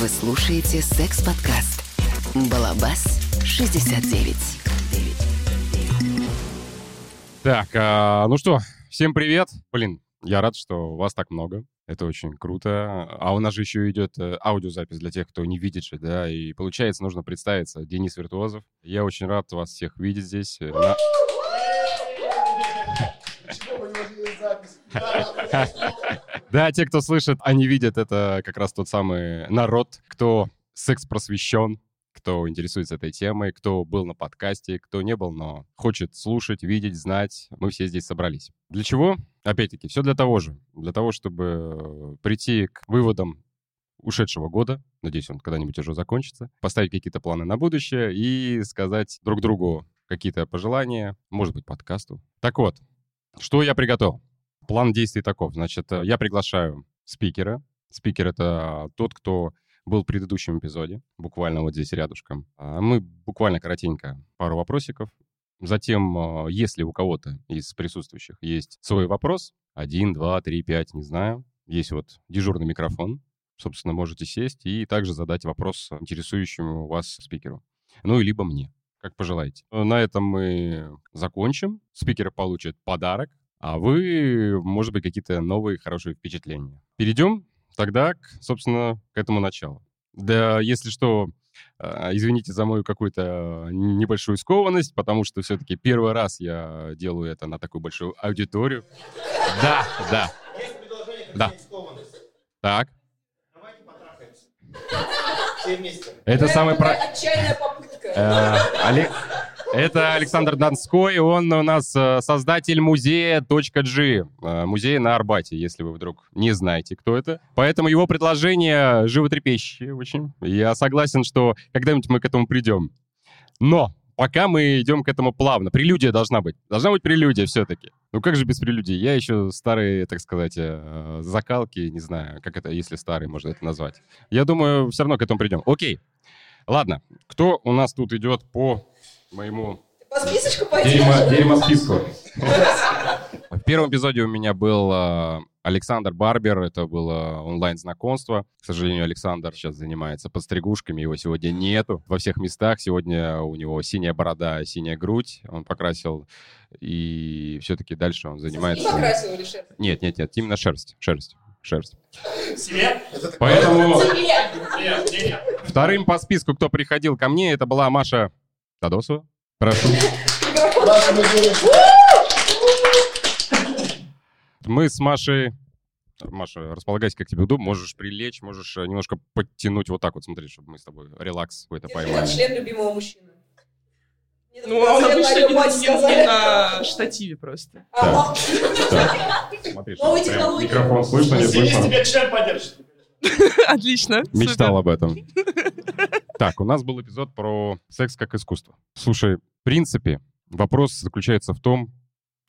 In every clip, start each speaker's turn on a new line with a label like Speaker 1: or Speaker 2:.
Speaker 1: Вы слушаете секс-подкаст «Балабас 69».
Speaker 2: Так, а, ну что, всем привет. Блин, я рад, что вас так много. Это очень круто. А у нас же еще идет э, аудиозапись для тех, кто не видит же, да, и получается, нужно представиться. Денис Виртуозов. Я очень рад вас всех видеть здесь. Э, Да, те, кто слышит, они видят, это как раз тот самый народ, кто секс-просвещен, кто интересуется этой темой, кто был на подкасте, кто не был, но хочет слушать, видеть, знать. Мы все здесь собрались. Для чего? Опять-таки, все для того же. Для того, чтобы прийти к выводам ушедшего года, надеюсь, он когда-нибудь уже закончится, поставить какие-то планы на будущее и сказать друг другу какие-то пожелания, может быть, подкасту. Так вот, что я приготовил? План действий таков. Значит, э, я приглашаю спикера. Спикер — это тот, кто был в предыдущем эпизоде, буквально вот здесь рядышком. А Мы буквально коротенько пару вопросиков. Затем, э, если у кого-то из присутствующих есть свой вопрос, один, два, три, пять, не знаю, есть вот дежурный микрофон, собственно, можете сесть и также задать вопрос интересующему вас спикеру. Ну, и либо мне, как пожелаете. На этом мы закончим. Спикер получит подарок, а вы, может быть, какие-то новые хорошие впечатления. Перейдем тогда, к, собственно, к этому началу. Да, если что, э, извините за мою какую-то небольшую скованность, потому что все-таки первый раз я делаю это на такую большую аудиторию. Да, да. Да. Так. Это самый про...
Speaker 3: Отчаянная попытка.
Speaker 2: Э, Олег- Это Александр Донской, он у нас э, создатель музея .g, э, музея на Арбате, если вы вдруг не знаете, кто это. Поэтому его предложение животрепещущее очень. Я согласен, что когда-нибудь мы к этому придем. Но пока мы идем к этому плавно. Прелюдия должна быть. Должна быть прелюдия все-таки. Ну как же без прелюдии? Я еще старые, так сказать, э, закалки, не знаю, как это, если старый можно это назвать. Я думаю, все равно к этому придем. Окей. Ладно, кто у нас тут идет по моему
Speaker 3: По списочку пойдешь?
Speaker 2: дерьмо, дерьмосписку? В первом эпизоде у меня был э, Александр Барбер, это было онлайн-знакомство. К сожалению, Александр сейчас занимается подстригушками, его сегодня нету во всех местах. Сегодня у него синяя борода, синяя грудь, он покрасил, и все-таки дальше он занимается...
Speaker 3: покрасил или шерсть?
Speaker 2: Нет, нет, нет, именно шерсть, шерсть, шерсть.
Speaker 4: Себе?
Speaker 2: Поэтому
Speaker 4: нет.
Speaker 2: вторым по списку, кто приходил ко мне, это была Маша Тадосова. Прошу. Мы с Машей... Маша, располагайся, как тебе удобно. Можешь прилечь, можешь э, немножко подтянуть вот так вот, смотри, чтобы мы с тобой релакс какой-то поймали.
Speaker 3: член любимого мужчины.
Speaker 5: Ну, он
Speaker 3: так
Speaker 5: обычно не, на штативе просто.
Speaker 2: Так, смотри, микрофон слышно, не слышно.
Speaker 4: тебе член поддержит.
Speaker 5: Отлично.
Speaker 2: Мечтал об этом. Так, у нас был эпизод про секс как искусство. Слушай, в принципе, вопрос заключается в том,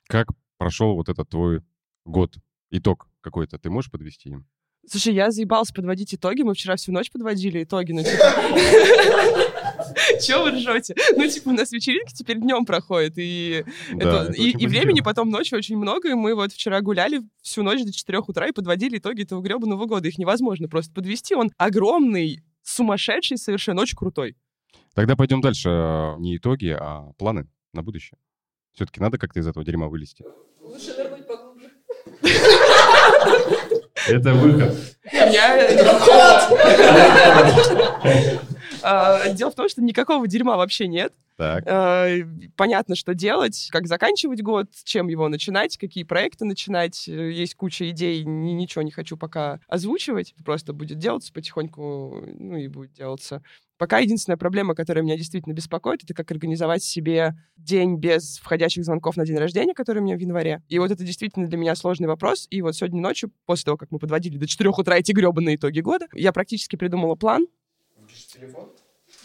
Speaker 2: как прошел вот этот твой год, итог какой-то. Ты можешь подвести им?
Speaker 5: Слушай, я заебался подводить итоги. Мы вчера всю ночь подводили итоги. Ну, типа... Чего вы ржете? Ну, типа, у нас вечеринки теперь днем проходят, и,
Speaker 2: Да,
Speaker 5: это-
Speaker 2: это
Speaker 5: и, и времени потом ночью очень много, и мы вот вчера гуляли всю ночь до 4 утра и подводили итоги этого гребаного года. Их невозможно просто подвести. Он огромный, сумасшедший, совершенно очень крутой.
Speaker 2: Тогда пойдем дальше. Э, Не итоги, а планы на будущее. Все-таки надо как-то из этого дерьма вылезти.
Speaker 3: Лучше нырнуть поглубже.
Speaker 2: Это выход.
Speaker 5: Меня- А, Дело в том, что никакого дерьма вообще нет.
Speaker 2: Так.
Speaker 5: Э, Понятно, что делать, как заканчивать год, чем его начинать, какие проекты начинать. Э, Есть куча идей, ни- ничего не хочу пока озвучивать. Просто будет делаться потихоньку, ну и будет делаться. Пока единственная проблема, которая меня действительно беспокоит, это как организовать себе день без входящих звонков на день рождения, который у меня в январе. И вот это действительно для меня сложный вопрос. И вот сегодня ночью, после того, как мы подводили до 4 утра эти гребаные итоги года, я практически придумала план,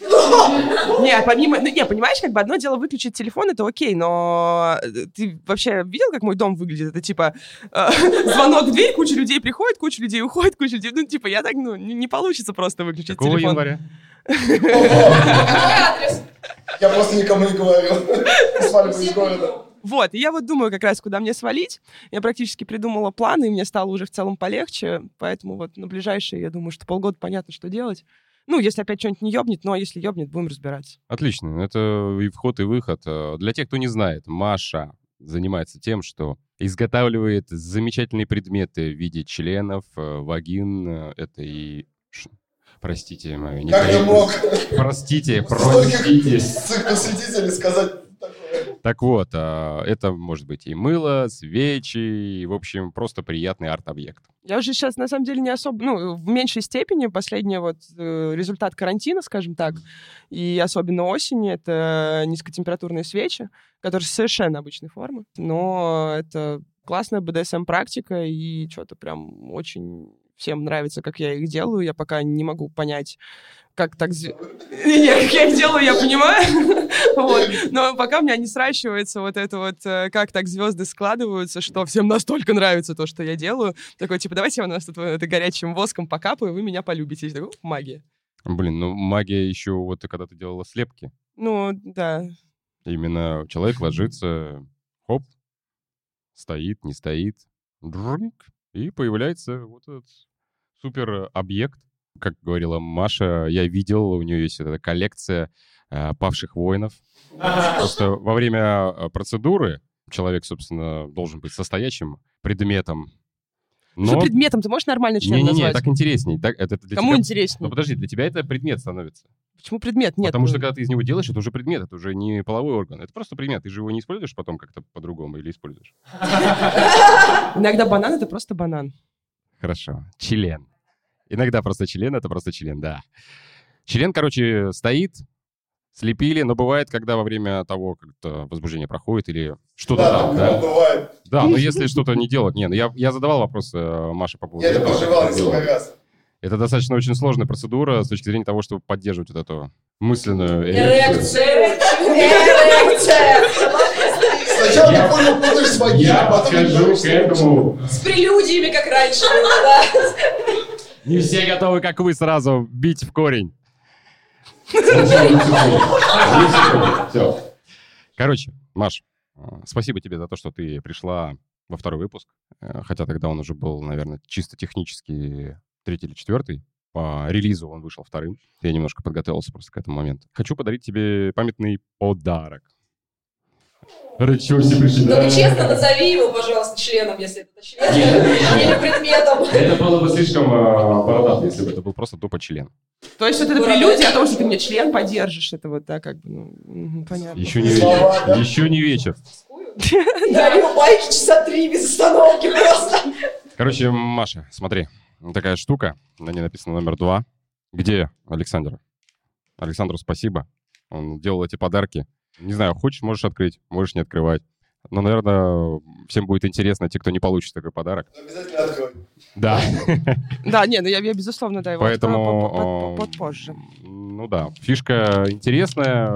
Speaker 5: Не, помимо... Ну, не, понимаешь, как бы одно дело выключить телефон, это окей, но э, ты вообще видел, как мой дом выглядит? Это типа э, звонок в дверь, куча людей приходит, куча людей уходит, куча людей... Ну, типа, я так, ну, не, не получится просто выключить
Speaker 2: Какого
Speaker 5: телефон.
Speaker 2: января?
Speaker 6: Я просто никому не говорю. Свадьба из города.
Speaker 5: Вот, и я вот думаю как раз, куда мне свалить. Я практически придумала планы, и мне стало уже в целом полегче. Поэтому вот на ближайшие, я думаю, что полгода понятно, что делать. Ну, если опять что-нибудь не ёбнет, но если ёбнет, будем разбираться.
Speaker 2: Отлично. Это и вход, и выход. Э, Для тех, кто не знает, Маша занимается тем, что изготавливает замечательные предметы в виде членов, э, вагин. э, Это и... Простите, мою
Speaker 6: Как
Speaker 2: некорректность.
Speaker 6: мог
Speaker 2: Простите,
Speaker 6: столько
Speaker 2: простите.
Speaker 6: посвятителей сказать?
Speaker 2: Так вот, а, это может быть и мыло, свечи, и, в общем, просто приятный арт-объект.
Speaker 5: Я уже сейчас, на самом деле, не особо, ну, в меньшей степени последний вот э, результат карантина, скажем так, и особенно осени, это низкотемпературные свечи, которые совершенно обычной формы, но это классная BDSM-практика, и что-то прям очень всем нравится, как я их делаю. Я пока не могу понять, как так... зв- Не, как я их делаю, я понимаю. Вот. Но пока у меня не сращивается вот это вот, э, как так звезды складываются, что всем настолько нравится то, что я делаю. Такой, типа, давайте я у нас тут это горячим воском покапаю, вы меня полюбите. И такой, «Ух, магия.
Speaker 2: Блин, ну магия еще вот когда ты делала слепки.
Speaker 5: Ну, да.
Speaker 2: Именно человек ложится, хоп, стоит, не стоит, дрынк, и появляется вот этот супер объект. Как говорила Маша, я видел, у нее есть эта коллекция э, павших воинов. Просто во время э, процедуры человек, собственно, должен быть состоящим предметом.
Speaker 5: Что
Speaker 2: Но...
Speaker 5: предметом? Ты можешь нормально член
Speaker 2: Не-не-не,
Speaker 5: назвать?
Speaker 2: так интересней. Так, это для
Speaker 5: Кому
Speaker 2: тебя-
Speaker 5: интереснее?
Speaker 2: Ну подожди, для тебя это предмет становится.
Speaker 5: Почему предмет? Нет.
Speaker 2: Потому
Speaker 5: ну,
Speaker 2: что когда ты из него делаешь, это уже предмет, это уже не половой орган. Это просто предмет. Ты же его не используешь потом как-то по-другому или используешь?
Speaker 5: Иногда банан — это просто банан.
Speaker 2: Хорошо. Член. Иногда просто член — это просто член, да. Член, короче, стоит, слепили, но бывает, когда во время того, как-то возбуждение проходит или что-то
Speaker 6: Да,
Speaker 2: там,
Speaker 6: ну,
Speaker 2: да?
Speaker 6: бывает.
Speaker 2: Да, но если что-то не делать... Не, ну я, я задавал вопрос э, Маше по поводу
Speaker 6: Я это проживал несколько раз.
Speaker 2: Это достаточно очень сложная процедура с точки зрения того, чтобы поддерживать вот эту мысленную эрекцию.
Speaker 3: Эрекция! Эрекция!
Speaker 6: Сначала ты понял, путаешь с вагиной,
Speaker 2: Я
Speaker 6: потом не
Speaker 2: подхожу к этому.
Speaker 3: С прелюдиями, как раньше.
Speaker 2: Не все готовы, как вы, сразу бить в корень. Все. Короче, Маш, спасибо тебе за то, что ты пришла во второй выпуск. Э, Хотя тогда он уже был, наверное, чисто технически третий или четвертый. По релизу он вышел вторым. Я немножко подготовился просто к этому моменту. Хочу подарить тебе памятный подарок. Ничего себе пришли.
Speaker 3: Только честно назови его, пожалуйста, членом, если это член, или предметом.
Speaker 2: Это было бы слишком э, бородато, если бы это был просто тупо член.
Speaker 5: То есть это прелюдия о том, что ты мне член поддержишь. Это вот, да, как бы, ну, понятно.
Speaker 2: Еще не вечер.
Speaker 6: да?
Speaker 2: Еще не вечер.
Speaker 3: Дарю байки часа три без остановки просто.
Speaker 2: Короче, Маша, смотри. Такая штука. На ней написано номер два. Где Александр? Александру спасибо. Он делал эти подарки. Не знаю, хочешь, можешь открыть, можешь не открывать. Но, наверное, всем будет интересно, те, кто не получит такой подарок.
Speaker 6: Обязательно открой.
Speaker 2: Да.
Speaker 5: Да, не, ну я, я безусловно, да, его
Speaker 2: Поэтому...
Speaker 5: по- позже.
Speaker 2: Ну да, фишка интересная.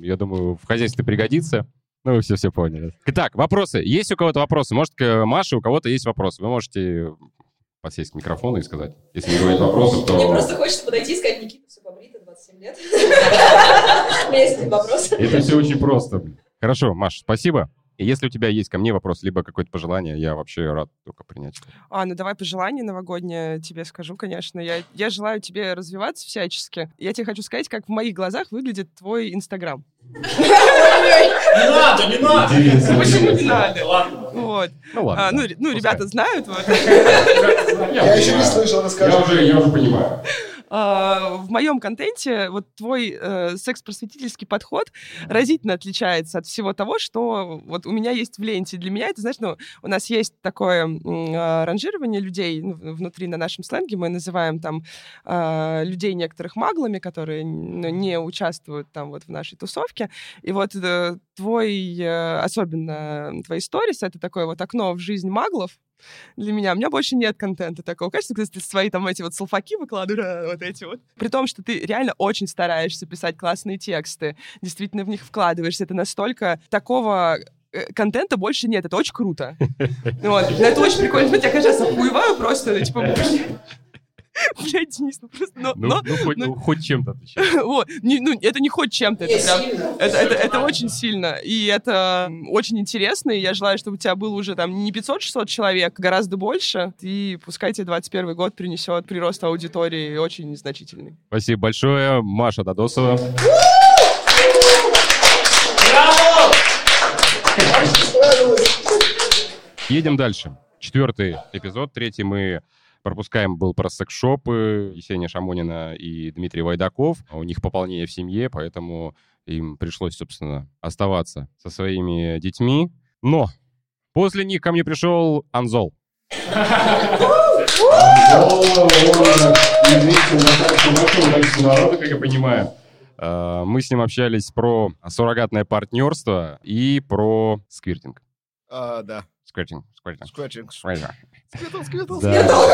Speaker 2: Я думаю, в хозяйстве пригодится. Ну, вы все все поняли. Итак, вопросы. Есть у кого-то вопросы? Может, к Маше у кого-то есть вопросы? Вы можете подсесть к микрофону и сказать. Если не говорить вопросов, то...
Speaker 3: Мне просто хочется подойти и сказать, Никита, все побрито, 27 лет. У меня есть вопрос.
Speaker 2: Это все очень просто. Хорошо, Маш, спасибо. И если у тебя есть ко мне вопрос, либо какое-то пожелание, я вообще рад только принять.
Speaker 5: А, ну давай пожелание новогоднее тебе скажу, конечно. Я, я желаю тебе развиваться всячески. Я тебе хочу сказать, как в моих глазах выглядит твой Инстаграм.
Speaker 4: Не надо, не надо.
Speaker 5: Почему не надо?
Speaker 4: Ладно.
Speaker 5: Вот.
Speaker 2: Ну ладно.
Speaker 5: А, ну, ну, ребята знают. Вот.
Speaker 6: Я еще не слышал, расскажи.
Speaker 2: Я уже, я уже понимаю.
Speaker 5: А, в моем контенте вот твой э, секс-просветительский подход разительно отличается от всего того, что вот у меня есть в ленте. Для меня это, знаешь, ну, у нас есть такое ранжирование людей ну, внутри на нашем сленге. Мы называем там а, людей некоторых маглами, которые ну, не участвуют там вот в нашей тусовке. И вот э, твой, э, особенно твои сторис, это такое вот окно в жизнь маглов, для меня. У меня больше нет контента такого. Конечно, когда ты свои там эти вот салфаки выкладываешь, а, вот эти вот. При том, что ты реально очень стараешься писать классные тексты, действительно в них вкладываешься. Это настолько такого э, контента больше нет. Это очень круто. Вот. Это очень прикольно. Смотрите, я раз охуеваю просто, ну, типа. Блядь, Денис, ну просто... но-
Speaker 2: Ну,
Speaker 5: но-
Speaker 2: ну, хоть,
Speaker 5: но-
Speaker 2: ну, хоть чем-то отличается.
Speaker 5: Вот, не- ну, это не хоть чем-то, это прям... Это, это, это очень сильно, и это очень интересно, и я желаю, чтобы у тебя было уже там не 500-600 человек, гораздо больше, и пускай тебе 21 год принесет прирост аудитории очень значительный.
Speaker 2: Спасибо большое. Маша Дадосова. Едем дальше. Четвертый эпизод. Третий мы пропускаем был про секс-шопы Есения Шамонина и Дмитрий Вайдаков. У них пополнение в семье, поэтому им пришлось, собственно, оставаться со своими детьми. Но после них ко мне пришел Анзол. как я понимаю. Мы с ним общались про суррогатное партнерство и про сквиртинг.
Speaker 6: А, да.
Speaker 2: Сквиртинг, сквиртинг.
Speaker 6: Скретчинг.
Speaker 2: Сквиртинг.
Speaker 6: Сквиртл, сквиртл,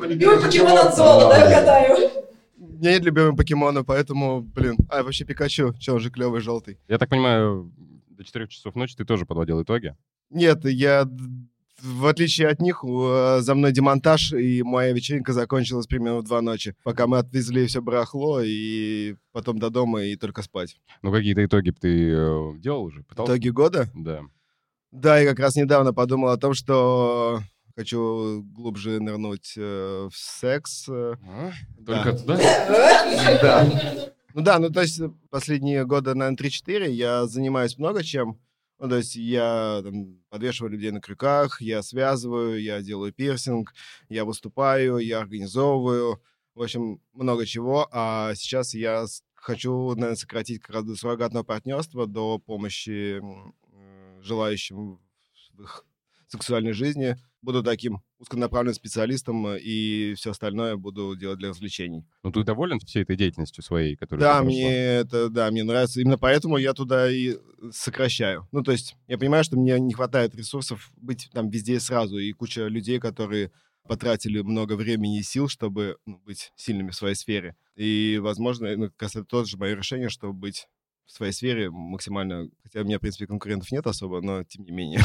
Speaker 2: Да.
Speaker 3: Любимый покемон от Зола, да, катаю.
Speaker 6: У меня нет любимого покемона, поэтому, блин. А, вообще Пикачу. Че, он же клевый, желтый.
Speaker 2: Я так понимаю, до 4 часов ночи ты тоже подводил итоги?
Speaker 6: Нет, я, в отличие от них, э, за мной демонтаж, и моя вечеринка закончилась примерно в два ночи, пока мы отвезли все барахло, и потом до дома, и только спать.
Speaker 2: Ну, какие-то итоги ты э, делал уже? Пытался?
Speaker 6: Итоги года?
Speaker 2: Да.
Speaker 6: Да, я как раз недавно подумал о том, что хочу глубже нырнуть э, в секс. э,
Speaker 2: А?
Speaker 6: да.
Speaker 2: Только туда?
Speaker 6: Да. Ну да, ну то есть э, последние года, наверное, 3-4 я занимаюсь много чем. Ну, то есть я там, подвешиваю людей на крюках, я связываю, я делаю пирсинг, я выступаю, я организовываю. В общем, много чего. А сейчас я хочу, наверное, сократить как раз до суррогатного партнерства, до помощи желающим в их сексуальной жизни. Буду таким узконаправленным специалистом, э, и все остальное буду делать для развлечений.
Speaker 2: Ну, ты доволен всей этой деятельностью своей, которую
Speaker 6: Да, мне это, да, мне нравится. Именно поэтому я туда и сокращаю. Ну, то есть я понимаю, что мне не хватает ресурсов быть там везде и сразу, и куча людей, которые потратили много времени и сил, чтобы ну, быть сильными в своей сфере. И, возможно, ну, как раз это тоже мое решение, чтобы быть в своей сфере максимально... Хотя у меня, в принципе, конкурентов нет особо, но тем не менее.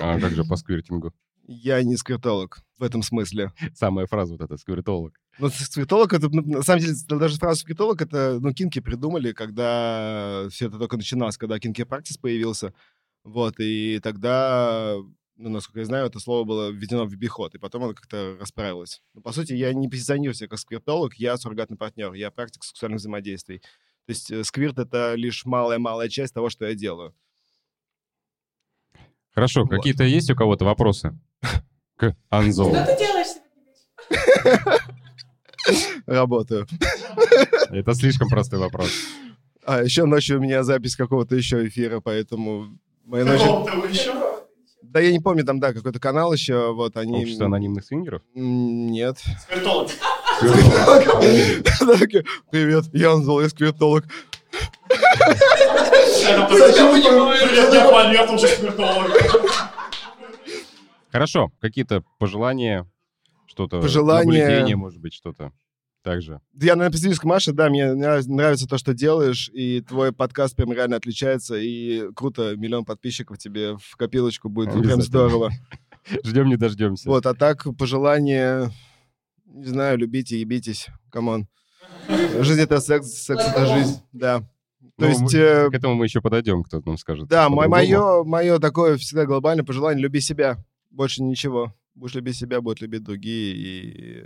Speaker 2: А как же по сквиртингу?
Speaker 6: Я не скриптолог в этом смысле.
Speaker 2: Самая фраза вот эта, сквиртолог.
Speaker 6: Ну, скриптолог, это, ну, на самом деле, даже фраза скриптолог, это, ну, кинки придумали, когда все это только начиналось, когда кинки практис появился. Вот, и тогда, ну, насколько я знаю, это слово было введено в обиход, и потом оно как-то расправилось. Но, по сути, я не позиционирую себя как скриптолог, я суррогатный партнер, я практик сексуальных взаимодействий. То есть э, сквирт — это лишь малая-малая часть того, что я делаю.
Speaker 2: Хорошо,
Speaker 6: Вот.
Speaker 2: какие-то есть у кого-то вопросы к Анзолу?
Speaker 3: Что ты делаешь сегодня?
Speaker 6: Работаю.
Speaker 2: Это слишком простой вопрос.
Speaker 6: А еще ночью у меня запись какого-то еще эфира, поэтому моя ночь... Да я не помню, там, да, какой-то канал еще, вот они...
Speaker 2: Общество анонимных свингеров?
Speaker 6: Нет.
Speaker 4: Сквертолог.
Speaker 6: Привет, я Анзол, я скриптолог.
Speaker 2: Хорошо, какие-то пожелания, что-то,
Speaker 6: Пожелания.
Speaker 2: может быть, что-то также.
Speaker 6: Я, наверное, присоединюсь к Маше, да, мне нрав- нравится то, что делаешь, и твой подкаст прям реально отличается, и круто, миллион подписчиков тебе в копилочку будет, прям здорово.
Speaker 2: Ждем не дождемся.
Speaker 6: Вот, а так, пожелание, не знаю, любите, ебитесь, come on. Жизнь — это секс, секс — это жизнь, да. То
Speaker 2: Ну,
Speaker 6: есть...
Speaker 2: мы-
Speaker 6: э,
Speaker 2: К этому мы еще подойдем, кто-то нам скажет.
Speaker 6: Да, мое, мое такое всегда глобальное пожелание — люби себя. Больше ничего. Будешь любить себя, будут любить другие. И...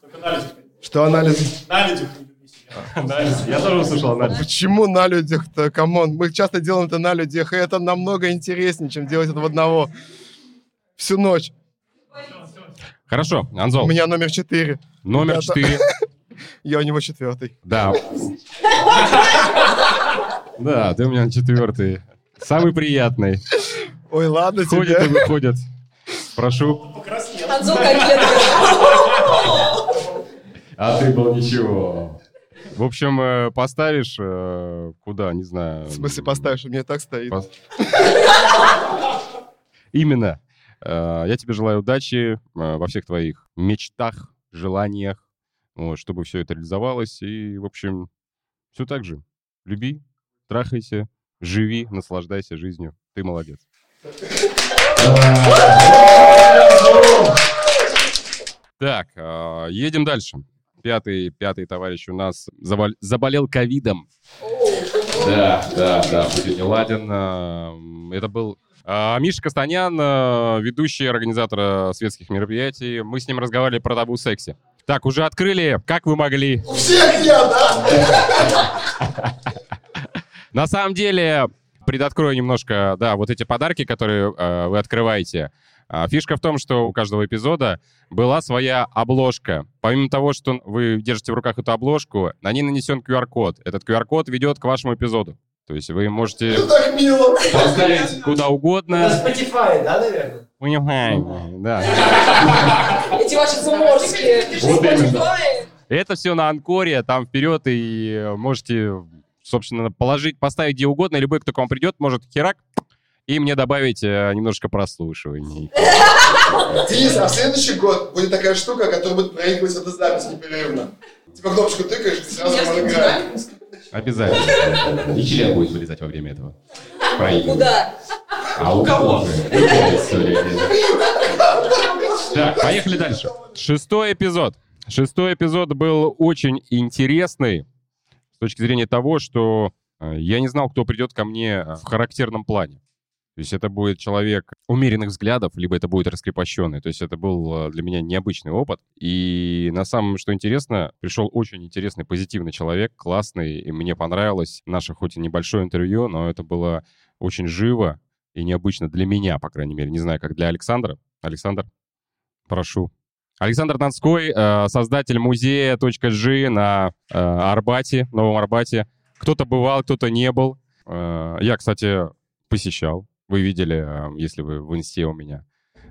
Speaker 4: Только на людях.
Speaker 6: Что анализ?
Speaker 4: На людях не люби себя.
Speaker 2: Анализ. Я тоже услышал анализ.
Speaker 6: Почему на людях-то? Come on, мы часто делаем это на людях, и это намного интереснее, чем делать это в одного. Всю ночь.
Speaker 2: Хорошо,
Speaker 6: У
Speaker 2: Анзол,
Speaker 6: меня номер четыре.
Speaker 2: номер
Speaker 6: ребята.
Speaker 2: четыре.
Speaker 6: Я у него четвертый.
Speaker 2: Да. Да, ты у меня четвертый. Самый приятный.
Speaker 6: Ой, ладно
Speaker 2: Ходит и выходит. Прошу.
Speaker 4: Покраснел.
Speaker 3: Анзол.
Speaker 2: А ты был ничего. В общем, э, поставишь э, куда, не знаю.
Speaker 6: В смысле поставишь? У меня так стоит.
Speaker 2: Именно. Э, Я тебе желаю удачи э, во всех твоих мечтах, желаниях, вот, чтобы все это реализовалось. И, в общем, все так же. Люби, трахайся, живи, наслаждайся жизнью. Ты молодец. Так, а, едем дальше. Пятый, пятый товарищ у нас забол- заболел ковидом. Да, да, да, будет неладен. А, Это был Миша Костанян, а, ведущий организатор а, светских мероприятий. Мы с ним разговаривали про табу сексе. Так, уже открыли. Как вы могли?
Speaker 7: У всех я, да?
Speaker 2: На самом деле, предоткрою немножко, да, вот эти подарки, которые э, вы открываете. А, Фишка в том, что у каждого эпизода была своя обложка. Помимо того, что вы держите в руках эту обложку, на ней нанесен QR-код. Этот QR-код ведет к вашему эпизоду. То есть вы можете
Speaker 7: Это так мило.
Speaker 2: поставить куда угодно.
Speaker 8: Spotify, да, наверное?
Speaker 2: Понимаем, да.
Speaker 3: Эти ваши заморские.
Speaker 2: Вот. Это все на Анкоре, там вперед, и можете, собственно, положить, поставить где угодно, и любой, кто к вам придет, может херак, и мне добавить э, немножко прослушиваний.
Speaker 7: Денис, а в следующий год будет такая штука, которая будет проигрывать эту запись непрерывно. Типа кнопочку тыкаешь, и сразу она играет.
Speaker 2: Обязательно. И член будет вылезать во время этого. Проигрывать.
Speaker 3: Куда?
Speaker 2: А у кого? История. Так, поехали дальше. Шестой эпизод. Шестой эпизод был очень интересный с точки зрения того, что э, я не знал, кто придет ко мне э, в характерном плане. То есть это будет человек умеренных взглядов, либо это будет раскрепощенный. То есть это был э, для меня необычный опыт. И на самом, что интересно, пришел очень интересный, позитивный человек, классный, и мне понравилось наше хоть и небольшое интервью, но это было очень живо и необычно для меня, по крайней мере. Не знаю, как для Александра. Александр, прошу. Александр Донской, э, создатель музея .g на э, Арбате, Новом Арбате. Кто-то бывал, кто-то не был. Я, кстати, посещал. Вы видели, э, если вы в инсте у меня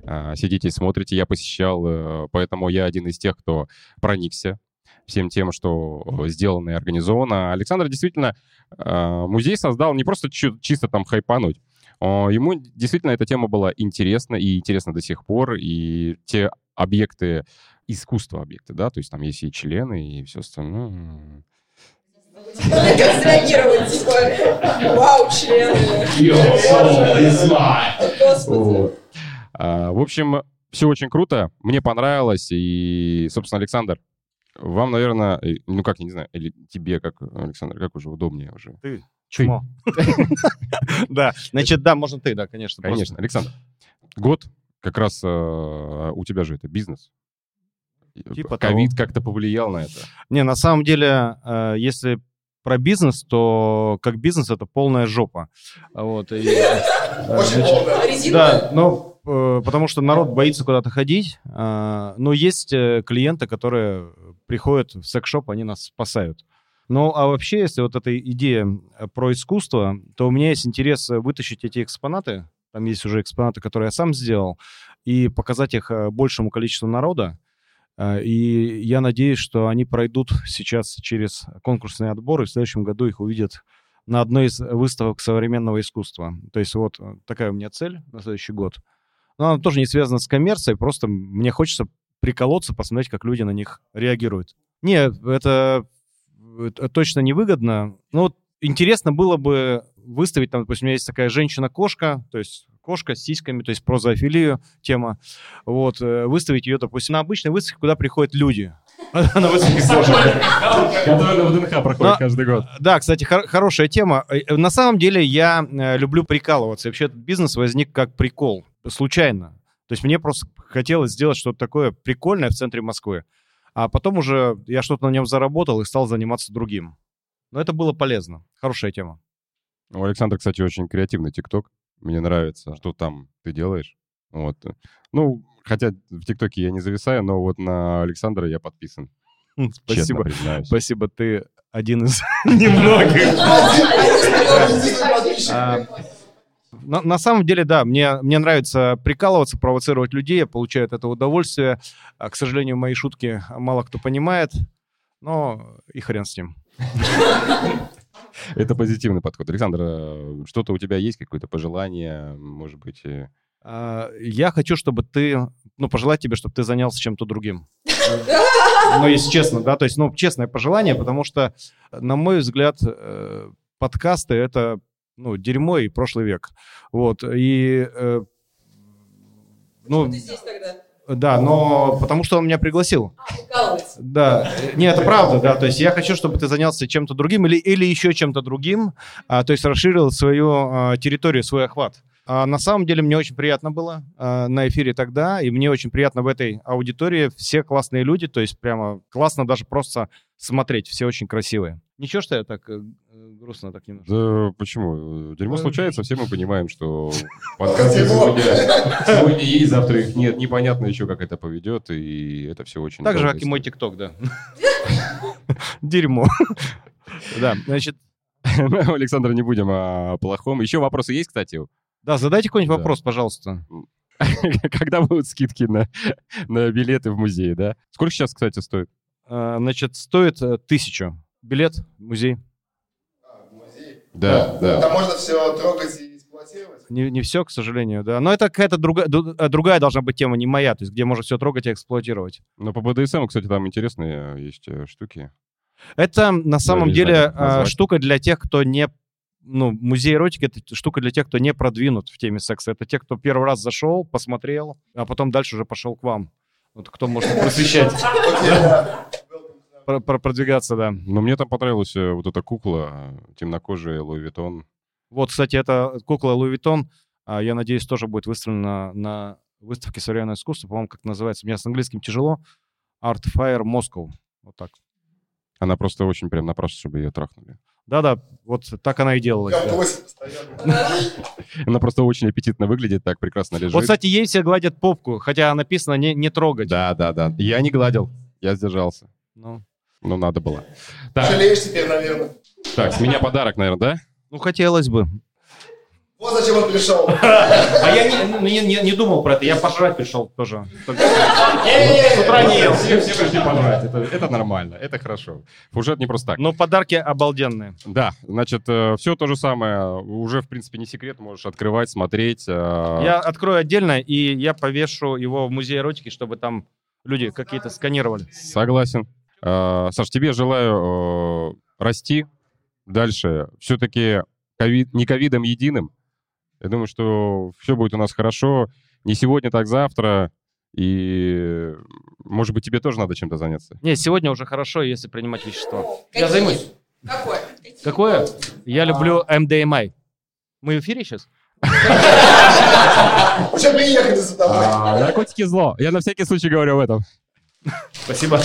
Speaker 2: э, сидите и смотрите, я посещал, э, поэтому я один из тех, кто проникся всем тем, что э, сделано и организовано. Александр действительно э, музей создал не просто чисто там хайпануть. О, Ему действительно эта тема была интересна и интересна до сих пор. И те объекты, искусства объекты, да, то есть там есть и члены, и все остальное.
Speaker 3: Как среагировать, типа, вау, члены. Господи.
Speaker 2: А, В общем, все очень круто, мне понравилось, и, собственно, Александр, вам, наверное, э, ну как, я не знаю, или тебе, как, Александр, как уже удобнее уже?
Speaker 9: Чмо. Да, значит, да, можно ты, да, конечно.
Speaker 2: Конечно, Александр. Год как раз э, у тебя же это бизнес.
Speaker 9: Типа
Speaker 2: Ковид как-то повлиял на это.
Speaker 9: Не, на самом деле, э, если про бизнес, то как бизнес это полная жопа. Вот. и, э,
Speaker 7: Очень.
Speaker 3: Резиновая?
Speaker 9: Да, ну, э, потому что народ боится куда-то ходить. э, Но есть э, клиенты, которые приходят в секс-шоп, они нас спасают. Ну, а вообще, если вот эта идея про искусство, то у меня есть интерес вытащить эти экспонаты, там есть уже экспонаты, которые я сам сделал, и показать их большему количеству народа. Э, И я надеюсь, что они пройдут сейчас через конкурсный отбор, и в следующем году их увидят на одной из выставок современного искусства. То есть вот э, такая у меня цель на следующий год. Но она тоже не связана с коммерцией, просто мне хочется приколоться, посмотреть, как люди на них реагируют. Не, это, это точно невыгодно. Ну, вот интересно было бы выставить, там, допустим, у меня есть такая женщина-кошка, то есть кошка с сиськами, то есть про зоофилию тема. Вот, э, выставить ее, допустим, на обычной выставке, куда приходят люди. На выставке кошек.
Speaker 2: Который на ВДНХ проходит каждый год.
Speaker 9: Да, кстати, хор- хорошая тема. Э, э, На самом деле я э, люблю прикалываться. Вообще этот бизнес возник как прикол, случайно. То есть мне просто хотелось сделать что-то такое прикольное в центре Москвы. А потом уже я что-то на нем заработал и стал заниматься другим. Но это было полезно. Хорошая тема.
Speaker 2: У Александра, кстати, очень креативный ТикТок. Мне нравится, что там ты делаешь. Вот. Ну, хотя в ТикТоке я не зависаю, но вот на Александра я подписан.
Speaker 9: Спасибо. Спасибо, ты один из немногих. А, На, на самом деле, да, мне, мне нравится прикалываться, провоцировать людей, я получаю от этого удовольствие. А, к сожалению, мои шутки мало кто понимает, но и хрен с ним.
Speaker 2: Это позитивный подход. Александр, э, что-то у тебя есть, какое-то пожелание, может быть? э,
Speaker 9: А, Я хочу, чтобы ты, ну, пожелать тебе, чтобы ты занялся чем-то другим. Ну, если честно, да, то есть, ну, честное пожелание, потому что, на мой взгляд, э, подкасты — это, ну, дерьмо и прошлый век. Вот, и, э, ну,
Speaker 3: Ты здесь тогда.
Speaker 9: Да, но потому что он меня пригласил.
Speaker 3: Укалывается.
Speaker 9: Да, не, это правда, да. То есть я хочу, чтобы ты занялся чем-то другим или, или еще чем-то другим, а, то есть расширил свою а, территорию, свой охват. А, на самом деле мне очень приятно было а, на эфире тогда, и мне очень приятно в этой аудитории. Все классные люди, то есть прямо классно даже просто смотреть, все очень красивые. Ничего, что я так э, грустно так немножко.
Speaker 2: Да почему? Дерьмо
Speaker 9: Э,
Speaker 2: случается, все мы понимаем, что подкасты сегодня, сегодня есть, завтра их нет. Непонятно еще, как это поведет, и это все очень...
Speaker 9: Так же, как и мой. ТикТок, да. Дерьмо. Да, значит,
Speaker 2: Александр, не будем о плохом. Еще вопросы есть, кстати?
Speaker 9: Да, задайте какой-нибудь
Speaker 2: Да.
Speaker 9: вопрос, пожалуйста.
Speaker 2: Когда будут скидки на, на билеты в музей, да? Сколько сейчас, кстати, стоит?
Speaker 9: А, Значит, стоит э, тысячу. Билет, музей.
Speaker 7: Музей.
Speaker 2: Да, да.
Speaker 7: Там можно все трогать и эксплуатировать.
Speaker 9: Не, не все, к сожалению, да. Но это какая-то другая, ду- э, другая должна быть тема, не моя, то есть где можно все трогать и эксплуатировать.
Speaker 2: Но по БДСМ, кстати, там интересные есть э, штуки.
Speaker 9: Это на самом
Speaker 2: не
Speaker 9: деле
Speaker 2: знаю,
Speaker 9: а, штука для тех, кто не... Ну, музей эротики — это штука для тех, кто не продвинут в теме секса. Это те, кто первый раз зашел, посмотрел, а потом дальше уже пошел к вам. Вот кто может просвещать, про- продвигаться, да.
Speaker 2: Но мне там понравилась э, вот эта кукла, темнокожая, Луи Виттон.
Speaker 9: Вот, кстати, эта кукла Луи Виттон, а, я надеюсь, тоже будет выставлена на выставке современного искусства, по-моему, как называется. У меня с английским тяжело. Art Fair Moscow. Вот так.
Speaker 2: Она просто очень прям напрашивается, чтобы ее трахнули.
Speaker 9: Да-да, вот так она и делалась. Да.
Speaker 2: Она просто очень аппетитно выглядит, так прекрасно лежит.
Speaker 9: Вот, кстати, ей все гладят попку, хотя написано не, не трогать.
Speaker 2: Да, да, да. Я не гладил, я сдержался.
Speaker 9: Ну,
Speaker 2: Ну, надо было. Так,
Speaker 7: Жалеешь теперь, наверное.
Speaker 2: так, с меня подарок, наверное, да?
Speaker 9: ну, хотелось бы.
Speaker 7: Вот зачем он пришел.
Speaker 9: А я не, ну, не, не- не думал про это, я пожрать пришел тоже. С утра не ел.
Speaker 2: Все, все пришли пожрать. Это, это нормально, это хорошо. Фужет не просто так.
Speaker 9: Но подарки обалденные.
Speaker 2: Да, значит, все то же самое. Уже, в принципе, не секрет. Можешь открывать, смотреть. э,
Speaker 9: Я открою отдельно, и я повешу его в музей эротики, чтобы там люди какие-то сканировали.
Speaker 2: Согласен. Э, Саш, тебе желаю э, расти дальше. Все-таки ковид, не ковидом единым. Я думаю, что все будет у нас хорошо. Не сегодня, так завтра. И, может быть, тебе тоже надо чем-то заняться.
Speaker 9: Не, сегодня уже хорошо, если принимать вещества. Я
Speaker 3: Какие?
Speaker 9: займусь.
Speaker 3: Какой?
Speaker 9: Какое? Я люблю МДМА. Мы в эфире сейчас?
Speaker 7: Уже приехали за тобой.
Speaker 2: А, наркотики зло. Я на всякий случай говорю об этом.
Speaker 9: Спасибо.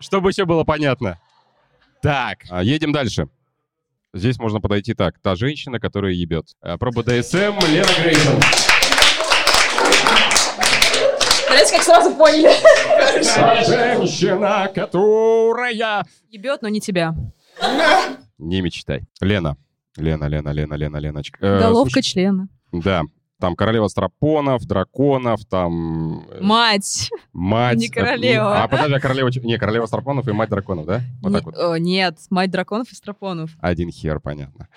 Speaker 2: Чтобы еще было понятно. Так, а, едем дальше. Здесь можно подойти так. Та женщина, которая ебет. А, Про БДСМ Лена Грейсон.
Speaker 3: Смотрите, как сразу поняли.
Speaker 2: Та женщина, которая...
Speaker 8: Ебет, но не тебя.
Speaker 2: Не мечтай. Лена. Лена, Лена, Лена, Лена, Леночка. Э,
Speaker 8: Головка
Speaker 2: слушай,
Speaker 8: члена.
Speaker 2: Да. Там королева страпонов, драконов, там э,
Speaker 8: Мать.
Speaker 2: мать.
Speaker 8: не королева.
Speaker 2: А, подожди, а королева... Не, королева страпонов и мать драконов, да? Вот
Speaker 8: Не-
Speaker 2: так вот.
Speaker 8: о, нет, мать драконов и страпонов.
Speaker 2: Один хер, понятно.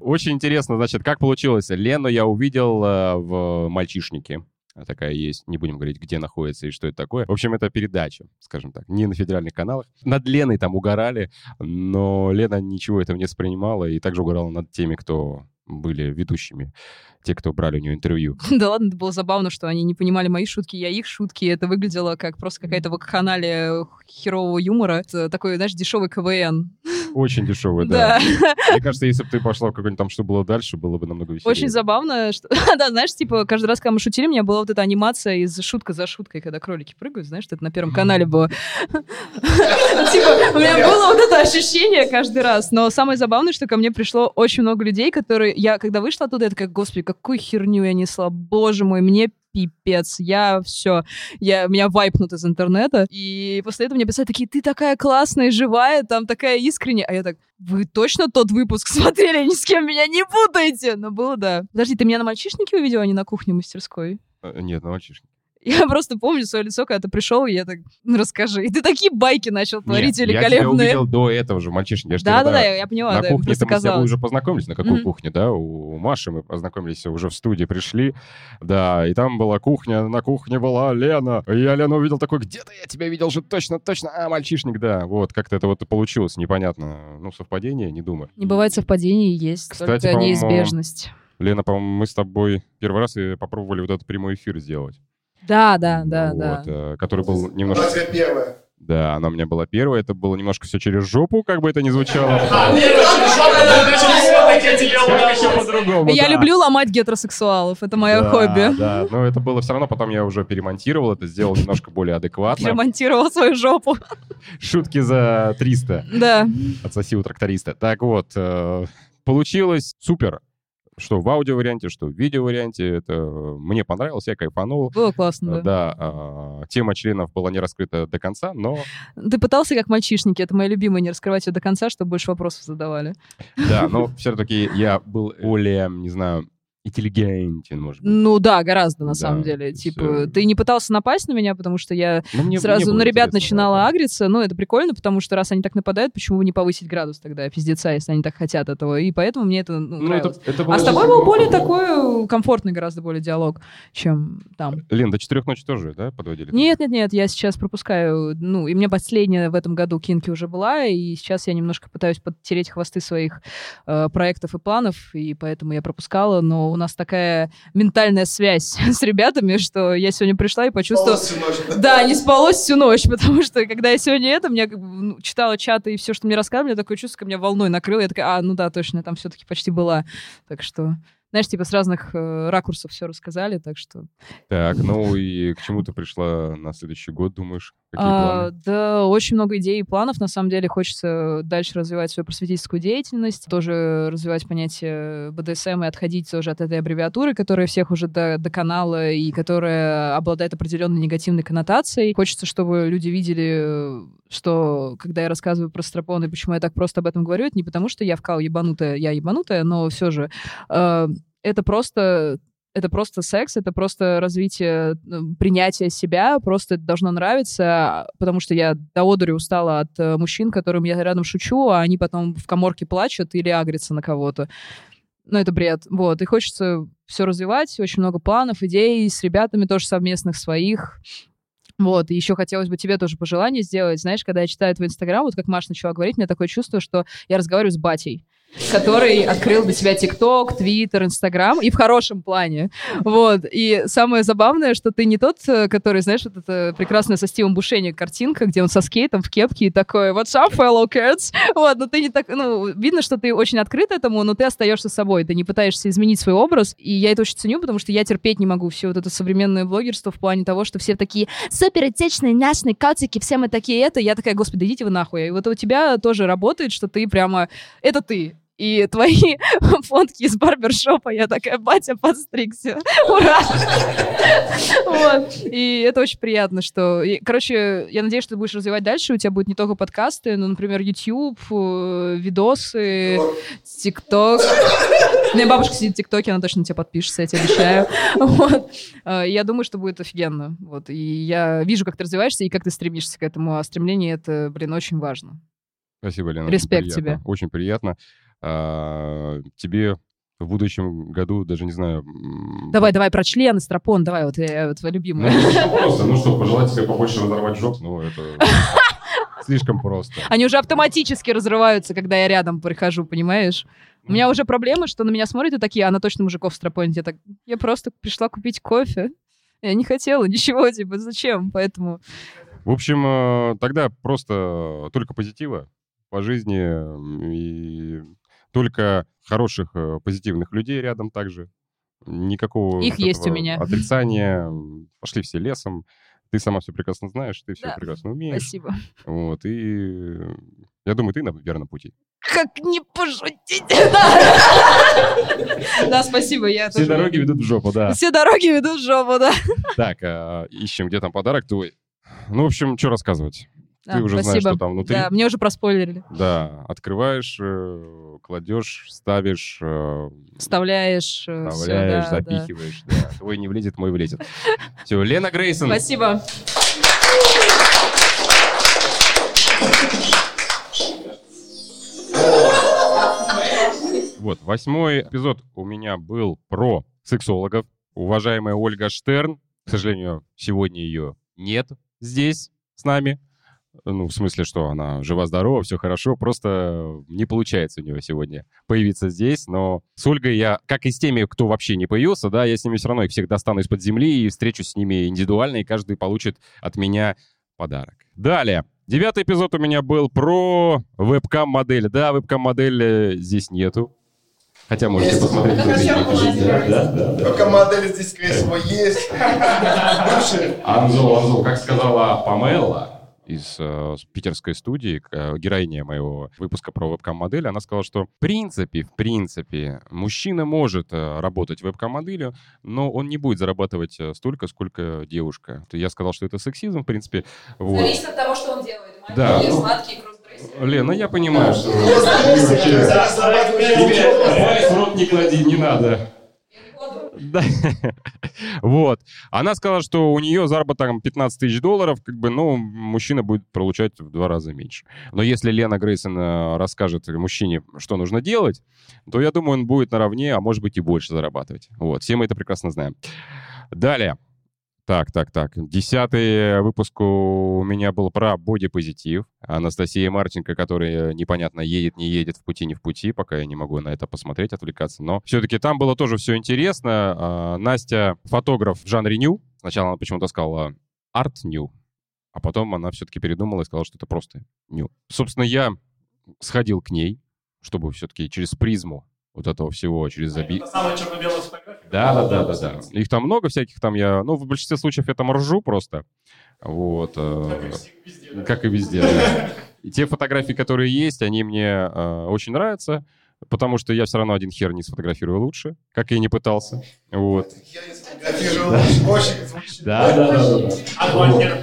Speaker 2: Очень интересно, значит, как получилось. Лену я увидел э, в «Мальчишнике». Такая есть, не будем говорить, где находится и что это такое. В общем, это передача, скажем так, не на федеральных каналах. Над Леной там угорали, но Лена ничего этого не воспринимала и также угорала над теми, кто были ведущими, те, кто брали у нее интервью.
Speaker 8: Да ладно, это было забавно, что они не понимали мои шутки, я их шутки. Это выглядело как просто какая-то вакханалия херового юмора. Это такой, знаешь, дешевый КВН.
Speaker 2: Очень дешевая, да. Мне кажется, если бы ты пошла в какой-нибудь там, что было дальше, было бы намного веселее.
Speaker 8: Очень забавно, что... да, знаешь, типа, каждый раз, когда мы шутили, у меня была вот эта анимация из «Шутка за шуткой», когда кролики прыгают, знаешь, это на Первом канале было. Типа, у меня было вот это ощущение каждый раз. Но самое забавное, что ко мне пришло очень много людей, которые... Я, когда вышла оттуда, я такая, господи, какую херню я несла, боже мой, мне пипец, я все, я, меня вайпнут из интернета, и после этого мне писали такие, ты такая классная, живая, там такая искренняя, а я так, вы точно тот выпуск смотрели, ни с кем меня не путаете? Ну, было, да. Подожди, ты меня на мальчишнике увидела, а не на кухне мастерской?
Speaker 2: Э, Нет, на мальчишник.
Speaker 8: Я просто помню свое лицо, когда ты пришел, и я так, ну расскажи. И ты такие байки начал творить
Speaker 2: Нет, Я тебя
Speaker 8: великолепные.
Speaker 2: увидел до этого же, мальчишник. Я
Speaker 8: Да-да-да, я поняла,
Speaker 2: На
Speaker 8: да,
Speaker 2: кухне мы с тобой уже познакомились. На какой
Speaker 8: Мгм.
Speaker 2: кухне, да? У Маши мы познакомились уже в студии, пришли. Да, и там была кухня, на кухне была Лена. И я Лену увидел такой, где-то я тебя видел же точно, точно. А, мальчишник, да. Вот, как-то это вот получилось, непонятно. Ну, совпадение, не думаю.
Speaker 8: Не бывает совпадений, есть
Speaker 2: Кстати,
Speaker 8: только неизбежность.
Speaker 2: Лена, по-моему, мы с тобой первый раз попробовали вот этот прямой эфир сделать.
Speaker 8: Да, да, да,
Speaker 2: Вот,
Speaker 8: да.
Speaker 2: э, Который был
Speaker 7: Она
Speaker 2: немножко...
Speaker 7: тебя первая.
Speaker 2: Да, она у меня была первая, это было немножко все через жопу, как бы это ни звучало. По-другому,
Speaker 8: Я люблю ломать гетеросексуалов, это мое хобби.
Speaker 2: Да, но это было все равно, потом я уже перемонтировал это, сделал немножко более адекватно.
Speaker 8: Ремонтировал свою жопу.
Speaker 2: Шутки за 300.
Speaker 8: Да.
Speaker 2: Отсоси у тракториста. Так вот, э, получилось супер. Что в аудио-варианте, что в видео-варианте. Это мне понравилось, я кайфанул.
Speaker 8: Было классно, да.
Speaker 2: Да, а, тема членов была не раскрыта до конца, но
Speaker 8: Ты пытался как мальчишники, это моя любимая, не раскрывать ее до конца, чтобы больше вопросов задавали.
Speaker 2: да, но все-таки я был более, не знаю, интеллигентен, может быть.
Speaker 8: Ну да, гораздо на
Speaker 2: Да,
Speaker 8: самом деле. Типа,
Speaker 2: э,
Speaker 8: ты не пытался напасть на меня, потому что я
Speaker 2: Ну, мне- мне
Speaker 8: сразу
Speaker 2: было
Speaker 8: на ребят начинала
Speaker 2: да.
Speaker 8: агриться. Ну, это прикольно, потому что раз они так нападают, почему бы не повысить градус тогда пиздеца, если они так хотят этого? И поэтому мне это ну,
Speaker 2: Ну, это,
Speaker 8: нравилось.
Speaker 2: это было
Speaker 8: А с тобой был более такой э, комфортный гораздо более диалог, чем там.
Speaker 2: Лен, до четырех ночи тоже, да, подводили?
Speaker 8: Нет, нет, нет, я сейчас пропускаю. Ну, и мне последняя в этом году кинки уже была, и сейчас я немножко пытаюсь подтереть хвосты своих э, проектов и планов, и поэтому я пропускала. Но нас такая ментальная связь с ребятами, что я сегодня пришла и почувствовала...
Speaker 7: Спалось всю ночь.
Speaker 8: Да, не спалось всю ночь, потому что когда я сегодня это, мне как бы, ну, читала чаты и все, что мне рассказывали, такое чувство, как меня волной накрыло. Я такая, а, ну да, точно, я там все-таки почти была. Так что, знаешь, типа с разных э, ракурсов все рассказали, так что
Speaker 2: Так, ну и к чему ты пришла на следующий год, думаешь? Какие
Speaker 8: А,
Speaker 2: планы?
Speaker 8: Да, очень много идей и планов. На самом деле хочется дальше развивать свою просветительскую деятельность, тоже развивать понятие БДСМ и отходить тоже от этой аббревиатуры, которая всех уже до, до канала и которая обладает определенной негативной коннотацией. Хочется, чтобы люди видели, что когда я рассказываю про стропоны, почему я так просто об этом говорю, это не потому, что я вкал ебанутая, я ебанутая, но все же э, это просто это просто секс, это просто развитие, принятие себя, просто это должно нравиться, потому что я до одури устала от э, мужчин, которым я рядом шучу, а они потом в коморке плачут или агрятся на кого-то. Ну, это бред. Вот. И хочется все развивать, очень много планов, идей с ребятами тоже совместных своих. Вот, и еще хотелось бы тебе тоже пожелание сделать. Знаешь, когда я читаю твой Инстаграм, вот как Маша начала говорить, у меня такое чувство, что я разговариваю с батей который открыл для себя ТикТок, Твиттер, Инстаграм, и в хорошем плане. Вот. И самое забавное, что ты не тот, э, который, знаешь, вот эта прекрасная со Стивом Бушеми картинка, где он со скейтом в кепке и такой «What's up, fellow kids?» Вот, но ты не так... Ну, видно, что ты очень открыт этому, но ты остаешься собой, ты не пытаешься изменить свой образ, и я это очень ценю, потому что я терпеть не могу все вот это современное блогерство в плане того, что все такие супер этичные, няшные котики, все мы такие это. Я такая, господи, идите вы нахуй. И вот у тебя тоже работает, что ты прямо... Это ты. И твои фотки из барбершопа, я такая, батя подстригся. Ура! Вот. И это очень приятно, что... и, короче, я надеюсь, что ты будешь развивать дальше. У тебя будет не только подкасты, но, например, YouTube, э, видосы, ТикТок. У меня бабушка сидит в ТикТоке, она точно на тебя подпишется, я тебе обещаю. Вот. Э, Я думаю, что будет офигенно. Вот. И я вижу, как ты развиваешься и как ты стремишься к этому. А стремление — это, блин, очень важно.
Speaker 2: Спасибо, Лена.
Speaker 8: Респект тебе.
Speaker 2: Очень приятно. А, тебе в будущем году даже не знаю...
Speaker 8: Давай, давай, про члены, стропон, давай, вот я, вот твоя
Speaker 2: Ну,
Speaker 8: любимая.
Speaker 2: это очень просто. Ну что, пожелать себе побольше разорвать жоп, ну это слишком просто.
Speaker 8: Они уже автоматически разрываются, когда я рядом прихожу, понимаешь? У меня уже проблемы, что на меня смотрят и такие, она точно мужиков стропонит. Я так, я просто пришла купить кофе. Я не хотела ничего, типа, зачем? Поэтому
Speaker 2: В общем, э, тогда просто только позитива по жизни и только хороших э, позитивных людей рядом также. Никакого
Speaker 8: Их есть у меня.
Speaker 2: отрицания. Пошли все лесом. Ты сама все прекрасно знаешь, ты все
Speaker 8: Да.
Speaker 2: прекрасно умеешь.
Speaker 8: спасибо.
Speaker 2: Вот, и я думаю, ты на верном пути.
Speaker 8: Как не пошутить? Да, спасибо, я
Speaker 2: Все дороги ведут в жопу, да.
Speaker 8: Все дороги ведут в жопу, да.
Speaker 2: Так, а, ищем, где там подарок твой. Ну, в общем, что рассказывать? Ты
Speaker 8: А,
Speaker 2: уже знаешь,
Speaker 8: спасибо.
Speaker 2: что там внутри.
Speaker 8: Да, мне уже проспойлерили.
Speaker 2: Да, открываешь, э, кладешь, ставишь, э,
Speaker 8: Вставляешь. э,
Speaker 2: вставляешь,
Speaker 8: да, да.
Speaker 2: запихиваешь. Да. Твой не влезет, мой влезет. Все, Лена Грейсон.
Speaker 8: Спасибо.
Speaker 2: Вот, восьмой эпизод у меня был про сексологов. Уважаемая Ольга Штерн, к сожалению, сегодня ее нет здесь с нами. Ну, в смысле, что она жива-здорова, все хорошо, просто не получается у нее сегодня появиться здесь. Но с Ольгой я, как и с теми, кто вообще не появился, да, я с ними все равно их всех достану из-под земли и встречусь с ними индивидуально, и каждый получит от меня подарок. Далее. Девятый эпизод у меня был про вебкам-модель. Да, вебкам-модель э, здесь нету. Хотя можете
Speaker 7: Есть.
Speaker 2: посмотреть. Да, да, да, да.
Speaker 7: Только модели здесь, скорее всего, есть.
Speaker 2: Анзол, Анзол, как сказала Памела из э, питерской студии, э, героиня моего выпуска про вебкам-модель, она сказала, что в принципе, в принципе, мужчина может э, работать вебкам-моделью, но он не будет зарабатывать э, столько, сколько девушка. То Я сказал, что это сексизм, в принципе. Вот.
Speaker 3: Зависит от того, что он делает.
Speaker 2: Да,
Speaker 3: Маленькие,
Speaker 2: ну-
Speaker 3: сладкие.
Speaker 2: Лена, я понимаю, что... Рот не клади, не надо. Да. Вот. Она сказала, что у нее заработок там 15 тысяч долларов, как бы, ну, мужчина будет получать в два раза меньше. Но если Лена Грейсон э, расскажет мужчине, что нужно делать, то, я думаю, он будет наравне, а может быть и больше зарабатывать. Вот. Все мы это прекрасно знаем. Далее. Так, так, так. Десятый выпуск у меня был про бодипозитив. Анастасия Марченко, которая непонятно едет, не едет в пути, не в пути, пока я не могу на это посмотреть, отвлекаться. Но все-таки там было тоже все интересно. А, Настя фотограф в жанре ню. Сначала она почему-то сказала арт ню, а потом она все-таки передумала и сказала, что это просто ню. Собственно, я сходил к ней, чтобы все-таки через призму вот этого всего, через заби...
Speaker 4: Это самая черно-белая фотография.
Speaker 2: Да, да, да, да, да. Их там много всяких там я, ну, в большинстве случаев я там ржу просто. Вот.
Speaker 4: Как и
Speaker 2: э,
Speaker 4: везде, да.
Speaker 2: Как и везде, да. И те фотографии, которые есть, они мне э, очень нравятся, потому что я все равно один хер не сфотографирую лучше, как я и не пытался. Вот.
Speaker 7: Я не сфотографирую. Очень звучит.
Speaker 2: Да, да, да, да.
Speaker 4: А хера.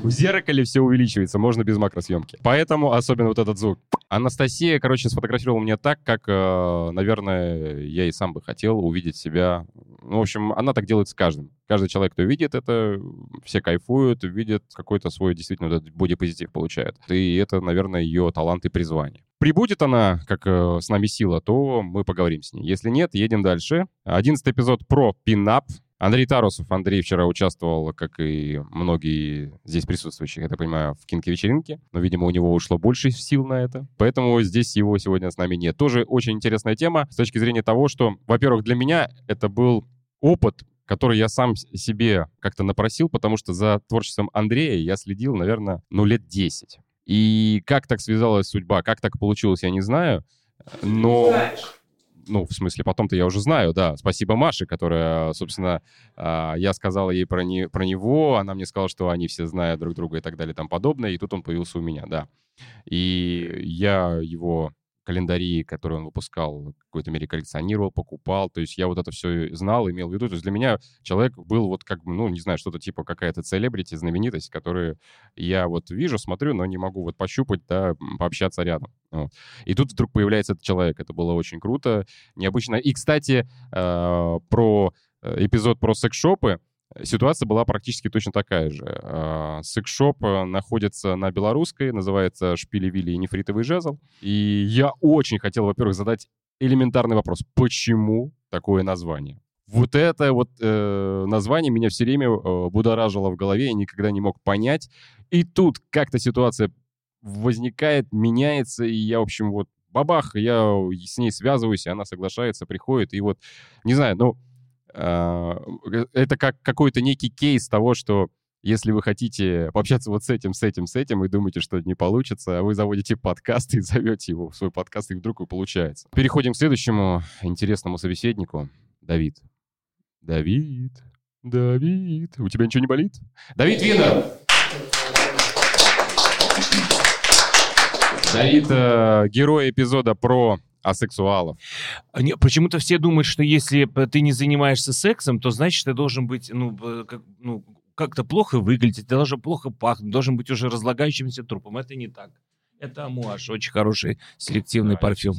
Speaker 2: В зеркале все увеличивается, можно без макросъемки. Поэтому особенно вот этот звук. Анастасия, короче, сфотографировала меня так, как, э, наверное, я и сам бы хотел увидеть себя. Ну, в общем, она так делает с каждым. Каждый человек, кто видит это, все кайфуют, видят какой-то свой действительно вот этот бодипозитив получают. И это, наверное, ее талант и призвание. Прибудет она, как э, с нами сила, то мы поговорим с ней. Если нет, едем дальше. Одиннадцатый эпизод про пинап. Андрей Тарусов. Андрей вчера участвовал, как и многие здесь присутствующие, я так понимаю, в кинке-вечеринке. Но, видимо, у него ушло больше сил на это. Поэтому здесь его сегодня с нами нет. Тоже очень интересная тема с точки зрения того, что, во-первых, для меня это был опыт, который я сам себе как-то напросил, потому что за творчеством Андрея я следил, наверное, ну, лет 10. И как так связалась судьба, как так получилось, я не знаю. Но ну, в смысле, потом-то я уже знаю, да. Спасибо Маше, которая, собственно, а, я сказал ей про, не, про него, она мне сказала, что они все знают друг друга и так далее и тому подобное, и тут он появился у меня, да. И я его календари, которые он выпускал, какой-то мере коллекционировал, покупал. То есть я вот это все знал, имел в виду. То есть для меня человек был вот как бы, ну, не знаю, что-то типа какая-то селебрити, знаменитость, которую я вот вижу, смотрю, но не могу вот пощупать, да, пообщаться рядом. Вот. И тут вдруг появляется этот человек. Это было очень круто, необычно. И, кстати, э, про э, эпизод про секс-шопы. Ситуация была практически точно такая же. Э, Секс-шоп э, находится на Белорусской, называется «Шпили-Вилли и нефритовый жезл». И я очень хотел, во-первых, задать элементарный вопрос. Почему такое название? Вот это вот э, название меня все время э, будоражило в голове, я никогда не мог понять. И тут как-то ситуация возникает, меняется, и я, в общем, вот бабах, я с ней связываюсь, и она соглашается, приходит, и вот, не знаю, ну, а, это как какой-то некий кейс того, что если вы хотите пообщаться вот с этим, с этим, с этим, и думаете, что не получится, а вы заводите подкаст и зовете его в свой подкаст, и вдруг и получается. Переходим к следующему интересному собеседнику. Давид. Давид. Давид. У тебя ничего не болит? Давид Винер! Давид, э, герой эпизода про асексуалов.
Speaker 10: А не- Почему-то все думают, что если ты не занимаешься сексом, то значит ты должен быть, ну, как, ну, как-то плохо выглядеть, ты должен плохо пахнуть, должен быть уже разлагающимся трупом. Это не так. Это амуаш, очень хороший селективный парфюм.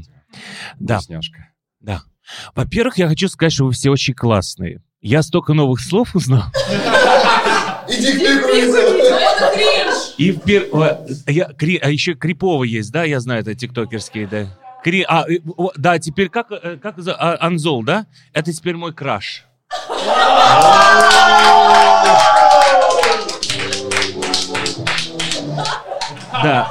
Speaker 10: Да.
Speaker 2: Вкусняшка.
Speaker 10: Да. Во-первых, я хочу сказать, что вы все очень классные. Я столько новых слов узнал.
Speaker 7: Иди к
Speaker 10: И в пер- о, я, кри- а еще Крипова есть, да, я знаю, это тиктокерские, да. Кри- а, э, да, теперь как, э, как а, Анзол, да? Это теперь мой краш. Да.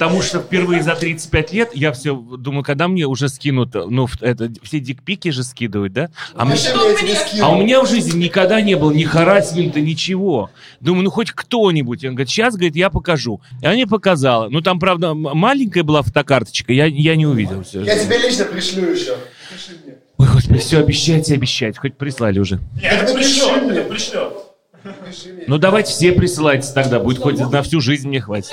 Speaker 10: Потому что впервые за 35 лет я все думаю, когда мне уже скинут, ну, это, все дикпики же скидывают, да? А, мне-
Speaker 7: я тебе скину?
Speaker 10: а у меня в жизни никогда не было ни харасмента, ничего. Думаю, ну хоть кто-нибудь. Он говорит, сейчас, говорит, я покажу. И она мне показала. Ну там, правда, маленькая была фотокарточка, я, я не увидел все.
Speaker 7: Я тебе лично пришлю еще. Пиши мне.
Speaker 10: Ой, господи, все обещайте, обещайте. Хоть прислали уже.
Speaker 4: Нет, пришлет,
Speaker 7: мне.
Speaker 4: это пришлет.
Speaker 10: Ну давайте все присылайте тогда, будет хоть на всю жизнь мне хватит.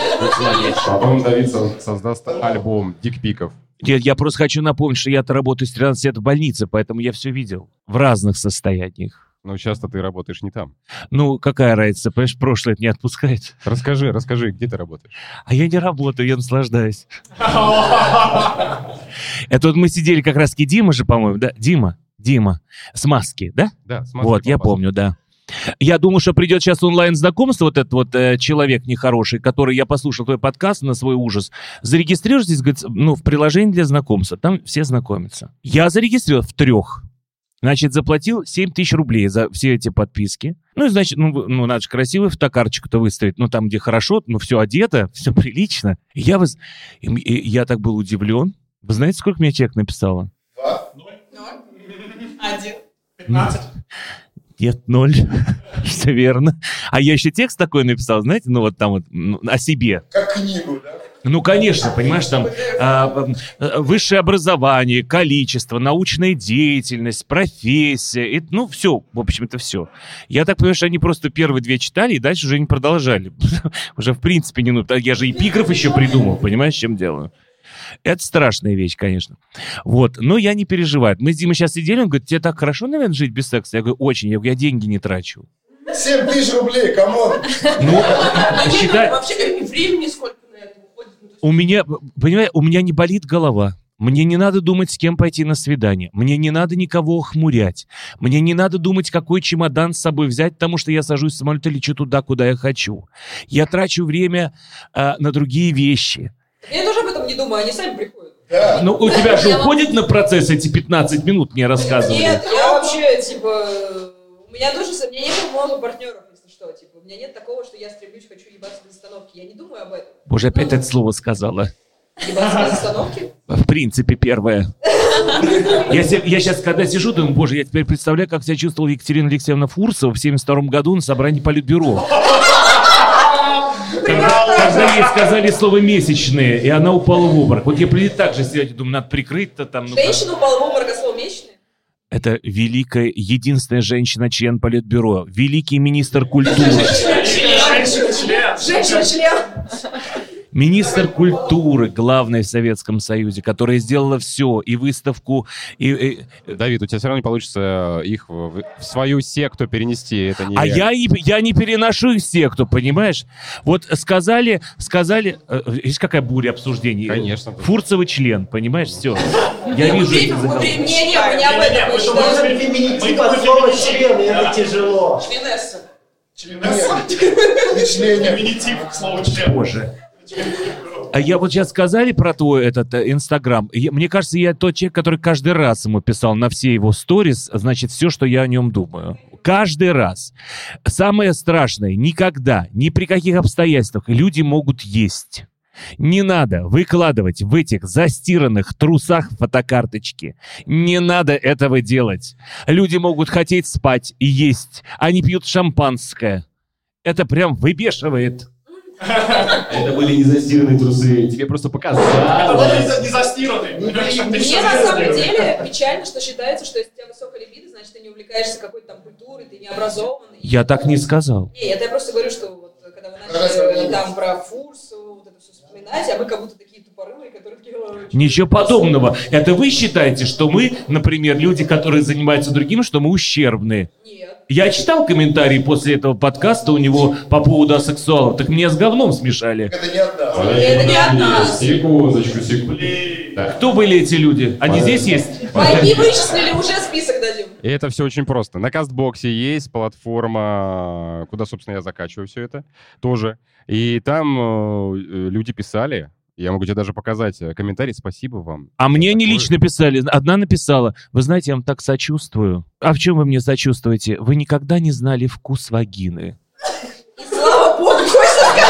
Speaker 2: Потом Давид со- создаст альбом дикпиков.
Speaker 10: Нет, я просто хочу напомнить, что я-то работаю с 13 лет в больнице, поэтому я все видел. В разных состояниях.
Speaker 2: Но часто ты работаешь не там.
Speaker 10: Ну, какая разница, понимаешь, прошлое это не отпускает.
Speaker 2: Расскажи, расскажи, где ты работаешь?
Speaker 10: А я не работаю, я наслаждаюсь. Это вот мы сидели как раз-таки Дима же, по-моему, да? Дима, Дима, с маски, да?
Speaker 2: Да, с
Speaker 10: Вот, я помню, да. Я думаю, что придет сейчас онлайн-знакомство, вот этот вот э, человек нехороший, который я послушал твой подкаст на свой ужас. Зарегистрируйтесь, говорит, ну, в приложении для знакомства. Там все знакомятся. Я зарегистрировал в трех. Значит, заплатил 7 тысяч рублей за все эти подписки. Ну, и, значит, ну, ну надо же красивую фотокарточку-то выставить. Ну, там, где хорошо, ну, все одето, все прилично. И я, воз- и м- и я так был удивлен. Вы знаете, сколько мне человек написало?
Speaker 7: Два.
Speaker 3: Один.
Speaker 4: 15.
Speaker 10: Нет, ноль. Все верно. А я еще текст такой написал, знаете, ну вот там вот ну, о себе.
Speaker 7: Как книгу, да?
Speaker 10: Ну, конечно, понимаешь, там а, а, высшее образование, количество, научная деятельность, профессия, и, ну, все, в общем, это все. Я так понимаю, что они просто первые две читали и дальше уже не продолжали. Уже, в принципе, не ну, я же эпиграф еще придумал, понимаешь, чем делаю. Это страшная вещь, конечно. Вот, но я не переживаю. Мы с Димой сейчас сидели, он говорит, тебе так хорошо, наверное, жить без секса? Я говорю, очень. Я говорю, я деньги не трачу.
Speaker 7: 7 тысяч рублей, come on.
Speaker 10: Ну, считай,
Speaker 3: Вообще, времени сколько на это уходит? Ну,
Speaker 10: у меня, понимаешь, у меня не болит голова. Мне не надо думать, с кем пойти на свидание. Мне не надо никого охмурять. Мне не надо думать, какой чемодан с собой взять, потому что я сажусь в самолет и лечу туда, куда я хочу. Я трачу время а, на другие вещи.
Speaker 3: Я тоже об этом не думаю, они сами приходят.
Speaker 7: Да.
Speaker 10: Ну, у тебя же уходит на процесс эти 15 минут, мне рассказывали.
Speaker 3: Нет, я вообще, типа, у меня тоже, у меня нет много партнеров, если что, типа, у меня нет такого, что я стремлюсь, хочу ебаться без остановки, я не думаю об этом.
Speaker 10: Боже, опять это слово сказала.
Speaker 3: Ебаться без остановки?
Speaker 10: В принципе, первое. Я, я сейчас, когда сижу, думаю, боже, я теперь представляю, как себя чувствовала Екатерина Алексеевна Фурсова в 72 году на собрании Политбюро. Когда, когда ей сказали слово «месячные», и она упала в обморок. Вот я при так же сидеть, думаю, надо прикрыть-то там. ну как.
Speaker 3: Женщина упала в обморок от слова месячные?
Speaker 10: Это великая, единственная женщина-член Политбюро, великий министр культуры.
Speaker 4: Женщина-член.
Speaker 3: Женщина-член.
Speaker 10: Министр культуры, главной в Советском Союзе, которая сделала все, и выставку, и, и-
Speaker 2: Давид, у тебя все равно не получится их в, в свою секту перенести. Это не
Speaker 10: А я не, я не переношу их секту, понимаешь? Вот сказали, сказали, э, видишь, какая буря обсуждений?
Speaker 2: Конечно.
Speaker 10: Фурцевый член, понимаешь, все. Я вижу.
Speaker 3: Не, не, не об этом.
Speaker 11: Феминитив от слова член, это тяжело.
Speaker 3: Членесса.
Speaker 4: Членесса.
Speaker 7: Не члене.
Speaker 4: Феминитив к слову член.
Speaker 10: Боже. А я вот сейчас сказали про твой этот э, Инстаграм. Мне кажется, я тот человек, который каждый раз ему писал на все его сторис, значит, все, что я о нем думаю. Каждый раз. Самое страшное, никогда, ни при каких обстоятельствах люди могут есть. Не надо выкладывать в этих застиранных трусах фотокарточки. Не надо этого делать. Люди могут хотеть спать и есть. Они пьют шампанское. Это прям выбешивает.
Speaker 2: Это были не застиранные трусы. Тебе просто показывали.
Speaker 4: Это даже не застиранный. Понимаешь, ты
Speaker 3: Мне на самом деле печально, что считается, что если у тебя высокая либидо, значит, ты не увлекаешься какой-то там культурой, ты не образован.
Speaker 10: Я так не сказал.
Speaker 3: Не, это я просто говорю, что вот когда вы начали там про Фурсу, вот это все вспоминать, а мы как будто такие тупорылые, которые такие... «Ой, чё
Speaker 10: Ничего
Speaker 3: это
Speaker 10: подобного. Это вы считаете, что мы, например, люди, которые занимаются другим, что мы ущербные? Я читал комментарии после этого подкаста у него по поводу асексуалов. Так меня с говном смешали.
Speaker 7: Это не одна.
Speaker 3: Это не от нас.
Speaker 2: Секундочку, секундочку.
Speaker 10: Кто были эти люди? Они здесь есть?
Speaker 3: Пойми вычислили, уже список дадим.
Speaker 2: И это все очень просто. На Кастбоксе есть платформа, куда, собственно, я закачиваю все это тоже. И там э, люди писали, я могу тебе даже показать э, комментарий, спасибо вам.
Speaker 10: А мне не
Speaker 2: Такое.
Speaker 10: лично писали. Одна написала, вы знаете, я вам так сочувствую. А в чем вы мне сочувствуете? Вы никогда не знали вкус вагины.
Speaker 3: И слава богу, хочется не?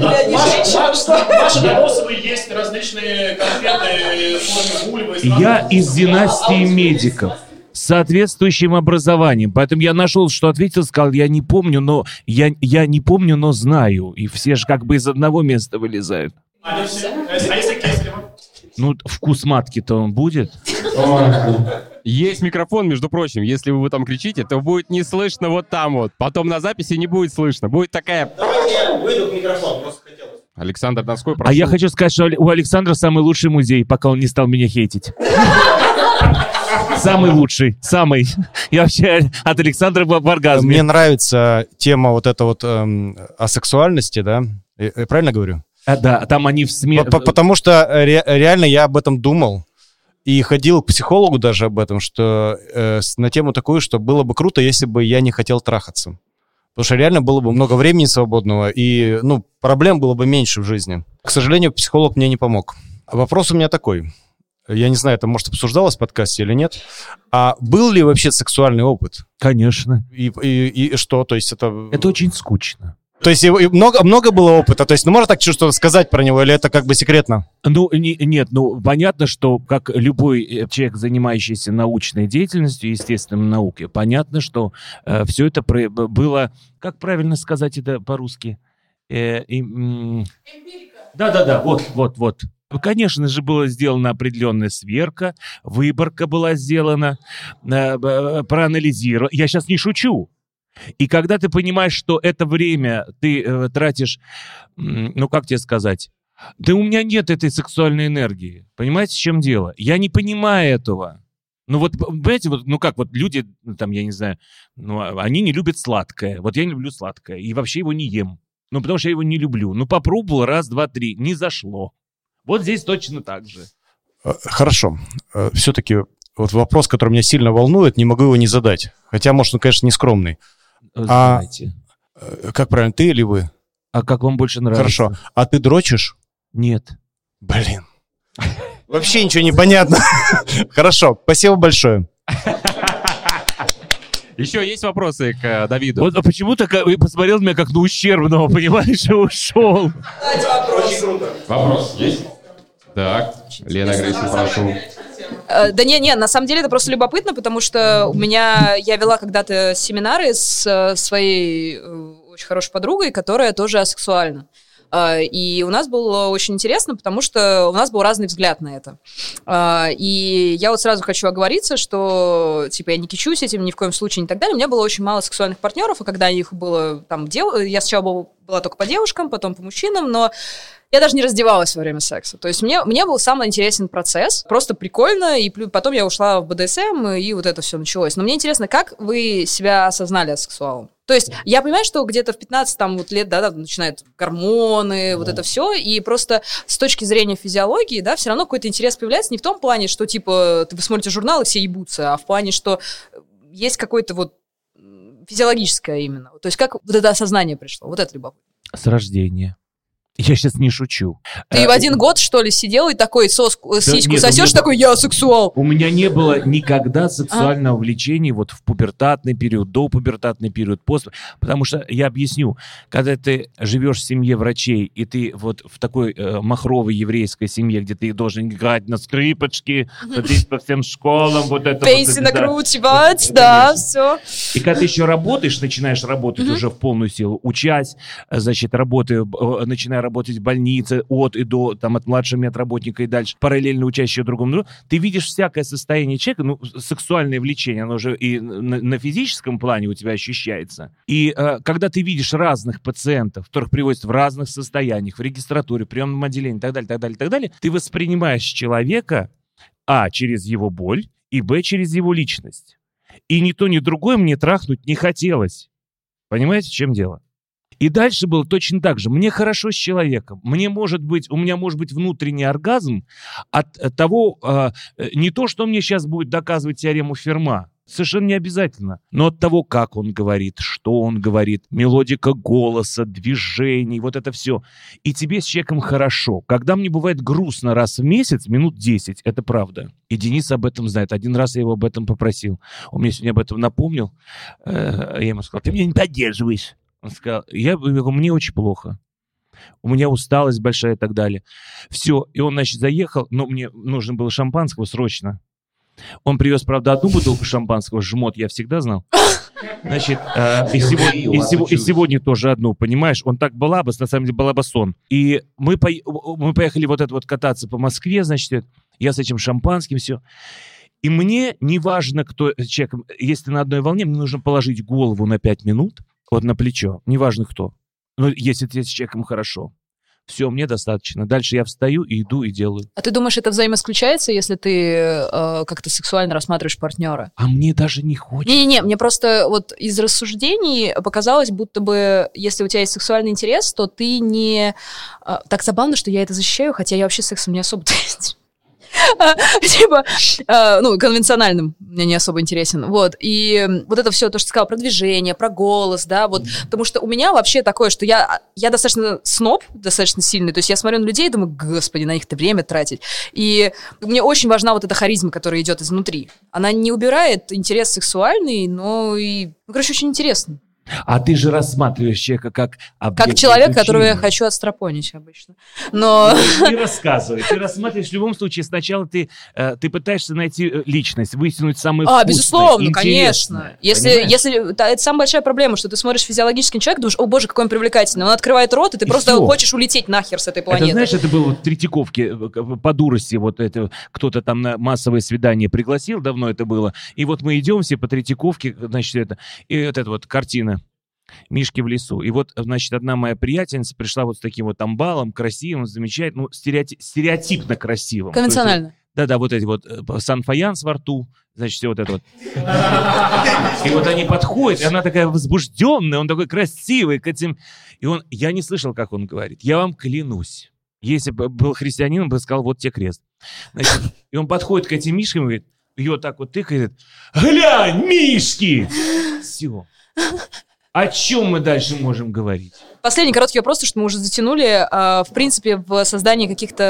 Speaker 4: Наши доносовые есть различные конкретные формы вульвы. и
Speaker 10: Я из династии медиков с соответствующим образованием. Поэтому я нашел, что ответил, сказал, я не помню, но я, я не помню, но знаю. И все же как бы из одного места вылезают.
Speaker 4: А если-?
Speaker 10: Ну, вкус матки-то он будет.
Speaker 2: Есть микрофон, между прочим. Если вы там кричите, то будет не слышно вот там вот. Потом на записи не будет слышно. Будет такая...
Speaker 11: Я выйду к микрофону, просто хотелось.
Speaker 2: Александр Донской, прошу.
Speaker 10: А я хочу сказать, что у Александра самый лучший музей, пока он не стал меня хейтить. Самый лучший, самый. Я вообще от Александра в оргазме.
Speaker 9: Мне нравится тема вот эта вот эм, асексуальности, да? Я- я правильно говорю?
Speaker 10: А, да, там они в СМИ...
Speaker 9: По- по- Потому что ре- реально я об этом думал. И ходил к психологу даже об этом, что э, на тему такую, что было бы круто, если бы я не хотел трахаться. Потому что реально было бы много времени свободного, и, ну, проблем было бы меньше в жизни. К сожалению, психолог мне не помог. Вопрос у меня такой. Я не знаю, это, может, обсуждалось в подкасте или нет. А был ли вообще сексуальный опыт?
Speaker 10: Конечно.
Speaker 9: И, и, и что? То есть это...
Speaker 10: Это очень скучно.
Speaker 9: То есть его- и много, много было опыта? То есть, ну, можно так что-то сказать про него, или это как бы секретно?
Speaker 10: Ну, не- нет, ну, понятно, что как любой э, человек, занимающийся научной деятельностью, естественной науке, понятно, что все это про- было, как правильно сказать это по-русски? Э, и, м, Да-да-да, вот, вот, вот. Конечно же, была сделана определенная сверка, выборка была сделана, э, б- проанализирована. Я сейчас не шучу. И когда ты понимаешь, что это время ты э, тратишь, ну как тебе сказать, да у меня нет этой сексуальной энергии. Понимаете, в чем дело? Я не понимаю этого. Ну вот, понимаете, вот, ну как, вот люди, ну, там, я не знаю, ну, а- они не любят сладкое. Вот я не люблю сладкое. И вообще его не ем. Ну, потому что я его не люблю. Ну, попробовал раз, два, три. Не зашло. Вот здесь точно так же.
Speaker 9: Э, Хорошо. Все-таки вот вопрос, который меня сильно волнует, не могу его не задать. Хотя, может, он, конечно, не скромный. А,
Speaker 10: Знаете.
Speaker 9: э, как правильно, ты или вы?
Speaker 10: А как вам больше нравится?
Speaker 9: Хорошо. А ты дрочишь?
Speaker 10: Нет.
Speaker 9: Блин. Вообще ничего не понятно. Хорошо, спасибо большое.
Speaker 2: Еще есть вопросы к э, Давиду?
Speaker 10: Вот а почему э, посмотрел на меня как на ущербного, понимаешь, и ушел.
Speaker 3: Вопрос
Speaker 2: есть? Так, Лена Грейсон, прошу.
Speaker 8: Э, Да не, не, на самом деле это просто любопытно, потому что у меня, я вела когда-то семинары с э, своей э, очень хорошей подругой, которая тоже асексуальна. И у нас было очень интересно, потому что у нас был разный взгляд на это. И я вот сразу хочу оговориться, что, типа, я не кичусь этим ни в коем случае и так далее. У меня было очень мало сексуальных партнеров, и когда их было там... дев- Я сначала был- была только по девушкам, потом по мужчинам, но я даже не раздевалась во время секса. То есть мне, мне был самый интересен процесс. Просто прикольно. И потом я ушла в БДСМ, и вот это все началось. Но мне интересно, как вы себя осознали асексуалом? То есть я понимаю, что где-то в 15 там, вот лет, да, да, начинают гормоны, вот это все, и просто с точки зрения физиологии, да, все равно какой-то интерес появляется не в том плане, что, типа, ты посмотрите журнал, и все ебутся, а в плане, что есть какой-то вот физиологическое именно. То есть как вот это осознание пришло? Вот это любопытно.
Speaker 10: С рождения. Я сейчас не шучу.
Speaker 8: Ты
Speaker 10: Э,
Speaker 8: в один год, что ли, сидел и такой соску, сиську
Speaker 10: нет,
Speaker 8: сосешь,
Speaker 10: меня-
Speaker 8: такой, я сексуал.
Speaker 10: У меня не было никогда сексуального влечения вот в пубертатный период, до пубертатный период, после. Потому что, я объясню, когда ты живешь в семье врачей, и ты вот в такой э, махровой еврейской семье, где ты должен играть на скрипочке, ходить по всем школам, вот это
Speaker 8: Пенси
Speaker 10: вот, это, да.
Speaker 8: накручивать, да, все.
Speaker 10: И когда ты еще работаешь, начинаешь работать уже в полную силу, учась, э, значит, работаю, э, начиная работать в больнице от и до, там, от младшего медработника и дальше, параллельно учась еще другому, ну, ты видишь всякое состояние человека, ну, сексуальное влечение, оно уже и на, на физическом плане у тебя ощущается. И э, когда ты видишь разных пациентов, которых привозят в разных состояниях, в регистратуре, приемном отделении и так далее, так далее, так далее, ты воспринимаешь человека, а, через его боль, и, б, через его личность. И ни то, ни другое мне трахнуть не хотелось. Понимаете, в чем дело? И дальше было точно так же. Мне хорошо с человеком. Мне может быть, у меня может быть внутренний оргазм от э, того, э, э, не то, что мне сейчас будет доказывать теорему Ферма, Совершенно не обязательно. Но от того, как он говорит, что он говорит, мелодика голоса, движений, вот это все. И тебе с человеком хорошо. Когда мне бывает грустно раз в месяц, минут 10, это правда. И Денис об этом знает. Один раз я его об этом попросил. Он мне сегодня об этом напомнил. Э, Я ему сказал, ты меня не поддерживаешь. Он сказал, я, говорю, мне очень плохо. У меня усталость большая и так далее. Все. И он, значит, заехал, но мне нужно было шампанского срочно. Он привез, правда, одну бутылку шампанского, жмот, я всегда знал. Значит, э, и, сегодня, и, сего- и сегодня тоже одну, понимаешь? Он так балабас, на самом деле балабасон. И мы, пой- мы поехали вот это вот кататься по Москве, значит, я с этим шампанским, все. И мне не важно, кто с человеком, если на одной волне, мне нужно положить голову на пять минут, вот на плечо, неважно кто. Но если тебе с человеком хорошо, все, мне достаточно. Дальше я встаю и иду и делаю.
Speaker 8: А ты думаешь, это взаимоисключается, если ты э, как-то сексуально рассматриваешь партнера?
Speaker 10: А мне даже не хочется.
Speaker 8: Не-не-не, мне просто вот из рассуждений показалось, будто бы, если у тебя есть сексуальный интерес, то ты не... э, Так забавно, что я это защищаю, хотя я вообще сексом не особо Типа, э, ну, конвенциональным мне не особо интересен. Вот. И вот это все, то, что ты сказал про движение, про голос, да, вот. Потому что у меня вообще такое, что я, я достаточно сноб, достаточно сильный. То есть я смотрю на людей и думаю, господи, на их-то время тратить. И мне очень важна вот эта харизма, которая идет изнутри. Она не убирает интерес сексуальный, но и, ну, короче, очень интересно.
Speaker 10: А ты же рассматриваешь человека как объект
Speaker 8: Как человек,
Speaker 10: изучения.
Speaker 8: которого я хочу отстрапонить обычно. Но...
Speaker 10: Не рассказывай. Ты рассматриваешь в любом случае. Сначала ты, э, ты пытаешься найти э, личность, вытянуть самое
Speaker 8: А,
Speaker 10: вкусное,
Speaker 8: безусловно,
Speaker 10: интересное.
Speaker 8: конечно. Если,
Speaker 10: Понимаешь?
Speaker 8: если да, это самая большая проблема, что ты смотришь физиологический человек, думаешь, о боже, какой он привлекательный. Он открывает рот, и ты
Speaker 10: И
Speaker 8: просто
Speaker 10: всё.
Speaker 8: хочешь улететь нахер с этой
Speaker 10: Это,
Speaker 8: планеты.
Speaker 10: знаешь, это было вот в Третьяковке, э, по дурости, вот это, кто-то там на массовое свидание пригласил, давно это было, и вот мы идем все по Третьяковке, значит, это, и вот эта вот картина, Мишки в лесу. И вот, значит, одна моя приятельница пришла вот с таким вот амбалом, красивым, замечательным, ну, стереоти- стереотипно красивым.
Speaker 8: Конвенционально.
Speaker 10: Да-да, вот эти вот э, сан-фаянс во рту, значит, все вот это вот. И вот они подходят, и она такая возбужденная, он такой красивый к этим. И он, я не слышал, как он говорит. Я вам клянусь. Если бы был христианин, он бы сказал, вот тебе крест. Значит, и он подходит к этим мишкам и говорит, ее так вот тыкает, глянь, мишки! Все. О чем мы дальше можем говорить?
Speaker 8: Последний короткий вопрос, что мы уже затянули. А, В принципе, в создании каких-то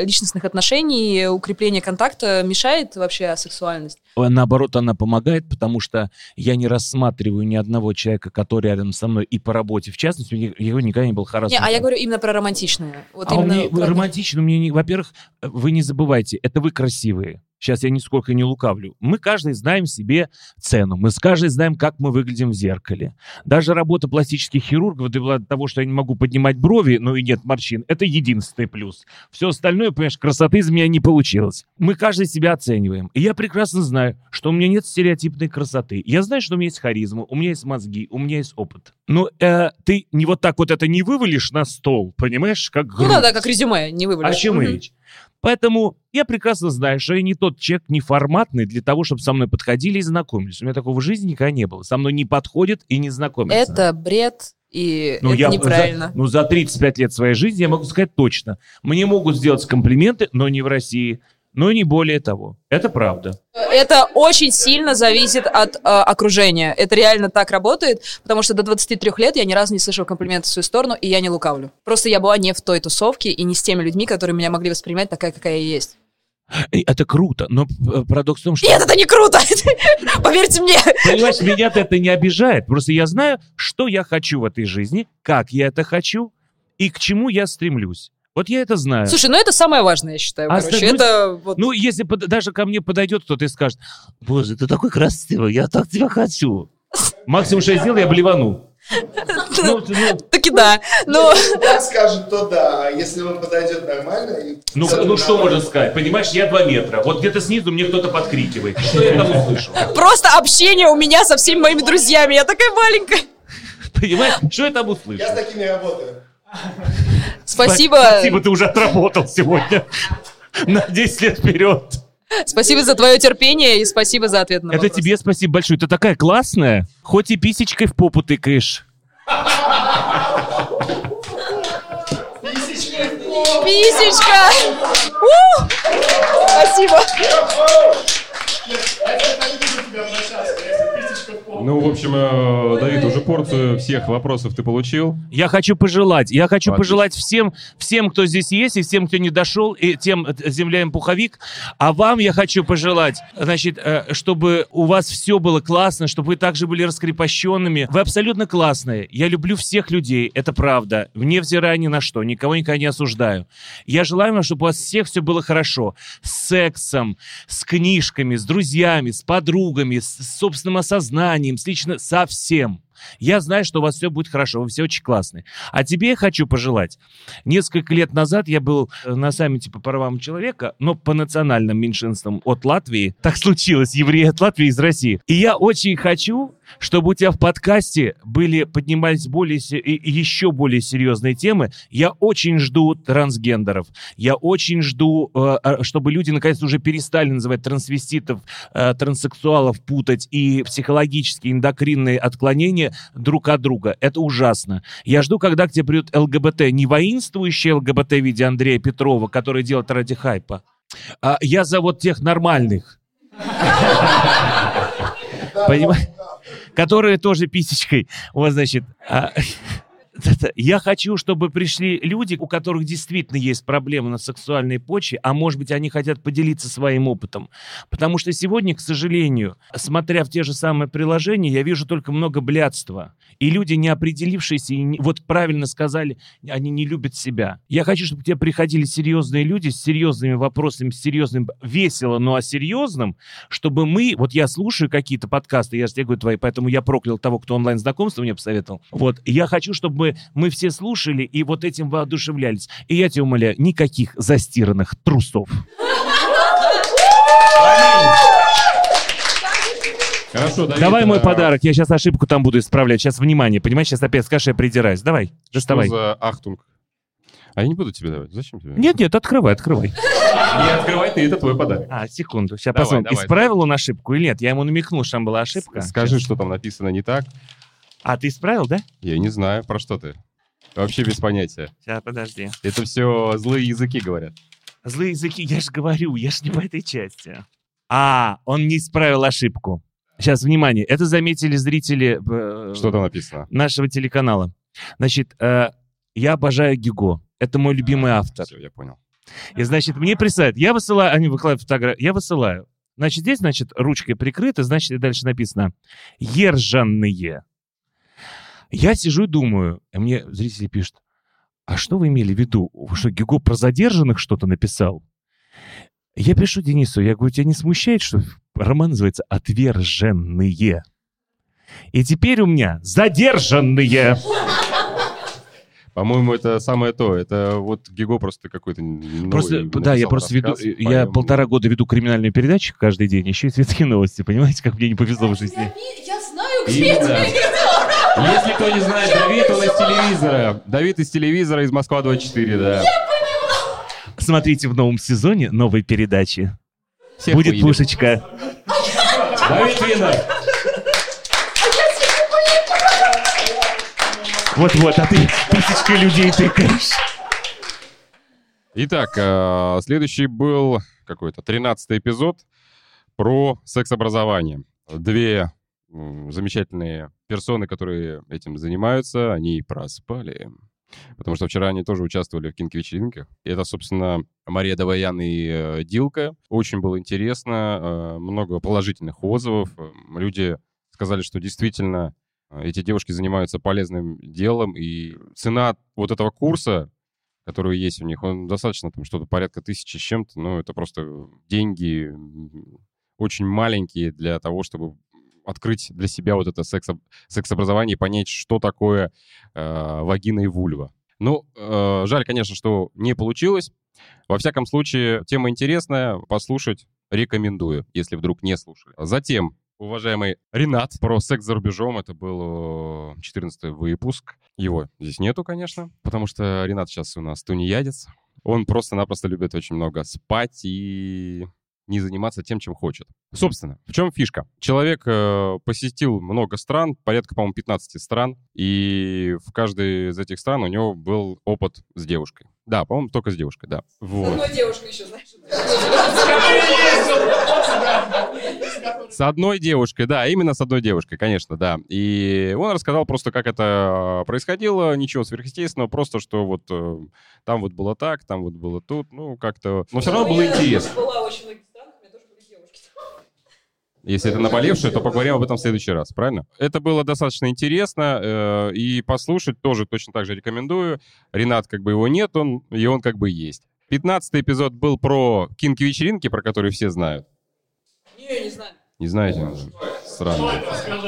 Speaker 8: э, личностных отношений, укрепление контакта мешает вообще сексуальность?
Speaker 10: Наоборот, она помогает, потому что я не рассматриваю ни одного человека, который рядом со мной и по работе, в частности, у его никогда не был
Speaker 8: Не,
Speaker 10: харасмент.
Speaker 8: а я говорю именно про романтичное. Вот
Speaker 10: а у
Speaker 8: именно
Speaker 10: меня
Speaker 8: про-
Speaker 10: романтично, у меня не... Во-первых, вы не забывайте, это вы красивые. Сейчас я нисколько не лукавлю. Мы каждый знаем себе цену. Мы с каждый знаем, как мы выглядим в зеркале. Даже работа пластических хирургов до того, что я не могу поднимать брови, но и нет морщин. Это единственный плюс. Все остальное, понимаешь, красоты из меня не получилось. Мы каждый себя оцениваем. И я прекрасно знаю, что у меня нет стереотипной красоты. Я знаю, что у меня есть харизма, у меня есть мозги, у меня есть опыт. Но э, ты не вот так вот это не вывалишь на стол, понимаешь, как
Speaker 8: Ну
Speaker 10: груз.
Speaker 8: да, да, как резюме, не вывалишь.
Speaker 10: О чем
Speaker 8: Мгм.
Speaker 10: речь? Поэтому я прекрасно знаю, что я не тот человек, не форматный для того, чтобы со мной подходили и знакомились. У меня такого в жизни никогда не было. Со мной не подходят и не знакомятся.
Speaker 8: Это бред, и
Speaker 10: Ну,
Speaker 8: это
Speaker 10: я
Speaker 8: неправильно.
Speaker 10: За, ну, за 35 лет своей жизни я могу сказать точно. Мне могут сделать комплименты, но не в России. Но не более того. Это правда.
Speaker 8: Это очень сильно зависит от э, окружения. Это реально так работает, потому что до 23 лет я ни разу не слышала комплиментов в свою сторону, и я не лукавлю. Просто я была не в той тусовке и не с теми людьми, которые меня могли воспринимать такая, какая я есть.
Speaker 10: И Это круто, но э, парадокс в том, что...
Speaker 8: Нет, это не круто! Поверьте мне!
Speaker 10: Понимаешь, меня-то это не обижает. Просто я знаю, что я хочу в этой жизни, как я это хочу и к чему я стремлюсь. Вот я это знаю.
Speaker 8: Слушай, ну это самое важное, я считаю.
Speaker 10: А
Speaker 8: короче. Это вот...
Speaker 10: Ну, если под- даже ко мне подойдет кто-то и скажет, боже, ты такой красивый, я так тебя хочу. Максимум, что я сделаю, я блевану. Ну, ну,
Speaker 8: Таки да. Но...
Speaker 7: Если так скажет, то да. А Если он подойдет нормально... и-
Speaker 10: ну, ну, что можно сказать? Понимаешь, я два метра. Вот где-то снизу мне кто-то подкрикивает. Что я там услышу?
Speaker 8: Просто общение у меня со всеми моими друзьями. Я такая маленькая.
Speaker 10: Понимаешь, что я там услышу?
Speaker 7: Я с такими работаю.
Speaker 8: Спасибо.
Speaker 10: Спасибо, ты уже отработал сегодня. На 10 лет вперед.
Speaker 8: Спасибо за твое терпение и спасибо за ответ на
Speaker 10: Это
Speaker 8: вопрос.
Speaker 10: тебе спасибо большое. Ты такая классная. Хоть и писечкой в попу тыкаешь.
Speaker 8: Писечка! У! Спасибо.
Speaker 2: Ну, в общем, э, Давид, уже порцию всех вопросов ты получил.
Speaker 10: Я хочу пожелать, я хочу
Speaker 2: Отлично.
Speaker 10: пожелать всем, всем, кто здесь есть, и всем, кто не дошел, и тем э, земля им пуховик. А вам я хочу пожелать, значит, э, чтобы у вас все было классно, чтобы вы также были раскрепощенными. Вы абсолютно классные. Я люблю всех людей, это правда. Невзирая ни на что, никого никогда не осуждаю. Я желаю вам, чтобы у вас всех все было хорошо. С сексом, с книжками, с друзьями, с подругами, с с собственным осознанием, с лично со всем. Я знаю, что у вас все будет хорошо, вы все очень классные. А тебе я хочу пожелать. Несколько лет назад я был э, на саммите по правам человека, но по национальным меньшинствам от Латвии. Так случилось, евреи от Латвии из России. И я очень хочу, чтобы у тебя в подкасте были, поднимались более, еще более серьезные темы. Я очень жду трансгендеров. Я очень жду, э, э, чтобы люди наконец уже перестали называть трансвеститов, э, транссексуалов путать и психологические эндокринные отклонения друг от друга. Это ужасно. Я жду, когда к тебе придет ЛГБТ, не воинствующий ЛГБТ в виде Андрея Петрова, который делает ради хайпа. А я за вот тех нормальных. Понимаешь? Которые тоже писечкой. Вот, значит, а, я хочу, чтобы пришли люди, у которых действительно есть проблемы на сексуальной почве, а может быть, они хотят поделиться своим опытом. Потому что сегодня, к сожалению, смотря в те же самые приложения, я вижу только много блядства. И люди, не определившиеся, и не- вот правильно сказали, они не любят себя. Я хочу, чтобы к тебе приходили серьезные люди с серьезными вопросами, с серьезным, весело, но о серьезном, чтобы мы, вот я слушаю какие-то подкасты, я же тебе говорю твои, поэтому я проклял того, кто онлайн-знакомство мне посоветовал. Вот, я хочу, чтобы мы, мы все слушали и вот этим воодушевлялись. И я тебя умоляю, никаких застиранных трусов.
Speaker 2: Хорошо, Давид.
Speaker 10: Давай мой подарок, я сейчас ошибку там буду исправлять. Сейчас, внимание, понимаешь, сейчас опять скажешь, я придираюсь. Давай, доставай.
Speaker 2: Что за ахтунг? А я не буду тебе давать. Зачем тебе?
Speaker 10: Нет, нет, открывай, открывай.
Speaker 2: Не открывай ты, это твой подарок.
Speaker 10: А, секунду, сейчас
Speaker 2: Давай,
Speaker 10: посмотрим,
Speaker 2: давай.
Speaker 10: исправил он ошибку или нет. Я ему намекнул, что там была ошибка.
Speaker 2: Скажи, что там написано не так.
Speaker 10: А, ты исправил, да?
Speaker 2: Я не знаю, про что ты. Вообще без понятия.
Speaker 10: Сейчас, подожди.
Speaker 2: Это все злые языки говорят.
Speaker 10: Злые языки, я же говорю, я же не в этой части. А, он не исправил ошибку. Сейчас, внимание, это заметили зрители э,
Speaker 2: Что там написано?
Speaker 10: нашего телеканала. Значит, э, я обожаю Гюго. Это мой любимый автор.
Speaker 2: Все, я понял.
Speaker 10: И, значит, мне присылают. Я высылаю, они выкладывают фотографию, я высылаю. Значит, здесь, значит, ручкой прикрыто, значит, и дальше написано «Ержанные». Я сижу и думаю, а мне зрители пишут, а что вы имели в виду? Вы Что, Гюго про задержанных что-то написал? Я пишу Денису, я говорю, тебя не смущает, что роман называется «Отверженные»? И теперь у меня «Задержанные».
Speaker 2: По-моему, это самое то. Это вот Гиго просто какой-то новый
Speaker 10: Просто, да, я просто веду,
Speaker 2: рассказ,
Speaker 10: я
Speaker 2: поэтому-
Speaker 10: полтора года веду криминальную передачу каждый день, еще и светские новости, понимаете, как мне не повезло в жизни.
Speaker 3: Я знаю, где
Speaker 2: Именно.
Speaker 3: это.
Speaker 2: Если кто не знает, Давид, он из телевизора. Давид из телевизора, из Москва-24, да.
Speaker 10: Смотрите в новом сезоне новой передачи.
Speaker 2: Всех
Speaker 10: Будет
Speaker 2: выебем.
Speaker 10: пушечка.
Speaker 2: Давид Винер.
Speaker 10: Вот-вот, а ты тысячкой людей тыкаешь.
Speaker 2: Итак, э, следующий был какой-то 13 эпизод про секс-образование. Две замечательные персоны, которые этим занимаются, они проспали. Потому что вчера они тоже участвовали в кинг-вечеринках. Это, собственно, Мария Даваян и э, Дилка. Очень было интересно, э, много положительных отзывов. Люди сказали, что действительно э, эти девушки занимаются полезным делом, и цена вот этого курса, который есть у них, он достаточно там что-то порядка тысячи с чем-то, но это просто деньги очень маленькие для того, чтобы открыть для себя вот это секс, секс-образование и понять, что такое э, вагина и вульва. Ну, э, жаль, конечно, что не получилось. Во всяком случае, тема интересная, послушать рекомендую, если вдруг не слушали. Затем, уважаемый Ренат про секс за рубежом, это был 14 выпуск. Его здесь нету, конечно, потому что Ренат сейчас у нас тунеядец. Он просто-напросто любит очень много спать и не заниматься тем, чем хочет. Собственно, в чем фишка? Человек э, посетил много стран, порядка, по-моему, 15 стран, и в каждой из этих стран у него был опыт с девушкой. Да, по-моему, только с девушкой, да.
Speaker 3: С
Speaker 2: Вот.
Speaker 3: одной девушкой еще, знаешь.
Speaker 2: С одной девушкой, да, именно с одной девушкой, конечно, да. И он рассказал просто, как это происходило, ничего сверхъестественного, просто что вот э, там вот было так, там вот было тут, ну, как-то... Но все равно было
Speaker 3: Я
Speaker 2: интересно.
Speaker 3: была очень многих странах, у меня тоже были девушки.
Speaker 2: Если это наболевшее, то поговорим об этом в следующий раз, правильно? Это было достаточно интересно, э, и послушать тоже точно так же рекомендую. Ренат как бы его нет, он, и он как бы есть. Пятнадцатый эпизод был про кинки-вечеринки, про которые все знают.
Speaker 3: Не, не знаю.
Speaker 2: Не знаете? Странно.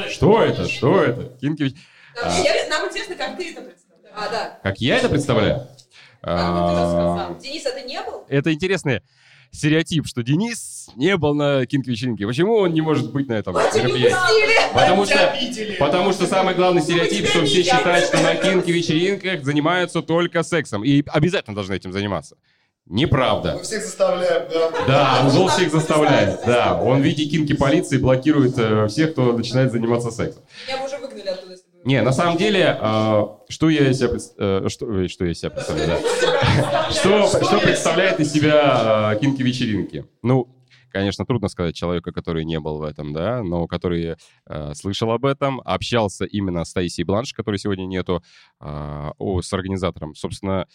Speaker 2: Что это? Что это? Кинки
Speaker 3: Нам,
Speaker 2: А.
Speaker 3: я- нам интересно, как ты это представляешь. А, да.
Speaker 2: Как я это представляю?
Speaker 3: Как бы ты
Speaker 2: А,
Speaker 3: рассказал. Денис, а ты не был?
Speaker 2: Это интересный стереотип, что Денис не был на кинг-вечеринке. Почему он не может быть на этом мероприятии? Потому что, потому что самый главный стереотип, что все считают, что на кинг-вечеринках занимаются только сексом. И обязательно должны этим заниматься. Неправда.
Speaker 7: Мы всех заставляем, да.
Speaker 2: Да, Узол всех заставляет. Да, он в виде кинки полиции блокирует э, всех, кто начинает заниматься сексом.
Speaker 3: Меня бы уже выгнали оттуда.
Speaker 2: Не, на самом деле, э, что я из себя, э, что, ой, что я из себя представляю, да. Что, что представляет из себя э, кинки-вечеринки? Ну, конечно, трудно сказать человеку, который не был в этом, да, но который э, слышал об этом, общался именно с Таисией Бланш, которой сегодня нету, э, о, с организатором. Собственно,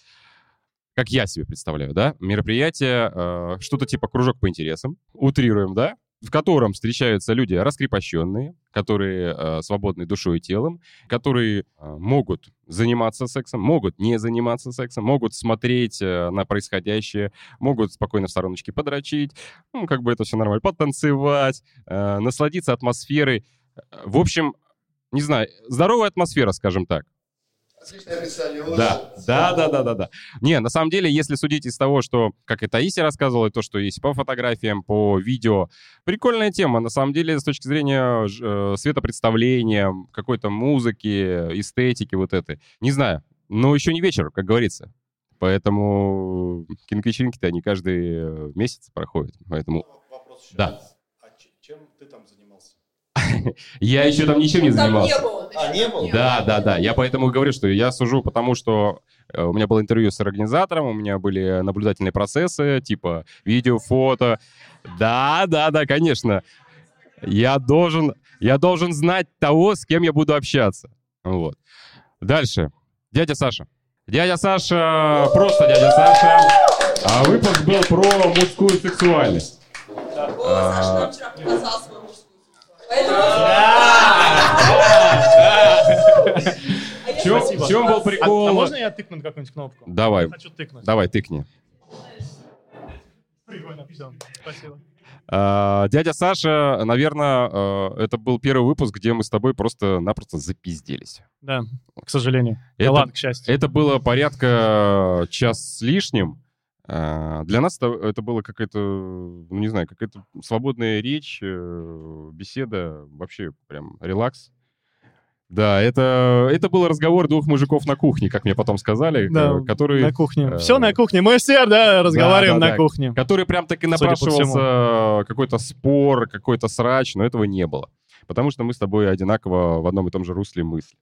Speaker 2: как я себе представляю, да, мероприятие, э, что-то типа кружок по интересам, утрируем, да, в котором встречаются люди раскрепощенные, которые э, свободны душой и телом, которые э, могут заниматься сексом, могут не заниматься сексом, могут смотреть э, на происходящее, могут спокойно в стороночке подрочить, ну, как бы это все нормально, потанцевать, э, насладиться атмосферой. Э, В общем, не знаю, здоровая атмосфера, скажем так.
Speaker 7: Отличное описание.
Speaker 2: Да, да, да, да, да, да. Не, на самом деле, если судить из того, что, как и Таисия рассказывала, и то, что есть по фотографиям, по видео, прикольная тема. На самом деле, с точки зрения э, светопредставления, какой-то музыки, эстетики вот этой. Не знаю, но еще не вечер, как говорится. Поэтому кинг-вечеринки-то они каждый э, месяц проходят. Поэтому
Speaker 11: Вопрос еще.
Speaker 2: Да.
Speaker 11: А ч- чем ты там занимался?
Speaker 2: я еще там ничем не
Speaker 3: Там
Speaker 2: занимался.
Speaker 3: не
Speaker 11: А, не был?
Speaker 2: Да, да, да. Я поэтому говорю, что я сужу, потому что э, у меня было интервью с организатором, у меня были наблюдательные процессы, типа видео, фото. Да, да, да, конечно. Я должен, я должен знать того, с кем я буду общаться. Вот. Дальше. Дядя Саша. Дядя Саша, просто дядя Саша. А выпуск был про мужскую сексуальность.
Speaker 3: О, Саша нам вчера показал сексуальность. Поэтому...
Speaker 2: В чем, в чем был прикол?
Speaker 12: А, можно я тыкну на какую-нибудь кнопку?
Speaker 2: Давай,
Speaker 12: Я хочу тыкнуть.
Speaker 2: давай, тыкни.
Speaker 12: Прикольно, все, спасибо.
Speaker 2: А, Дядя Саша, наверное, это был первый выпуск, где мы с тобой просто-напросто запизделись.
Speaker 12: Да, к сожалению. Да
Speaker 2: Это-
Speaker 12: ладно, к счастью.
Speaker 2: Это было порядка час с лишним. А, Для нас это, это было какая-то, ну не знаю, какая-то свободная речь, э, беседа, вообще прям релакс. Да, это, это был разговор двух мужиков на кухне, как мне потом сказали,
Speaker 12: Да,
Speaker 2: э, которые...
Speaker 12: на кухне.
Speaker 2: э,
Speaker 12: Все на кухне. Мы все, да, разговариваем
Speaker 2: да,
Speaker 12: на
Speaker 2: да.
Speaker 12: кухне.
Speaker 2: который прям так и напрашивался какой-то спор, какой-то срач, но этого не было. Потому что мы с тобой одинаково в одном и том же русле мысли.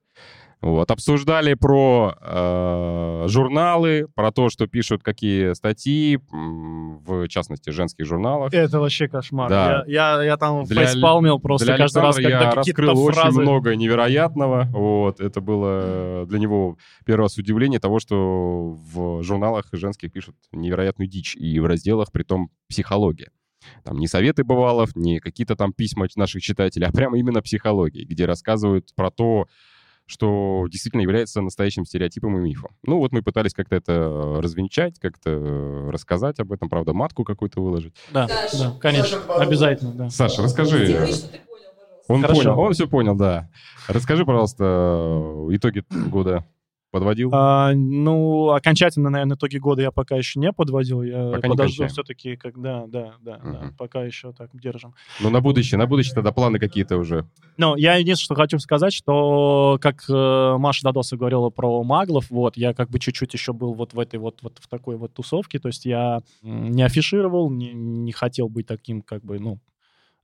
Speaker 2: Вот. Обсуждали про э, журналы, про то, что пишут какие статьи, в частности, женских журналах.
Speaker 12: Это вообще кошмар.
Speaker 2: Да.
Speaker 12: Я, я, я там
Speaker 2: Для
Speaker 12: фейспалмил просто
Speaker 2: Для
Speaker 12: каждый раз, когда
Speaker 2: я раскрыл
Speaker 12: фразы...
Speaker 2: очень много невероятного. Вот. Это было для него первый раз удивление того, что в журналах женских пишут невероятную дичь. И в разделах, при том, психология. Там не советы бывалов, не какие-то там письма наших читателей, а прямо именно психология, где рассказывают про то, что действительно является настоящим стереотипом и мифом. Ну вот мы пытались как-то это э, развенчать, как-то э, рассказать об этом, правда, матку какую-то выложить.
Speaker 12: Да,
Speaker 3: Саша.
Speaker 12: да, конечно,
Speaker 7: Саша,
Speaker 12: обезательно, да.
Speaker 2: Саша, расскажи.
Speaker 3: Сделай, что ты понял.
Speaker 2: Он
Speaker 12: Хорошо.
Speaker 2: понял, он все понял, да. Расскажи, пожалуйста, э, итоги года. Подводил?
Speaker 12: А, ну, окончательно, наверное, итоги года я пока еще не подводил. Я
Speaker 2: Пока
Speaker 12: подожду все-таки, когда, да, да, да,
Speaker 2: Мгм.
Speaker 12: пока еще так держим.
Speaker 2: Ну, на будущее, на будущее тогда планы какие-то уже.
Speaker 12: Ну, я единственное, что хочу сказать, что, как э, Маша Дадоса говорила про маглов, вот, я как бы чуть-чуть еще был вот в этой вот, вот в такой вот тусовке, то есть я не афишировал, не, не хотел быть таким, как бы, ну,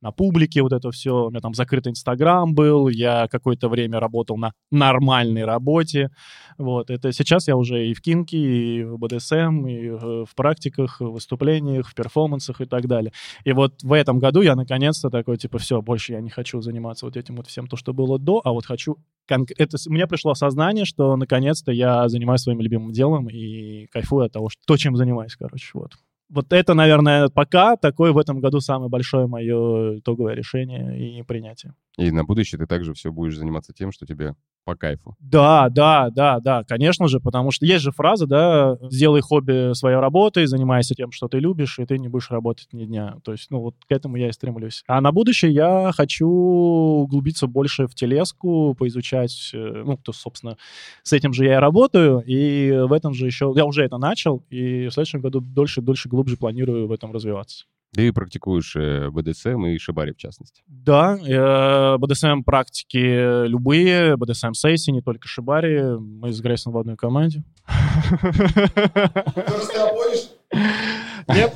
Speaker 12: на публике вот это все. У меня там закрытый Инстаграм был, я какое-то время работал на нормальной работе. Вот, это сейчас я уже и в кинке, и в БДСМ, и э, в практиках, в выступлениях, в перформансах и так далее. И вот в этом году я наконец-то такой, типа, все, больше я не хочу заниматься вот этим вот всем, то, что было до, а вот хочу... Это, мне пришло осознание, что наконец-то я занимаюсь своим любимым делом и кайфую от того, что то, чем занимаюсь, короче, вот. Вот это, наверное, пока такое в этом году самое большое мое итоговое решение и принятие.
Speaker 2: И на будущее ты также все будешь заниматься тем, что тебе по кайфу.
Speaker 12: Да, да, да, да, конечно же, потому что есть же фраза, да, сделай хобби своей работой, занимайся тем, что ты любишь, и ты не будешь работать ни дня. То есть, ну, вот к этому я и стремлюсь. А на будущее я хочу углубиться больше в телеску, поизучать, э, ну, то, собственно, с этим же я и работаю, и в этом же еще, я уже это начал, и в следующем году дольше, дольше, глубже планирую в этом развиваться.
Speaker 2: Ты практикуешь э, БДСМ и шибари в частности.
Speaker 12: Да, э, БДСМ практики любые, БДСМ сессии, не только шибари. Мы с Грейсом в одной команде.
Speaker 7: Ты расторопонишь?
Speaker 12: Нет.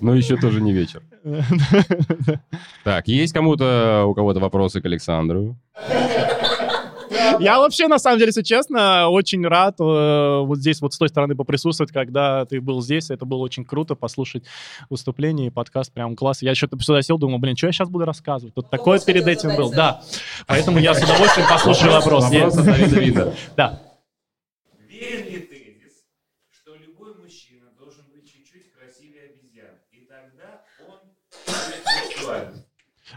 Speaker 2: Но еще тоже не вечер. Так, есть кому-то, у кого-то вопросы к Александру?
Speaker 12: Я вообще, на самом деле, если честно, очень рад э, вот здесь вот с той стороны поприсутствовать, когда ты был здесь. Это было очень круто послушать выступление и подкаст. Прям класс. Я что-то сюда сел, думал, блин, что я сейчас буду рассказывать? Тут такое перед этим был. Да. Поэтому я с удовольствием послушаю вопрос.
Speaker 2: Вопрос от Давида Вита.
Speaker 12: Да.
Speaker 10: Верен ли тезис, что любой мужчина должен быть чуть-чуть красивее обезьян, и тогда он будет сексуальным?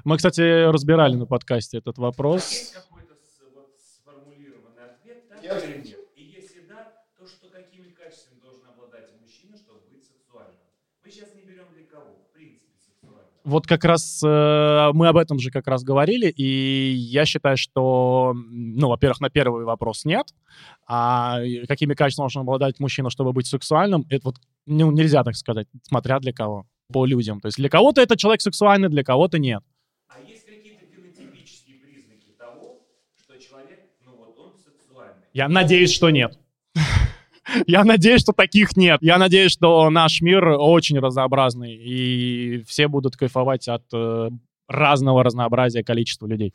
Speaker 12: Мы, кстати, разбирали на подкасте этот вопрос.
Speaker 10: Есть какой-то с- вот сформулированный ответ, так или нет? И если да, то что какими качествами должен обладать мужчина, чтобы быть сексуальным? Мы сейчас не берем для кого, в принципе, сексуальным.
Speaker 12: Вот как раз э, мы об этом же как раз говорили, и я считаю, что, ну, во-первых, на первый вопрос нет, а какими качествами должен обладать мужчина, чтобы быть сексуальным, это вот, ну, нельзя так сказать, смотря для кого, по людям. То есть для кого-то это человек сексуальный, для кого-то нет.
Speaker 10: А есть какие-то фенотипические признаки того, что человек, ну вот он сексуальный?
Speaker 12: Я надеюсь, что нет. Я надеюсь, что таких нет. Я надеюсь, что наш мир очень разнообразный, и все будут кайфовать от э, разного разнообразия количества людей.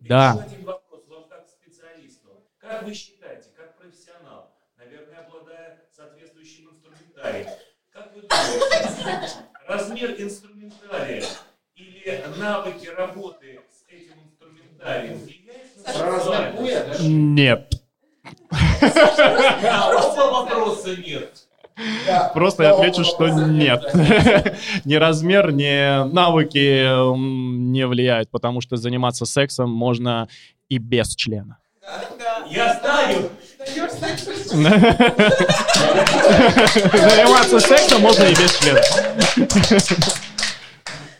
Speaker 12: Да.
Speaker 10: Еще один вопрос вам как специалисту. Как вы считаете, как профессионал, наверное, обладая соответствующим инструментарием, как вы думаете, размер инструментария или навыки работы с этим инструментарием влияет на?
Speaker 12: Нет.
Speaker 10: Вопроса нет.
Speaker 12: Просто я отвечу, что нет. Ни размер, ни навыки не влияют, потому что заниматься сексом можно и без члена.
Speaker 10: Я знаю.
Speaker 12: Заниматься сексом можно и без члена.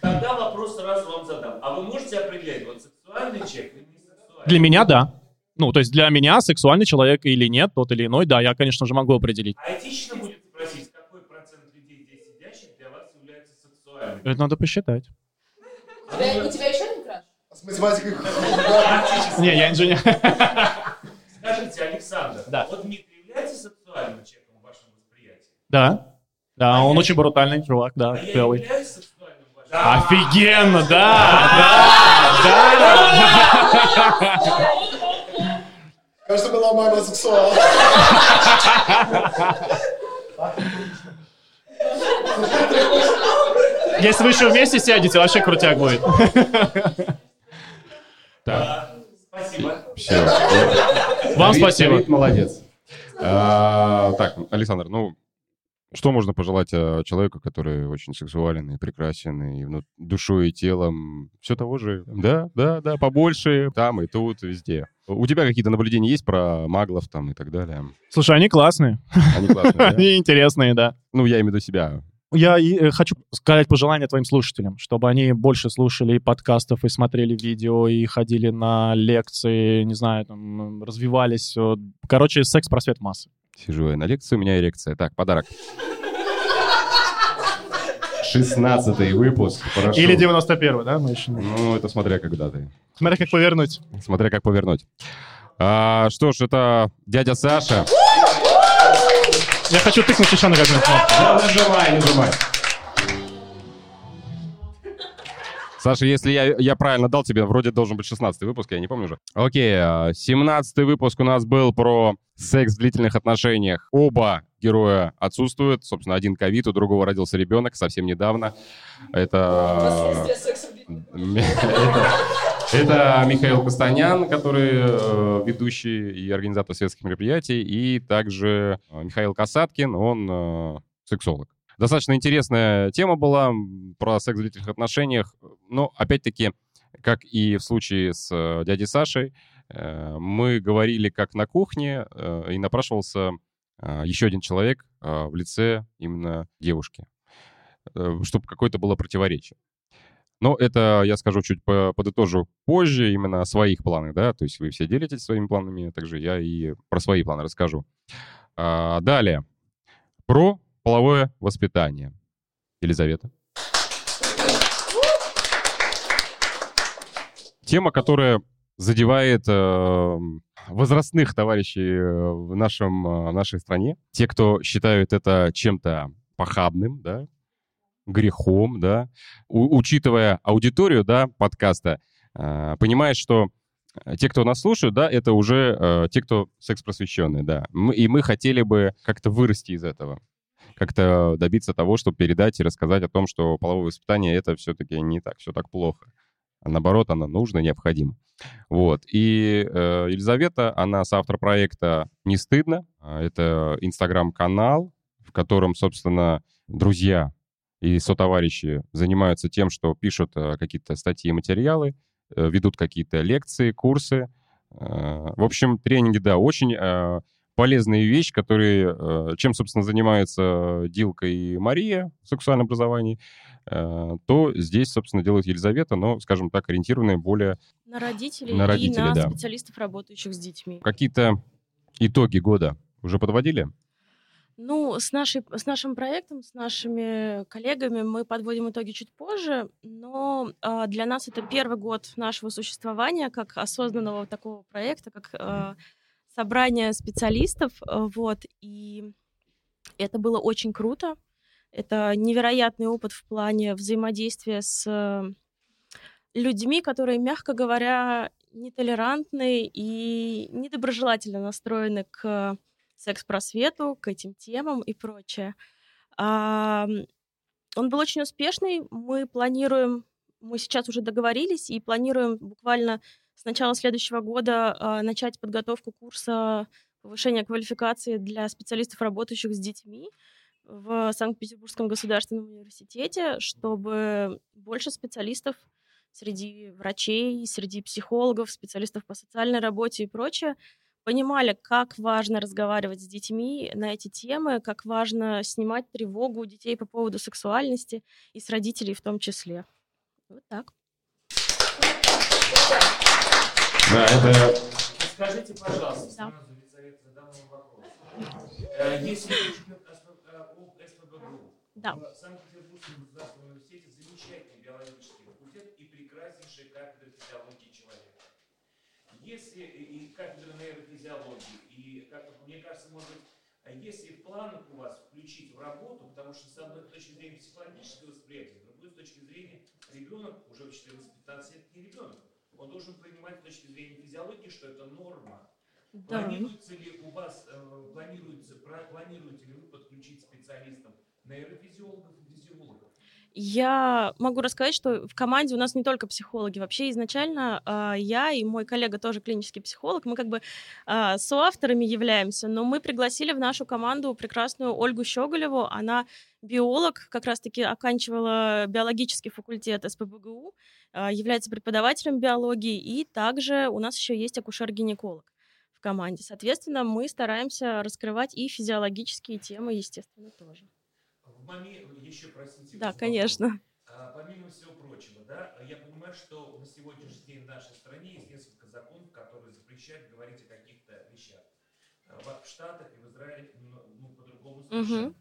Speaker 10: Тогда вопрос сразу вам задам. А вы можете определять, вот сексуальный человек или не сексуальный?
Speaker 12: Для меня да. Ну, то есть для меня сексуальный человек или нет, тот или иной, да, я, конечно же, могу определить.
Speaker 10: А этично будет спросить, какой процент людей здесь сидящих для вас является сексуальным?
Speaker 12: Это надо посчитать.
Speaker 3: У тебя, у тебя еще один краш?
Speaker 7: С математикой.
Speaker 12: Не, я инженер.
Speaker 10: Скажите, Александр,
Speaker 12: Да.
Speaker 10: вот Дмитрий является сексуальным человеком в вашем восприятии?
Speaker 12: Да. Да, он очень брутальный чувак, да,
Speaker 10: А я
Speaker 12: клевый.
Speaker 10: вашем
Speaker 12: Офигенно, да, да, да.
Speaker 7: Кажется, была мама сексуал.
Speaker 12: Если вы еще вместе сядете, вообще крутяк будет.
Speaker 2: Так,
Speaker 10: Спасибо.
Speaker 2: все.
Speaker 12: Вам спасибо.
Speaker 2: молодец. А, Так, Александр, ну, что можно пожелать э, человеку, который очень сексуален и прекрасен, и ну, душой и телом, все того же, да, да, да, побольше, там и тут, везде. У тебя какие-то наблюдения есть про маглов там и так далее?
Speaker 12: Слушай, они классные.
Speaker 2: Они классные?
Speaker 12: Они интересные, да.
Speaker 2: Ну, я имею в виду себя.
Speaker 12: Я и, э, хочу сказать пожелание твоим слушателям, чтобы они больше слушали и подкастов, и смотрели видео, и ходили на лекции, не знаю, там, развивались. Вот. Короче, секс-просвет массы.
Speaker 2: Сижу я на лекции, у меня эрекция. Так, подарок. 16 выпуск. Прошу.
Speaker 12: Или 91 да? Мы еще...
Speaker 2: Ну, это смотря когда ты.
Speaker 12: Смотря как повернуть.
Speaker 2: Смотря как повернуть. А, что ж, это дядя Саша.
Speaker 12: Я хочу тыкнуть еще на какую-нибудь кнопку.
Speaker 2: Нажимай, нажимай. Саша, если я, я правильно дал тебе, вроде должен быть 16 выпуск, я не помню уже. Окей, 17 выпуск у нас был про секс в длительных отношениях. Оба героя отсутствуют. Собственно, один ковид, у другого родился ребенок совсем недавно. Это... Это, это Михаил Костанян, который э, ведущий и организатор светских мероприятий, и также э, Михаил Касаткин, он э, сексолог. Достаточно интересная тема была про секс в длительных отношениях. Но, опять-таки, как и в случае с э, дядей Сашей, э, мы говорили как на кухне, э, и напрашивался э, еще один человек э, в лице именно девушки, э, чтобы какое-то было противоречие. Но это я скажу чуть по- подытожу позже, именно о своих планах, да, то есть вы все делитесь своими планами, а также я и про свои планы расскажу. А, далее, про половое воспитание. Елизавета. Тема, которая задевает э, возрастных товарищей э, в нашем, э, нашей стране. Те, кто считают это чем-то похабным, да, грехом, да, У- учитывая аудиторию, да, подкаста, э, понимает, что те, кто нас слушают, да, это уже э, те, кто секс-просвещенные, да. Мы- и мы хотели бы как-то вырасти из этого как-то добиться того, чтобы передать и рассказать о том, что половое воспитание это все-таки не так, все так плохо. А наоборот, оно нужно, необходимо. Вот. И э, Елизавета, она соавтор проекта «Не стыдно». А, Это инстаграм-канал, в котором, собственно, друзья и сотоварищи занимаются тем, что пишут э, какие-то статьи и материалы, э, ведут какие-то лекции, курсы. Э, В общем, тренинги, да, очень э, полезная вещь, которые, э, чем, собственно, занимаются Дилка и Мария в сексуальном образовании, э, то здесь, собственно, делает Елизавета, но, скажем так, ориентированные более
Speaker 13: На родителей,
Speaker 2: На родителей,
Speaker 13: и на
Speaker 2: да.
Speaker 13: специалистов, работающих с детьми.
Speaker 2: какие-то итоги года уже подводили?
Speaker 13: Ну, с, нашей, с нашим проектом, с нашими коллегами мы подводим итоги чуть позже, но а, для нас это первый год нашего существования как осознанного такого проекта, как а, собрание специалистов, а, вот, и это было очень круто. Это невероятный опыт в плане взаимодействия с э, людьми, которые, мягко говоря, нетолерантны и недоброжелательно настроены к секс-просвету, к этим темам и прочее. А, Он был очень успешный. Мы планируем, мы сейчас уже договорились и планируем буквально с начала следующего года а, начать подготовку курса повышения квалификации для специалистов, работающих с детьми в Санкт-Петербургском государственном университете, чтобы больше специалистов среди врачей, среди психологов, специалистов по социальной работе и прочее понимали, как важно разговаривать с детьми на эти темы, как важно снимать тревогу у детей по поводу сексуальности и с родителей в том числе. Вот так.
Speaker 2: Да, это...
Speaker 10: Скажите, пожалуйста,
Speaker 13: Да.
Speaker 10: сразу, Елизавета, задам вам вопрос. Э, Если речь идет о СП- э, об СПБГУ,
Speaker 13: Да.
Speaker 10: в Санкт-Петербургском государственном университете замечательный биологический факультет и прекраснейшая кафедра физиологии человека. Если и и кафедра нейрофизиологии, и, как мне кажется, может быть, а если в планах у вас включить в работу, потому что с одной точки зрения психологического восприятия, с другой с точки зрения ребенок уже в 14-15 лет не ребенок. Он должен понимать с точки зрения физиологии, что это норма.
Speaker 13: Да.
Speaker 10: Планируется ли у вас, э, планируется, планируете ли вы подключить специалистов нейрофизиологов и физиологов?
Speaker 13: Я могу рассказать, что в команде у нас не только психологи. Вообще изначально а, я и мой коллега тоже клинический психолог, мы как бы а, соавторами являемся, но мы пригласили в нашу команду прекрасную Ольгу Щеголеву. Она биолог, как раз-таки оканчивала биологический факультет СПБГУ, а, является преподавателем биологии, и также у нас еще есть акушер-гинеколог в команде. Соответственно, мы стараемся раскрывать и физиологические темы, естественно, тоже.
Speaker 10: В моме- еще, простите,
Speaker 13: Да, конечно.
Speaker 10: А, Помимо всего прочего, да, я понимаю, что на сегодняшний день в нашей стране есть несколько законов, которые запрещают говорить о каких-то вещах. А В Штатах и в Израиле ну, по-другому совершенно.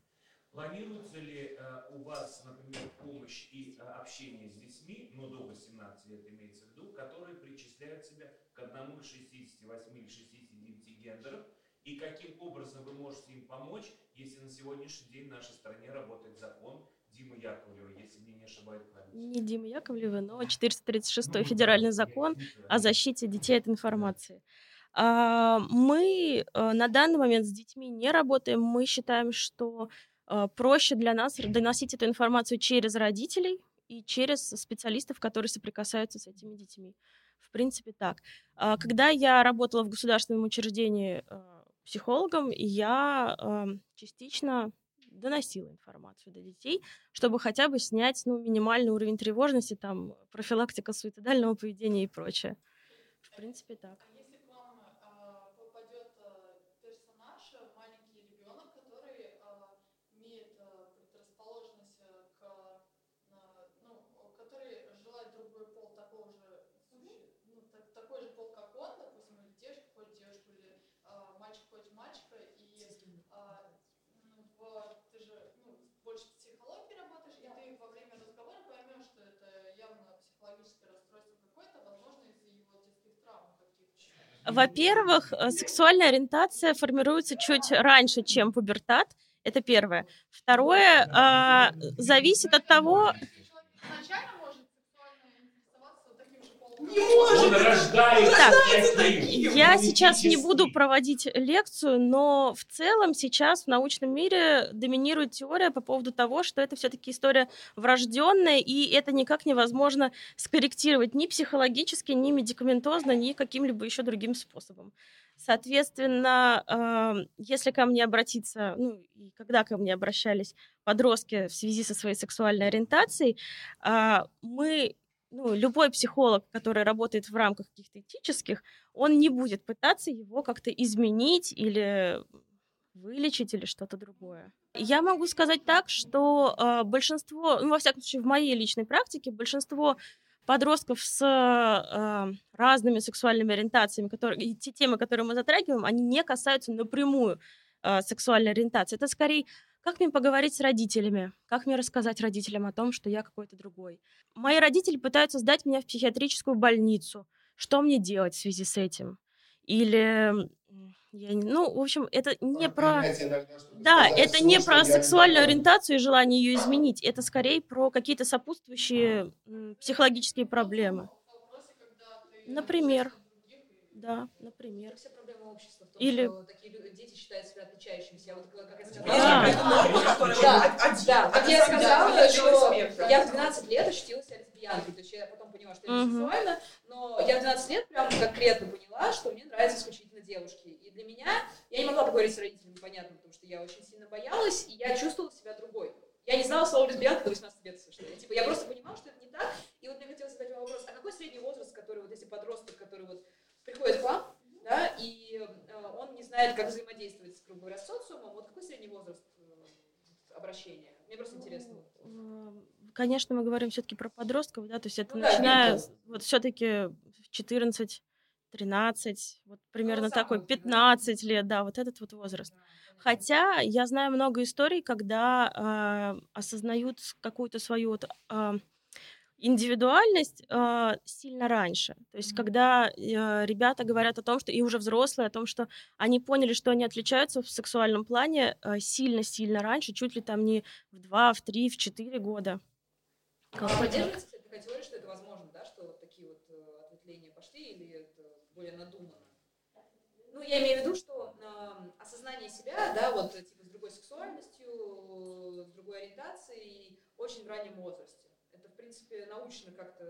Speaker 10: Планируется ли а, у вас, например, помощь и общение с детьми, ну, до 18 лет имеется в виду, которые причисляют себя к одному из 68 или 69 гендеров, и каким образом вы можете им помочь, если на сегодняшний день в нашей стране работает закон Димы Яковлева, если мне не память.
Speaker 13: Не Дима Яковлева, но 436 федеральный закон о защите детей от информации. А, Мы э, на данный момент с детьми не работаем. Мы считаем, что э, проще для нас доносить эту информацию через родителей и через специалистов, которые соприкасаются с этими детьми. В принципе, так. А, Когда я работала в государственном учреждении психологом, я э, частично доносила информацию до детей, чтобы хотя бы снять ну, минимальный уровень тревожности, там, профилактика суицидального поведения и прочее. В принципе, так.
Speaker 14: Если к вам а, попадет а, персонаж, а, маленький ребенок, который а, имеет а, предрасположенность а, к, а, ну, который желает другой пол такого же, суще- ну, так- такой же пол, как он, допустим, или девушка хочет девушку, или а, мальчик хочет мальчика, и а, ну, в- ты же ну, больше в психологии работаешь, и ты во время разговора поймешь, что это явно психологическое расстройство какое-то, возможно, из-за его детских травм каких-то.
Speaker 13: Во-первых, э, сексуальная ориентация формируется чуть раньше, чем пубертат. Это первое. Второе, а, зависит от того...
Speaker 14: Изначально может сексуально интересоваться вот
Speaker 10: Он рождается
Speaker 13: Так,
Speaker 10: таким,
Speaker 13: я сейчас не буду проводить лекцию, но в целом сейчас в научном мире доминирует теория по поводу того, что это все-таки история врожденная, и это никак невозможно скорректировать ни психологически, ни медикаментозно, ни каким-либо еще другим способом. Соответственно, э, если ко мне обратиться, ну и когда ко мне обращались подростки в связи со своей сексуальной ориентацией, а, мы ну, любой психолог, который работает в рамках каких-то этических, он не будет пытаться его как-то изменить или вылечить или что-то другое. Я могу сказать так, что э, большинство, ну, во всяком случае, в моей личной практике, большинство подростков с э, разными сексуальными ориентациями, которые, и те темы, которые мы затрагиваем, они не касаются напрямую э, сексуальной ориентации. Это скорее как мне поговорить с родителями? Как мне рассказать родителям о том, что я какой-то другой? Мои родители пытаются сдать меня в психиатрическую больницу. Что мне делать в связи с этим? Или... Я не, ну, в общем, это не про...
Speaker 6: Иногда,
Speaker 13: Да,
Speaker 6: сказать
Speaker 13: это не про сексуальную ориентацию и желание ее изменить. Это скорее про какие-то сопутствующие психологические проблемы. Например. Да, например.
Speaker 8: Вся проблема общества в том,
Speaker 13: Или-
Speaker 8: что такие дети считают себя отличающимися. Я вот как я сказала.
Speaker 13: Да.
Speaker 8: Да, да, да. Как я сказала, что я в 12 лет ощутила себя лесбиянкой. То есть я потом поняла, что я бисексуальна, но я в 12 лет прям конкретно поняла, что мне нравятся исключительно девушки. И для меня, я не могла поговорить с родителями, понятно, потому что я очень сильно боялась, и я чувствовала себя другой. Я не знала слова лесбиянка до 18 лет совершенно. Типа, я просто понимала, что это не так. И вот мне хотелось задать вам вопрос, а какой средний возраст, который вот если подросток, который вот приходит к вам, да, и э, он не знает, как взаимодействовать, грубо говоря, с социумом, вот какой средний возраст э, обращения? Мне просто интересно.
Speaker 13: Конечно, мы говорим все-таки про подростков, да, то есть это
Speaker 8: Ну да,
Speaker 13: начиная с- вот все-таки 14, 13, вот примерно
Speaker 8: Ну,
Speaker 13: такой,
Speaker 8: вот, да.
Speaker 13: 15 лет, да, вот этот вот возраст. Хотя я знаю много историй, когда э, осознают какую-то свою вот, э, индивидуальность э, сильно раньше. То есть, когда э, ребята говорят о том, что и уже взрослые, о том, что они поняли, что они отличаются в сексуальном плане э, сильно-сильно раньше, чуть ли там не в 2, в 3, в 4 года.
Speaker 8: А поддерживаете такая теория, что это возможно, да, что вот такие вот э, ответвления пошли, или это более надуманно? Ну, я имею в виду, что э, осознание себя, да, вот э, типа с другой сексуальностью, э, с другой ориентацией, очень в раннем возрасте. Принципе, научно как-то...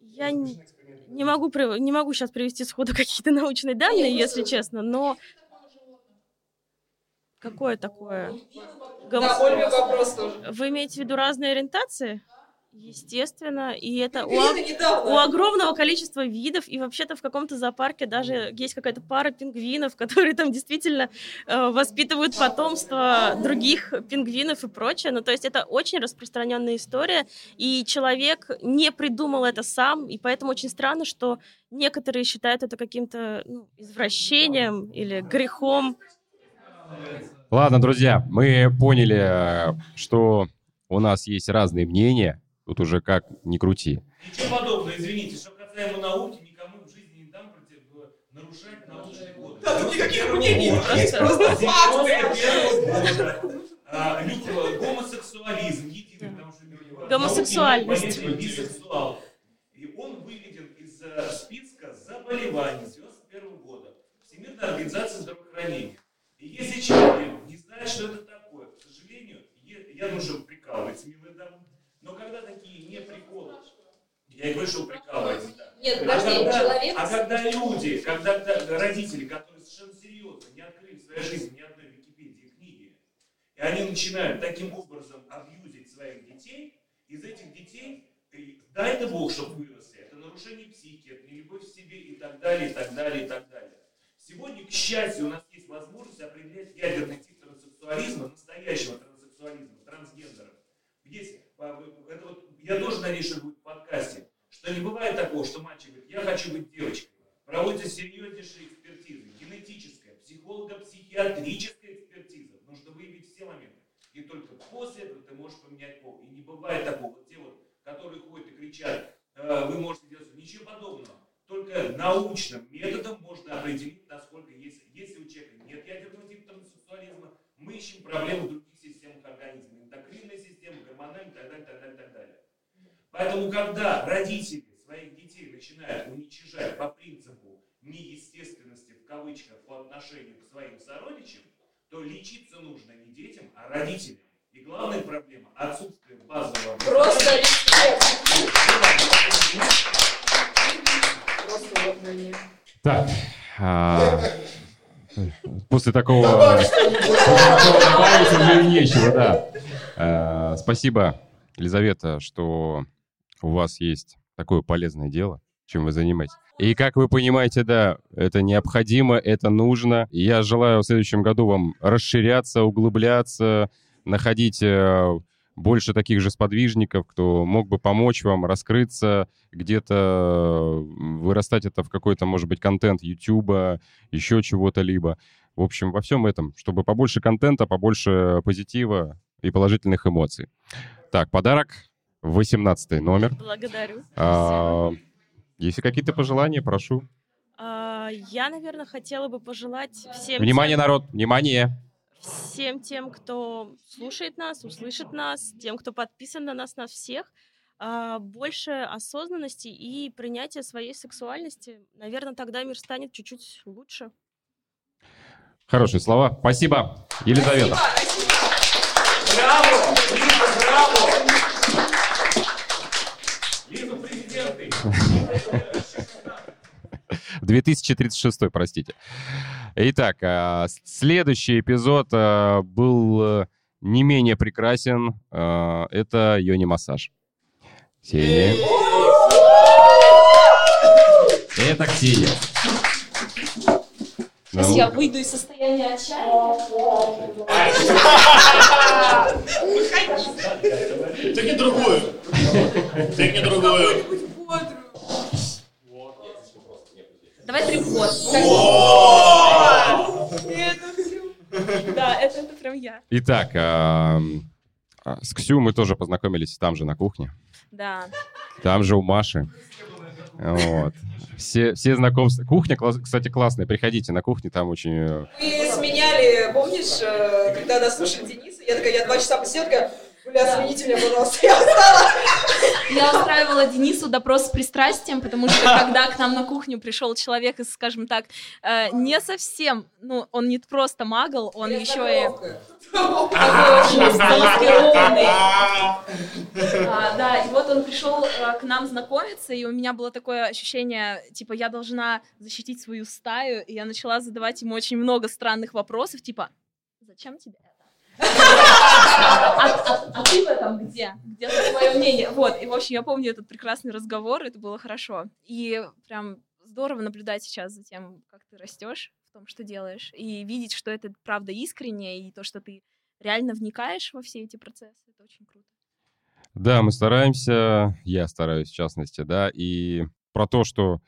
Speaker 13: Я не, не могу, не могу сейчас привести сходу какие-то научные данные,
Speaker 8: Нет,
Speaker 13: если
Speaker 8: просто-
Speaker 13: честно, но какое такое?
Speaker 8: Да, Ольга вопрос тоже.
Speaker 13: Вы имеете в виду разные ориентации? Естественно, и это у,
Speaker 3: недавно.
Speaker 13: у огромного количества видов, и вообще-то в каком-то зоопарке даже есть какая-то пара пингвинов, которые там действительно э, воспитывают потомство других пингвинов и прочее. Ну, то есть это очень распространенная история, и человек не придумал это сам, и поэтому очень странно, что некоторые считают это каким-то ну, извращением или грехом.
Speaker 2: Ладно, друзья, мы поняли, э, что у нас есть разные мнения. Тут уже как ни крути.
Speaker 10: Ничего подобного, извините, что касаемо науки, никому в жизни не дам против нарушать научные годы.
Speaker 3: Да, тут никаких мнений есть просто факты.
Speaker 10: А, Гомосексуализм единый, потому что
Speaker 13: Гомосексуальность.
Speaker 10: бисексуал. И он выведен из э, списка заболеваний с 91 года Всемирной организации здравоохранения. И если человек не знает, что это такое, к сожалению, е- я думаю, что прикалывается, милая дама, но когда такие не приколы, я и говорю, что да.
Speaker 3: Нет,
Speaker 10: А
Speaker 3: подожди,
Speaker 10: когда-
Speaker 3: человек-
Speaker 10: А когда люди, когда родители, которые совершенно серьезно не открыли в своей жизни ни одной Википедии книги, и они начинают таким образом абьюзить своих детей, из этих детей, дай ты Бог, чтобы выросли, это нарушение психики, это нелюбовь к себе и так далее, и так далее, и так далее. Сегодня, к счастью, у нас есть возможность определять ядерный тип транссексуализма, настоящего транссексуализма, трансгендеров. Есть, а, вы- это вот, я тоже надеюсь, что будет в подкасте, что не бывает такого, что мальчик говорит, я хочу быть девочкой. Проводятся серьезнейшие экспертизы, генетическая, психолого-психиатрическая экспертиза. Нужно выявить все моменты. И только после этого ты можешь поменять пол. И не бывает такого. Вот те вот, которые ходят и кричат, «Э, вы можете делать ничего подобного. Только научным методом можно определить, насколько есть. Если у человека нет ядерного типа транссексуализма, мы ищем проблемы в других системах организма. Эндокринная система, гормональная и так далее, так далее, так далее. Поэтому, когда родители своих детей начинают уничижать по принципу неестественности, в кавычках, по отношению к своим сородичам, то лечиться нужно не детям, а родителям. И главная проблема – отсутствие базового...
Speaker 3: Просто
Speaker 10: респект.
Speaker 2: Так, а, после такого добавить уже нечего, да. А, Спасибо, Елизавета, что у вас есть такое полезное дело, чем вы занимаетесь. И как вы понимаете, да, это необходимо, это нужно. Я желаю в следующем году вам расширяться, углубляться, находить э, больше таких же сподвижников, кто мог бы помочь вам раскрыться, где-то вырастать это в какой-то, может быть, контент Ютуба, еще чего-то либо. В общем, во всем этом, чтобы побольше контента, побольше позитива и положительных эмоций. Так, подарок, 18 номер.
Speaker 13: Благодарю.
Speaker 2: А, Если какие-то пожелания, прошу.
Speaker 13: А, Я, наверное, хотела бы пожелать всем
Speaker 2: Внимание,
Speaker 13: тем-
Speaker 2: народ, внимание!
Speaker 13: всем тем, кто слушает нас, услышит нас, тем, кто подписан на нас, нас всех, а, больше осознанности и принятия своей сексуальности. Наверное, тогда мир станет чуть-чуть лучше.
Speaker 2: Хорошие слова. Спасибо, Елизавета.
Speaker 10: Браво! Лиза, браво! Лиза,
Speaker 2: 2036, простите. Итак, а, следующий эпизод а, был э, не менее прекрасен. А, Это Йони Массаж. Ксения. Это Ксения.
Speaker 15: Сейчас
Speaker 2: Ну,
Speaker 15: я выйду из состояния отчаяния.
Speaker 4: Тыкни другую. Тыкни другую.
Speaker 15: Давай трипод.
Speaker 13: Да, это, это прям я.
Speaker 2: Итак, а, а, с Ксю мы тоже познакомились там же на кухне.
Speaker 13: Да.
Speaker 2: Там же у Маши. Вот. Все, все знакомства. Кухня, кстати, классная. Приходите на кухню, там очень... э,
Speaker 3: Мы сменяли, помнишь, э, когда нас слушали Дениса, я такая, я два часа посидела, такая, бля, смените меня, пожалуйста, я устала.
Speaker 15: Я устраивала Денису допрос с пристрастием, потому что когда к нам на кухню пришел человек из, скажем так, э, не совсем, ну, он не просто магл, он еще и такой очень замаскированный. А, да, и вот он пришел э, к нам знакомиться, и у меня было такое ощущение, типа, я должна защитить свою стаю, и я начала задавать ему очень много странных вопросов, типа, зачем тебе это? А, ты в этом где? Где твое мнение. Вот, и, в общем, я помню этот прекрасный разговор, это было хорошо. И прям здорово наблюдать сейчас за тем, как ты растешь в том, что делаешь, и видеть, что это правда искренне, и то, что ты реально вникаешь во все эти процессы, это очень круто.
Speaker 2: Да, мы стараемся, я стараюсь в частности, да, и про то, что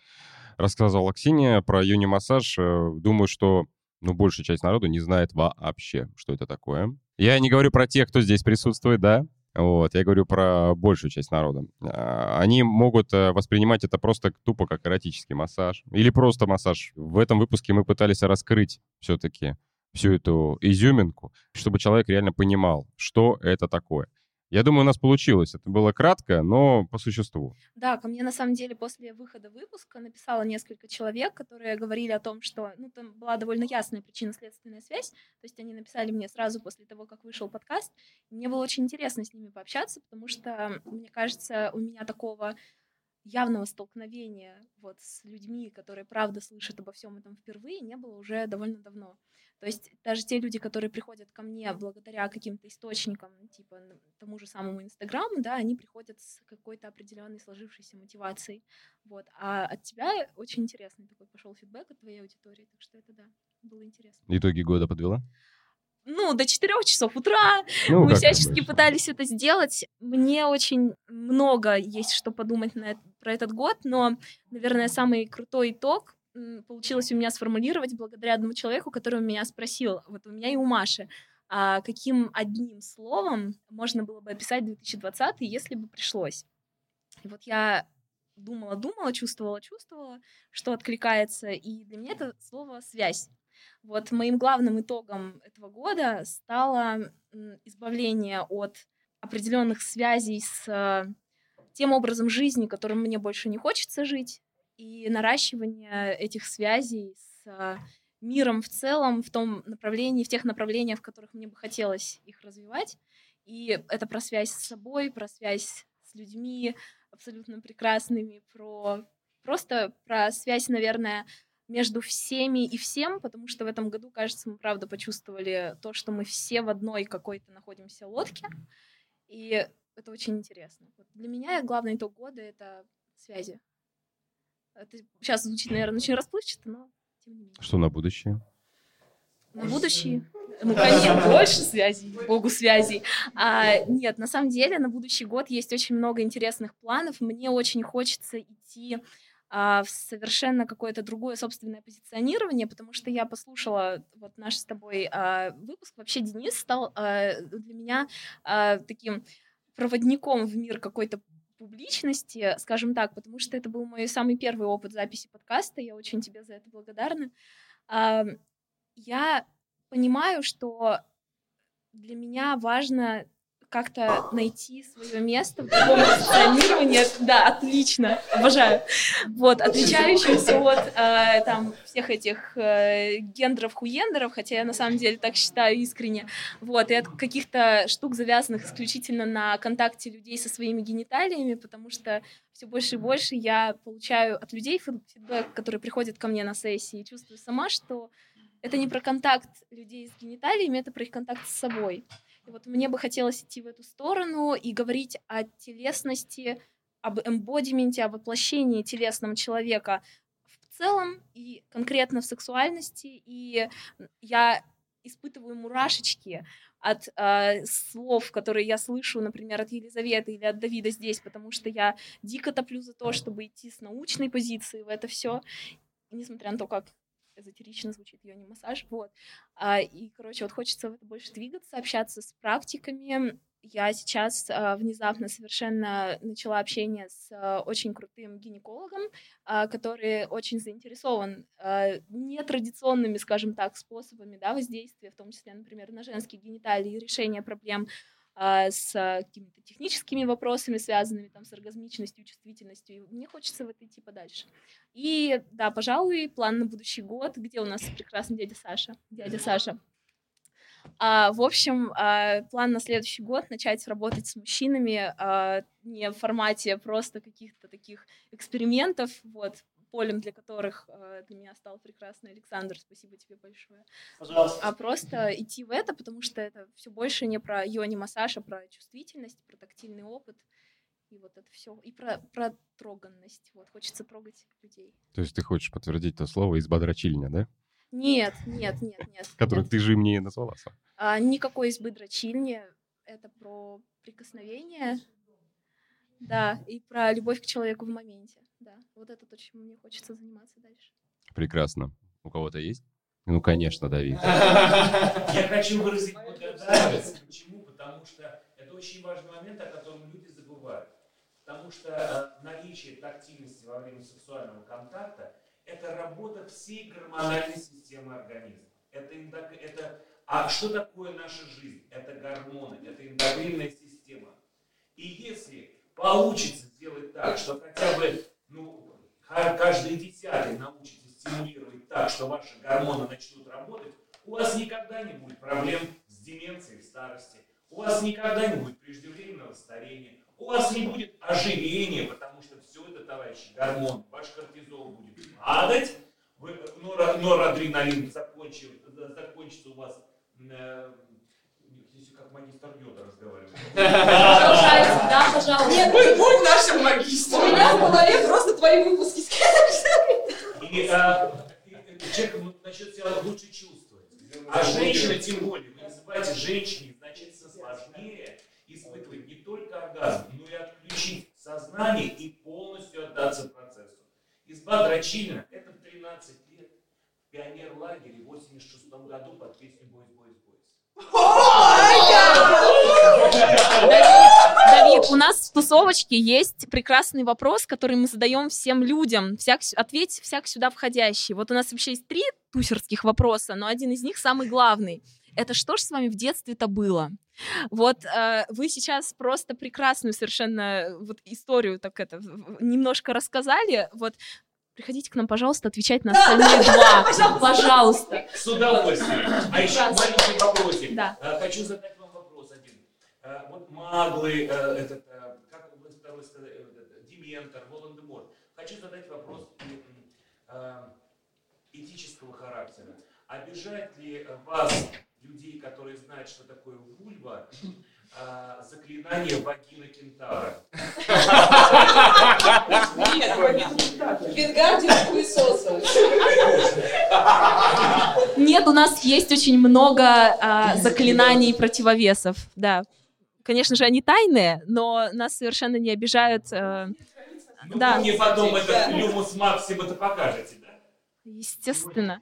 Speaker 2: рассказывала Ксения, про юни-массаж, э, думаю, что ну, большая часть народу не знает вообще, что это такое. Я не говорю про тех, кто здесь присутствует, да, вот, я говорю про большую часть народа. А, Они могут э, воспринимать это просто тупо как эротический массаж или просто массаж. В этом выпуске мы пытались раскрыть все-таки всю эту изюминку, чтобы человек реально понимал, что это такое. Я думаю, у нас получилось. Это было кратко, но по существу.
Speaker 15: Да, ко мне на самом деле после выхода выпуска написало несколько человек, которые говорили о том, что ну, там была довольно ясная причинно-следственная связь. То есть они написали мне сразу после того, как вышел подкаст. Мне было очень интересно с ними пообщаться, потому что, мне кажется, у меня такого явного столкновения вот с людьми, которые правда слышат обо всем этом впервые, не было уже довольно давно. То есть даже те люди, которые приходят ко мне благодаря каким-то источникам, типа тому же самому Инстаграму, да, они приходят с какой-то определенной сложившейся мотивацией. Вот. А от тебя очень интересный такой пошел фидбэк от твоей аудитории, так что это да, было интересно.
Speaker 2: Итоги года подвела?
Speaker 15: ну, до 4 часов утра.
Speaker 2: Ну,
Speaker 15: Мы всячески
Speaker 2: обычно.
Speaker 15: пытались это сделать. Мне очень много есть что подумать на, про этот год, но, наверное, самый крутой итог получилось у меня сформулировать благодаря одному человеку, который меня спросил, вот у меня и у Маши, а каким одним словом можно было бы описать 2020, если бы пришлось. И вот я думала, думала, чувствовала, чувствовала, что откликается, и для меня это слово «связь». Вот моим главным итогом этого года стало избавление от определенных связей с э, тем образом жизни, которым мне больше не хочется жить, и наращивание этих связей с э, миром в целом, в том направлении, в тех направлениях, в которых мне бы хотелось их развивать. И это про связь с собой, про связь с людьми абсолютно прекрасными, про просто про связь, наверное, между всеми и всем, потому что в этом году, кажется, мы правда почувствовали то, что мы все в одной какой-то находимся лодке, и это очень интересно. Вот для меня главный итог года — это связи. Это сейчас звучит, наверное, очень расплывчато, но тем не менее.
Speaker 2: Что на будущее?
Speaker 15: На будущее? Ну, конечно, больше связей, богу связей. А, нет, на самом деле на будущий год есть очень много интересных планов. Мне очень хочется идти а, в совершенно какое-то другое собственное позиционирование, потому что я послушала вот наш с тобой а, выпуск. Вообще Денис стал а, для меня а, таким проводником в мир какой-то публичности, скажем так, потому что это был мой самый первый опыт записи подкаста. Я очень тебе за это благодарна. Я понимаю, что для меня важно как-то найти свое место в таком позиционировании. Да, отлично, обожаю. Вот, отличающимся от э, там всех этих э, гендеров-хуендеров, хотя я на самом деле так считаю искренне, вот, и от каких-то штук, завязанных исключительно на контакте людей со своими гениталиями, потому что все больше и больше я получаю от людей фид- фидбэк, которые приходят ко мне на сессии, и чувствую сама, что это не про контакт людей с гениталиями, это про их контакт с собой. И вот мне бы хотелось идти в эту сторону и говорить о телесности, об эмбодименте, о воплощении телесном человека в целом и конкретно в сексуальности. И я испытываю мурашечки от э, слов, которые я слышу, например, от Елизаветы или от Давида здесь, потому что я дико топлю за то, чтобы идти с научной позиции в это все, несмотря на то, как эзотерично звучит ее не массаж, вот. А, и, короче, вот хочется в это больше двигаться, общаться с практиками. Я сейчас а, внезапно совершенно начала общение с а, очень крутым гинекологом, а, который очень заинтересован а, нетрадиционными, скажем так, способами да, воздействия, в том числе, например, на женские гениталии и решения проблем а, с а, какими-то техническими вопросами, связанными там, с оргазмичностью, чувствительностью. И мне хочется в это идти подальше. И да, пожалуй, план на будущий год, где у нас прекрасный дядя Саша. Дядя Саша. А, в общем, а, план на следующий год начать работать с мужчинами а, не в формате просто каких-то таких экспериментов, вот, полем для которых а, для меня стал прекрасный Александр, спасибо тебе большое.
Speaker 4: Пожалуйста.
Speaker 15: А просто идти в это, потому что это все больше не про йони массаж, а про чувствительность, про тактильный опыт. И вот это все. И про, про троганность. Вот, хочется трогать людей.
Speaker 2: То есть ты хочешь подтвердить то слово из бодрочильня, да?
Speaker 15: Нет, нет, нет, нет.
Speaker 2: Которое
Speaker 15: нет.
Speaker 2: ты же мне назвала сам.
Speaker 15: А, никакой избы дрочильни. Это про прикосновение. Да, и про любовь к человеку в моменте. Да, вот это то, чем мне хочется заниматься дальше.
Speaker 2: Прекрасно. У кого-то есть? Ну, конечно, Давид.
Speaker 10: Я хочу выразить благодарность. Почему? Потому что это очень важный момент, о котором люди забывают. Потому что э, наличие тактильности во время сексуального контакта – это работа всей гормональной системы организма. Это, эндок... это... А что такое наша жизнь? Это гормоны, это эндокринная система. И если получится сделать так, что хотя бы ну, ка- каждый десятый научится стимулировать так, что ваши гормоны начнут работать, у вас никогда не будет проблем с деменцией в старости, у вас никогда не будет преждевременного старения, у вас не будет ожирения, потому что все это, товарищи, гормон, ваш кортизол будет падать, вы, нора- норадреналин закончит, закончится у вас, э, как магистр йода разговаривает.
Speaker 3: Продолжайте,
Speaker 15: да, пожалуйста.
Speaker 3: Нет, будь, будь нашим магистром. У меня в голове просто твои выпуски.
Speaker 10: И а, и человек начнет себя лучше чувствовать. А женщина тем более. Вы не забывайте, женщине значительно сложнее испытывать не только оргазм, но и отключить сознание и полностью отдаться процессу. Изба Дрочильна – это в 13 лет в пионер-лагере в 86 году под песню.
Speaker 15: Давид, у нас в тусовочке есть прекрасный вопрос, который мы задаем всем людям. Всяк, ответь всяк сюда входящий. Вот у нас вообще есть три тусерских вопроса, но один из них самый главный. Это что ж с вами в детстве-то было? Вот э, вы сейчас просто прекрасную совершенно вот историю так это немножко рассказали. Вот приходите к нам, пожалуйста, отвечать на остальные два. Пожалуйста.
Speaker 10: С удовольствием. А еще маленький вопросик.
Speaker 15: Да.
Speaker 10: Э, Хочу задать вам вопрос один. Э, Вот маглы, э, этот, как вы сказали, Дементор, Волан-де-Морт. Хочу задать вопрос этического характера. Обижает ли вас людей, которые знают, что такое вульва, заклинание вагина кентавра?
Speaker 3: Вингардиум хуесоса.
Speaker 15: Нет, у нас есть очень много а, заклинаний и противовесов, да. Конечно же, они тайные, но нас совершенно не обижают. э,
Speaker 10: Ну,
Speaker 15: да.
Speaker 10: вы мне потом этот люмус максима-то покажете, да?
Speaker 15: Естественно.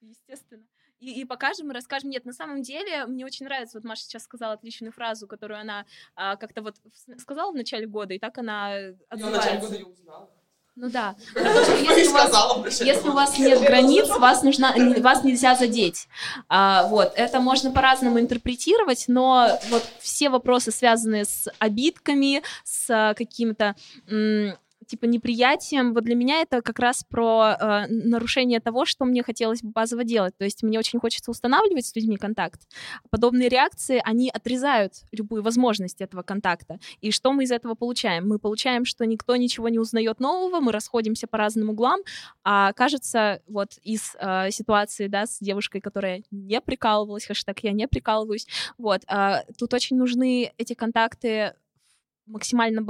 Speaker 15: Естественно. И, и покажем, и расскажем. Нет, на самом деле, мне очень нравится, вот Маша сейчас сказала отличную фразу, которую она а, как-то вот в- сказала в начале года, и так она
Speaker 3: Я в
Speaker 15: отзывается.
Speaker 3: начале года ее узнала.
Speaker 15: Ну да. Что если у вас,
Speaker 3: в
Speaker 15: если у вас нет границ, вас нужна, н- вас нельзя задеть. А, вот это можно по-разному интерпретировать, но вот все вопросы, связанные с обидками, с а, каким-то типа неприятием, вот для меня это как раз про э, нарушение того, что мне хотелось бы базово делать. То есть мне очень хочется устанавливать с людьми контакт. Подобные реакции, они отрезают любую возможность этого контакта. И что мы из этого получаем? Мы получаем, что никто ничего не узнает нового, мы расходимся по разным углам, а кажется, вот из э, ситуации, да, с девушкой, которая не прикалывалась, хэштег я не прикалываюсь, вот, а, тут очень нужны эти контакты максимально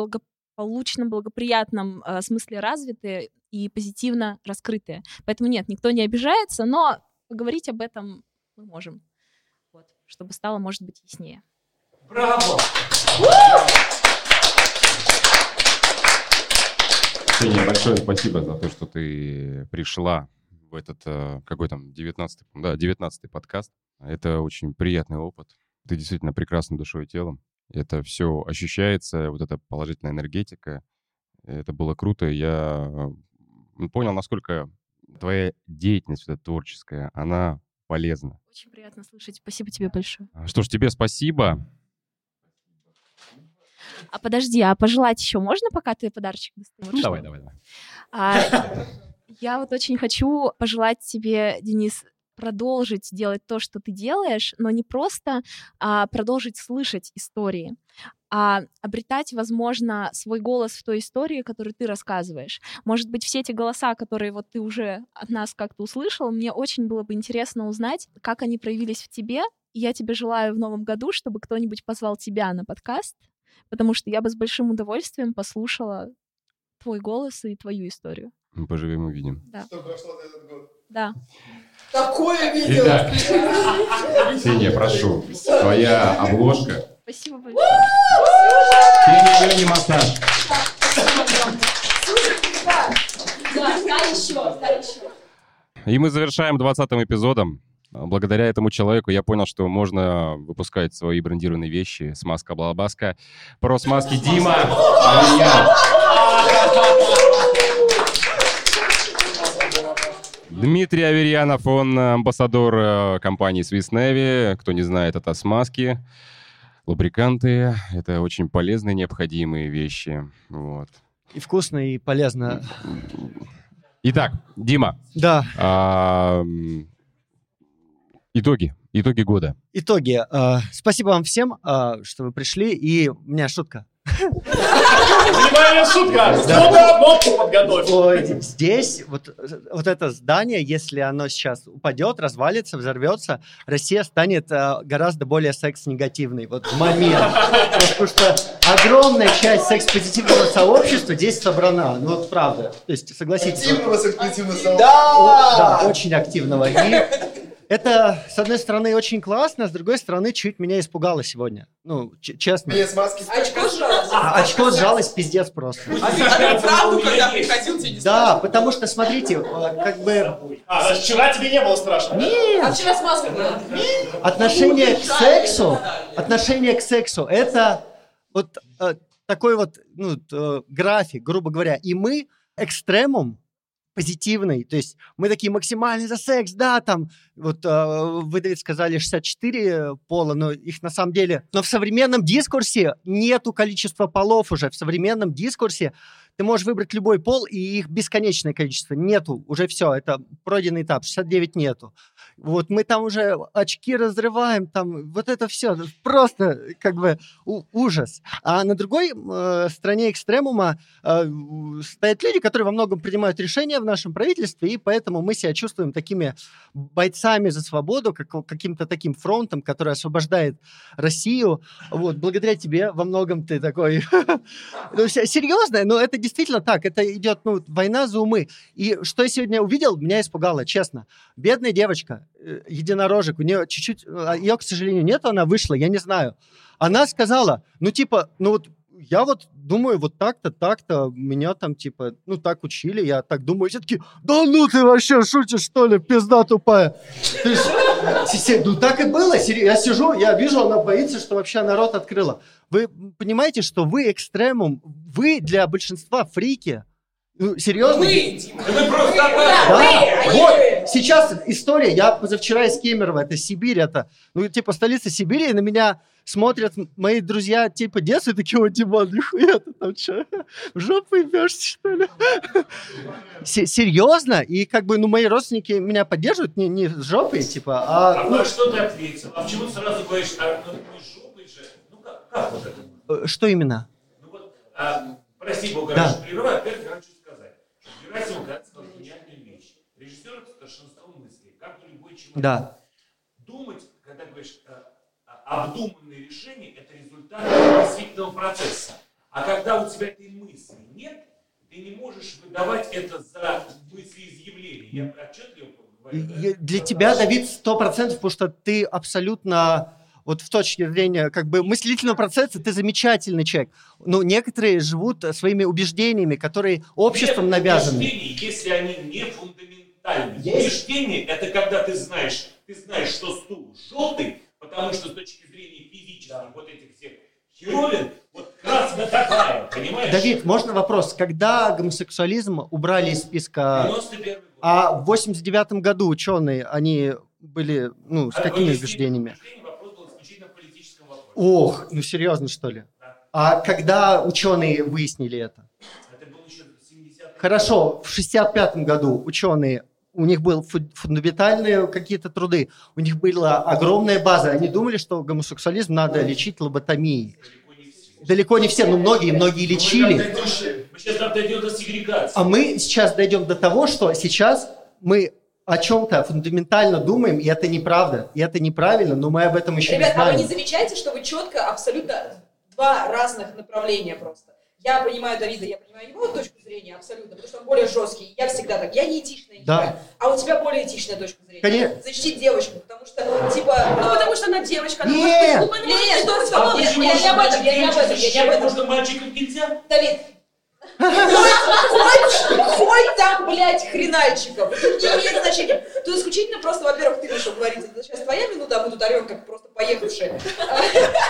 Speaker 15: благополучном, благоприятном э, смысле развитые и позитивно раскрытые. Поэтому нет, никто не обижается, но поговорить об этом мы можем, вот, чтобы стало, может быть, яснее.
Speaker 10: Браво!
Speaker 2: Ксения, большое спасибо за то, что ты пришла в этот, э, какой там, 19-й, да, 19-й подкаст. Это очень приятный опыт. Ты действительно прекрасна душой и телом. Это все ощущается, вот эта положительная энергетика. Это было круто. Я понял, насколько твоя деятельность вот эта творческая, она полезна.
Speaker 15: Очень приятно слышать. Спасибо тебе большое.
Speaker 2: Что ж, тебе спасибо.
Speaker 15: А подожди, а пожелать еще можно, пока ты подарочек достаешь?
Speaker 2: Ну, давай, давай, давай.
Speaker 15: А, я вот очень хочу пожелать тебе, Денис, продолжить делать то, что ты делаешь, но не просто а, продолжить слышать истории, а обретать, возможно, свой голос в той истории, которую ты рассказываешь. Может быть, все эти голоса, которые вот ты уже от нас как-то услышал, мне очень было бы интересно узнать, как они проявились в тебе. И я тебе желаю в новом году, чтобы кто-нибудь позвал тебя на подкаст, потому что я бы с большим удовольствием послушала твой голос и твою историю.
Speaker 2: Мы поживем увидим.
Speaker 15: Да.
Speaker 7: Что прошло за этот год?
Speaker 15: Да.
Speaker 3: Такое видео!
Speaker 2: Итак, Ксения, прошу, твоя обложка.
Speaker 15: Спасибо большое.
Speaker 2: Ксения Лени массаж. И мы завершаем 20 эпизодом. Благодаря этому человеку я понял, что можно выпускать свои брендированные вещи. Смазка Балабаска. Про смазки Дима. А я. Дмитрий Аверьянов, он амбассадор э, компании Swiss Navy. Кто не знает, это смазки, лубриканты. Это очень полезные, необходимые вещи. Вот.
Speaker 16: И вкусно, и полезно.
Speaker 2: Итак, Дима.
Speaker 16: Да.
Speaker 2: а, итоги. Итоги года.
Speaker 16: Итоги. Э, Спасибо вам всем, э, что вы пришли. И у меня шутка.
Speaker 4: Внимание, шутка!
Speaker 16: Да.
Speaker 4: Кнопку подготовь.
Speaker 16: Ой, Здесь вот, вот это здание, если оно сейчас упадет, развалится, взорвется, Россия станет э, гораздо более секс-негативной. Вот в момент. Потому что огромная часть секс-позитивного сообщества здесь собрана. Ну вот правда. То есть согласитесь.
Speaker 7: Активного секс-позитивного сообщества.
Speaker 16: Да, очень активного. И это, с одной стороны, очень классно, с другой стороны, чуть меня испугало сегодня. Ну, ч- честно.
Speaker 7: Без маски.
Speaker 3: Очко сжалось.
Speaker 16: А очко сжалось, пиздец просто.
Speaker 3: А ты правду, когда приходил, тебе не
Speaker 16: Да, потому что, смотрите, э, как бы
Speaker 4: А, вчера тебе не было страшно? да?
Speaker 3: А вчера с маской была.
Speaker 16: отношение к сексу, отношение к сексу, это вот э, такой вот ну, э, график, грубо говоря. И мы экстремум позитивный, то есть мы такие максимальный за секс, да, там, вот э, вы, Давид, сказали 64 пола, но их на самом деле, но в современном дискурсе нету количества полов уже, в современном дискурсе ты можешь выбрать любой пол, и их бесконечное количество. Нету, уже все, это пройденный этап, 69 нету. Вот мы там уже очки разрываем, там вот это все, просто как бы ужас. А на другой э, стороне экстремума э, стоят люди, которые во многом принимают решения в нашем правительстве, и поэтому мы себя чувствуем такими бойцами за свободу, как, каким-то таким фронтом, который освобождает Россию. Вот, благодаря тебе во многом ты такой... Ну, се- серьезно, но это действительно так. Это идет, ну, война за умы. И что я сегодня увидел, меня испугало, честно. Бедная девочка, э, единорожек, у нее чуть-чуть... а, Ее, к сожалению, нет, она вышла, я не знаю. Она сказала, ну, типа, ну, вот я вот думаю, вот так-то, так-то, меня там, типа, ну, так учили, я так думаю. Все таки да ну ты вообще шутишь, что ли, пизда тупая. Ну, так и было. Я сижу, я вижу, она боится, что вообще народ открыла. Вы понимаете, что вы экстремум, вы для большинства фрики. Ну, серьезно?
Speaker 3: Вы, Дима.
Speaker 4: Вы просто
Speaker 3: Да,
Speaker 16: Да,
Speaker 3: вы,
Speaker 16: вот,
Speaker 3: вы.
Speaker 16: сейчас история, я позавчера из Кемерово, это Сибирь, это, ну, типа, столица Сибири, и на меня смотрят мои друзья, типа, детства, такие, вот, Диман, нихуя ты там что, в жопу ебешься, что ли? Се- Серьезно? И, как бы, ну, мои родственники меня поддерживают не, не с жопой, типа, а,
Speaker 10: А
Speaker 16: ну,
Speaker 10: что ты ответил? А почему ты сразу говоришь, а ну, не жопой же? Ну как, как вот это?
Speaker 16: э, что именно?
Speaker 10: А, прости бога,
Speaker 16: Да.
Speaker 10: раньше прерываю, опять я хочу сказать, что Герасимов сказал гениальную вещь. Режиссер это старшинство мысли, как и любой человек.
Speaker 16: Да.
Speaker 10: Думать, когда говоришь, а, а, обдуманные решения, это результат мыслительного процесса. А когда у тебя этой мысли нет, ты не можешь выдавать это за мыслеизъявление. Я отчетливо говорю. да?
Speaker 16: Для тебя, Давид, сто процентов, потому что ты абсолютно вот в точке зрения как бы мыслительного процесса ты замечательный человек. Но некоторые живут своими убеждениями, которые обществом
Speaker 10: Нет
Speaker 16: навязаны.
Speaker 10: если они не фундаментальны.
Speaker 16: Есть.
Speaker 10: Убеждение – это когда ты знаешь, ты знаешь, что стул желтый, потому что с точки зрения физических вот этих всех херовин, вот красная такая, понимаешь?
Speaker 16: Давид, можно вопрос? Когда гомосексуализм убрали из списка...
Speaker 10: 91 год.
Speaker 16: А в 89 году ученые, они были, ну, с
Speaker 10: А
Speaker 16: какими убеждениями?
Speaker 10: убеждения, вопрос был исключительно в политическом вопросе.
Speaker 16: Ох, ну серьезно, что ли? А когда ученые выяснили это?
Speaker 10: Это был еще 70
Speaker 16: Хорошо, в 65 году ученые, у них были фундаментальные какие-то труды, у них была огромная база, они думали, что гомосексуализм надо лечить лоботомией. Далеко не все, но многие, многие лечили.
Speaker 10: Мы сейчас дойдем до сегрегации.
Speaker 16: А мы сейчас дойдем до того, что сейчас мы о чем-то фундаментально думаем, и это неправда, и это неправильно, но мы об этом еще
Speaker 3: Ребят,
Speaker 16: не
Speaker 3: а вы
Speaker 16: знаем.
Speaker 3: не замечаете, что вы четко, абсолютно
Speaker 8: два разных направления просто. Я понимаю Давида, я понимаю его точку зрения абсолютно, потому что он более жесткий. Я всегда так. Я не этичная
Speaker 16: Да.
Speaker 8: А у тебя более этичная точка зрения.
Speaker 16: Конечно.
Speaker 8: Защитить девочку, потому что, типа...
Speaker 5: Ну, потому что она девочка, она
Speaker 16: Нет.
Speaker 5: может быть глупой,
Speaker 8: Не, не,
Speaker 5: что
Speaker 8: стоп,
Speaker 5: ты
Speaker 8: стоп,
Speaker 5: свободна.
Speaker 8: я-
Speaker 10: почему
Speaker 8: я не об
Speaker 10: можно
Speaker 8: этом, я не об этом, я не об этом.
Speaker 10: Можно мальчикам нельзя?
Speaker 8: Давид, хоть, хоть там, блядь, хренальчиков. Это не имеет значения. Тут исключительно просто, во-первых, ты решил говорить, это сейчас твоя минута, а мы тут орем, как просто поехавшие.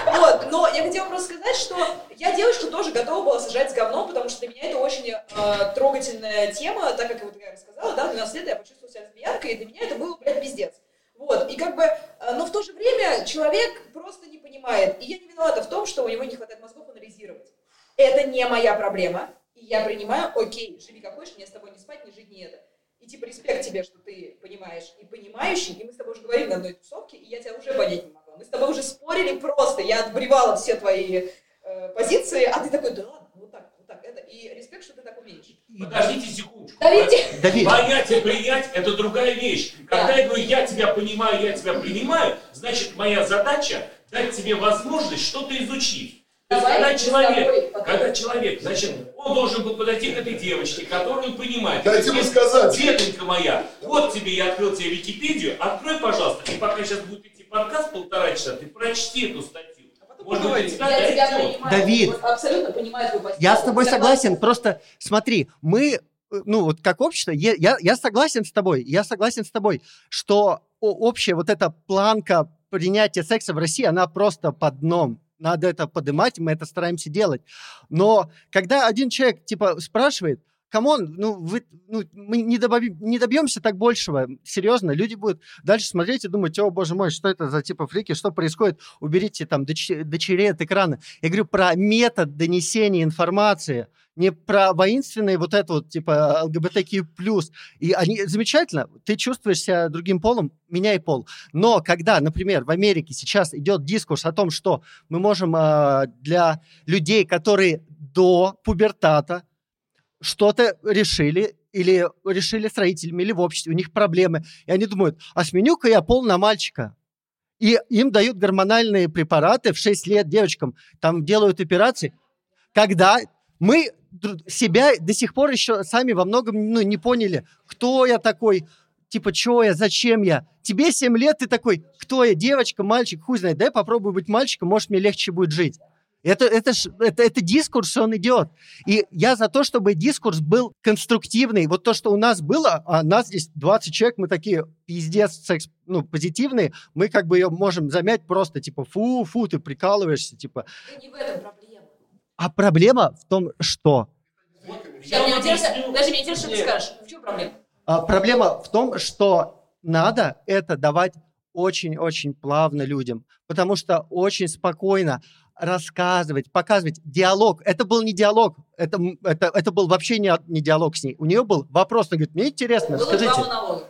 Speaker 8: Вот, но я хотела просто сказать, что я девочку тоже готова была сажать с говном, потому что для меня это очень э, трогательная тема, так как вот я рассказала, да, в 12 лет я почувствовала себя лесбиянкой, и для меня это было, блядь, пиздец. Вот, и как бы, э, но в то же время человек просто не понимает, и я не виновата в том, что у него не хватает мозгов анализировать. Это не моя проблема, я принимаю, окей, живи как хочешь, мне с тобой не спать, не жить, не это. И типа респект тебе, что ты понимаешь и понимающий, и мы с тобой уже говорили на одной тусовке, и я тебя уже понять не могла. Мы с тобой уже спорили просто, я отбревала все твои э, позиции, а ты такой, да ладно, вот так, вот так, это, и респект, что ты так умеешь.
Speaker 10: Подождите секундочку.
Speaker 8: Давид,
Speaker 16: Давид.
Speaker 10: Понять и принять – это другая вещь. Когда я говорю, я тебя понимаю, я тебя принимаю, значит, моя задача – дать тебе возможность что-то изучить. Есть, когда человек,
Speaker 8: тобой
Speaker 10: когда человек, значит, он должен был подойти к этой девочке, которую он понимает.
Speaker 6: Дайте ему сказать.
Speaker 10: Детонька моя, вот тебе, я открыл тебе Википедию, открой, пожалуйста, и пока сейчас будет идти подкаст полтора часа, ты прочти эту статью. Может быть, тебя
Speaker 8: я тебя
Speaker 10: дойдет.
Speaker 8: понимаю.
Speaker 16: Давид.
Speaker 8: Вот Абсолютно понимаю твою позицию.
Speaker 16: Я с тобой согласен, просто смотри, мы, ну вот как общество, я, я, я согласен с тобой, я согласен с тобой, что общая вот эта планка принятия секса в России, она просто под дном. Надо это поднимать, мы это стараемся делать. Но когда один человек, типа, спрашивает, come on, ну, вы, ну, мы не, добави- не добьемся так большего. Серьезно, люди будут дальше смотреть и думать, о, боже мой, что это за типа фрики, что происходит? Уберите там доч- дочерей от экрана. Я говорю про метод донесения информации, не про воинственный вот это вот, типа, ЛГБТQ+. И они, замечательно, ты чувствуешь себя другим полом, меняй пол. Но когда, например, в Америке сейчас идет дискурс о том, что мы можем а, для людей, которые до пубертата что-то решили, или решили с родителями, или в обществе, у них проблемы, и они думают, а сменю-ка я пол на мальчика. И им дают гормональные препараты в 6 лет девочкам, там делают операции. Когда мы себя до сих пор еще сами во многом ну, не поняли, кто я такой, типа, что я, зачем я. Тебе 7 лет, ты такой, кто я, девочка, мальчик, хуй знает, дай попробую быть мальчиком, может, мне легче будет жить. Это, это, ж- это, это дискурс, он идет. И я за то, чтобы дискурс был конструктивный. Вот то, что у нас было, а нас здесь 20 человек, мы такие пиздец секс, ну, позитивные, мы как бы ее можем замять просто, типа, фу, фу, ты прикалываешься, типа.
Speaker 8: Не в этом.
Speaker 16: А проблема в том, что...
Speaker 8: Я, мне интересно, даже мне интересно, что ты скажешь. В чем проблема?
Speaker 16: А, проблема в том, что надо это давать очень-очень плавно людям, потому что очень спокойно рассказывать, показывать диалог. Это был не диалог, это, это, это был вообще не, не диалог с ней. У нее был вопрос, она говорит, мне интересно,
Speaker 8: Было
Speaker 16: скажите.
Speaker 8: два монолога.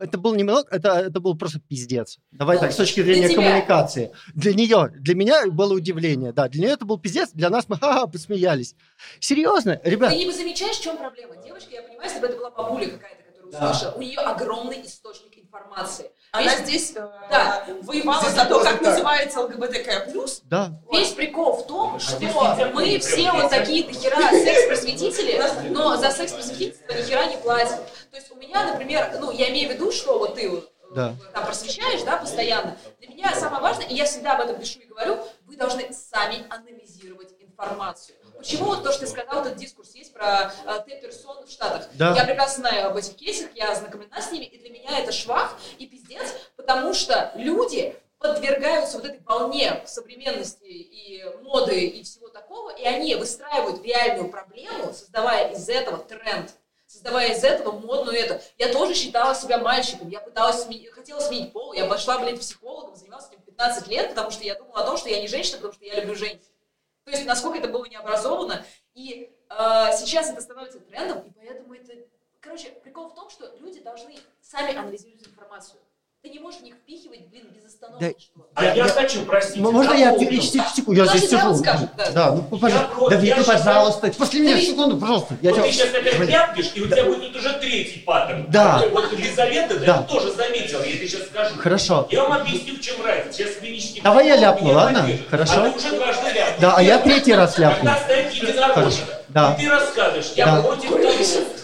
Speaker 16: Это был не монолог, это, это был просто пиздец. Давай так, с точки
Speaker 8: для
Speaker 16: зрения
Speaker 8: тебя.
Speaker 16: коммуникации. Для нее, для меня было удивление, да, для нее это был пиздец, для нас мы ха-ха, посмеялись. Серьезно, ребят,
Speaker 8: Ты не замечаешь, в чем проблема? Девочка, я понимаю, если бы это была бабуля какая-то, которая
Speaker 16: Да.
Speaker 8: услышала, у нее огромный источник информации.
Speaker 5: Она
Speaker 8: Весь-
Speaker 5: здесь э,
Speaker 8: Да.
Speaker 5: воевала
Speaker 8: Здесь
Speaker 5: за то, как
Speaker 8: так.
Speaker 5: называется ЛГБТК+.
Speaker 16: да.
Speaker 8: Весь прикол в том, что
Speaker 10: здесь нельзя
Speaker 8: мы все вот такие до хера секс-просветители, но за секс-просветительство ни хера не платим. То есть у меня, например, ну, я имею в виду, что вот ты вот
Speaker 16: Да.
Speaker 8: там просвещаешь, да, постоянно. Для меня самое важное, и я всегда об этом пишу и говорю, вы должны сами анализировать информацию. Почему вот то, что ты сказал, этот дискурс есть про э, Т-персон в Штатах?
Speaker 16: Да.
Speaker 8: Я прекрасно знаю об этих кейсах, я ознакомлена с ними, и для меня это швах и пиздец, потому что люди подвергаются вот этой волне современности и моды и всего такого, и они выстраивают реальную проблему, создавая из этого тренд создавая из этого модную это. Я тоже считала себя мальчиком, я пыталась сме- хотела сменить пол, я пошла, блядь, психологом, занималась этим 15 лет, потому что я думала о том, что я не женщина, потому что я люблю женщин. То есть, насколько это было необразованно. И э, сейчас это становится трендом, и поэтому это... Короче, прикол в том, что люди должны сами анализировать информацию. Ты не можешь в них впихивать, блин, без остановки.
Speaker 16: Да,
Speaker 10: А я, хочу, простите,
Speaker 16: Можно я секунду, я здесь сижу.
Speaker 8: скажет, да.
Speaker 16: Да, ну, пожалуйста.
Speaker 10: я
Speaker 16: Вика,
Speaker 10: считаю-
Speaker 16: пожалуйста. После меня секунду, пожалуйста. Я
Speaker 10: Вот
Speaker 16: тебя-
Speaker 10: ты сейчас опять
Speaker 16: Блин.
Speaker 10: ляпнешь, и у тебя будет уже третий паттерн.
Speaker 16: Да.
Speaker 10: Вот Елизавета, да,
Speaker 16: Да.
Speaker 10: я тоже заметил, я тебе сейчас скажу.
Speaker 16: Хорошо.
Speaker 10: Я вам объясню, в чем разница. Сейчас клинический
Speaker 16: Давай я ляпну, ладно? Хорошо.
Speaker 10: А ты уже дважды ляпнул.
Speaker 16: Да, а я третий раз ляпну.
Speaker 10: Когда стоит единорожек,
Speaker 16: Хорошо. Да.
Speaker 10: и ты рассказываешь, я против того,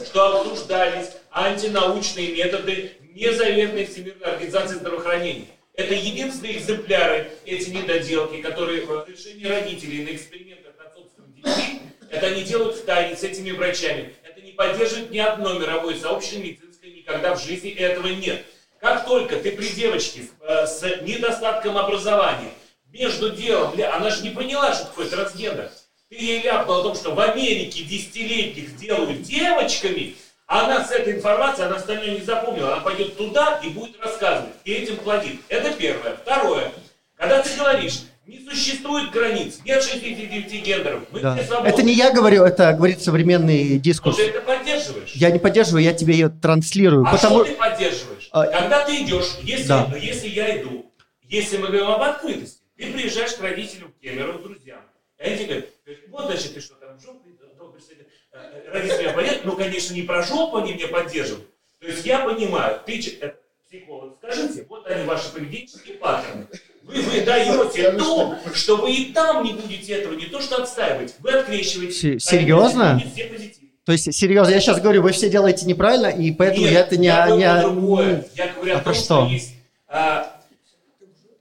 Speaker 10: что обсуждались антинаучные методы незаветной Всемирной организации здравоохранения. Это единственные экземпляры, эти недоделки, которые в разрешении родителей на экспериментах над собственными детьми, это они делают в тайне с этими врачами. Это не поддерживает ни одно мировое сообщество медицинское, никогда в жизни этого нет. Как только ты при девочке э, с недостатком образования, между делом, она же не поняла, что такое трансгендер. Ты ей ляпнул о том, что в Америке десятилетних делают девочками, она с этой информацией, она остальное не запомнила. Она пойдет туда и будет рассказывать. И этим плодит. Это первое. Второе. Когда ты говоришь, не существует границ, нет 69 гендеров, мы
Speaker 16: Да.
Speaker 10: все свободны.
Speaker 16: Это не я говорю, это говорит современный
Speaker 10: Но
Speaker 16: дискурс.
Speaker 10: ты это поддерживаешь.
Speaker 16: Я не поддерживаю, я тебе ее транслирую.
Speaker 10: А
Speaker 16: потому...
Speaker 10: что ты поддерживаешь?
Speaker 16: А,
Speaker 10: Когда ты идешь, если,
Speaker 16: Да.
Speaker 10: если я иду, если мы говорим об открытости, ты приезжаешь к родителям в Кемерово, к друзьям, и они тебе говорят, вот, значит, ты что там, жопу, дома представитель, э, э, родители меня понятно, ну, конечно, не про жопу они меня поддерживают. То есть я понимаю, ты, э, психолог, скажите, вот они ваши поведенческие паттерны. Вы выдаете то, что вы и там не будете этого не то что отстаивать, вы открещиваете.
Speaker 16: Се- серьезно?
Speaker 10: Все.
Speaker 16: То есть, серьезно, я сейчас говорю, вы все делаете неправильно, и поэтому
Speaker 10: Нет,
Speaker 16: я это не...
Speaker 10: я говорю
Speaker 16: не-
Speaker 10: про другое. Я говорю
Speaker 16: А
Speaker 10: о
Speaker 16: про
Speaker 10: том,
Speaker 16: что?
Speaker 10: что есть а,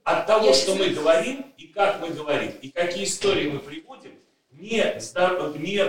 Speaker 10: от того, что мы говорим, и как мы говорим, и какие истории мы приводим, не, здор- не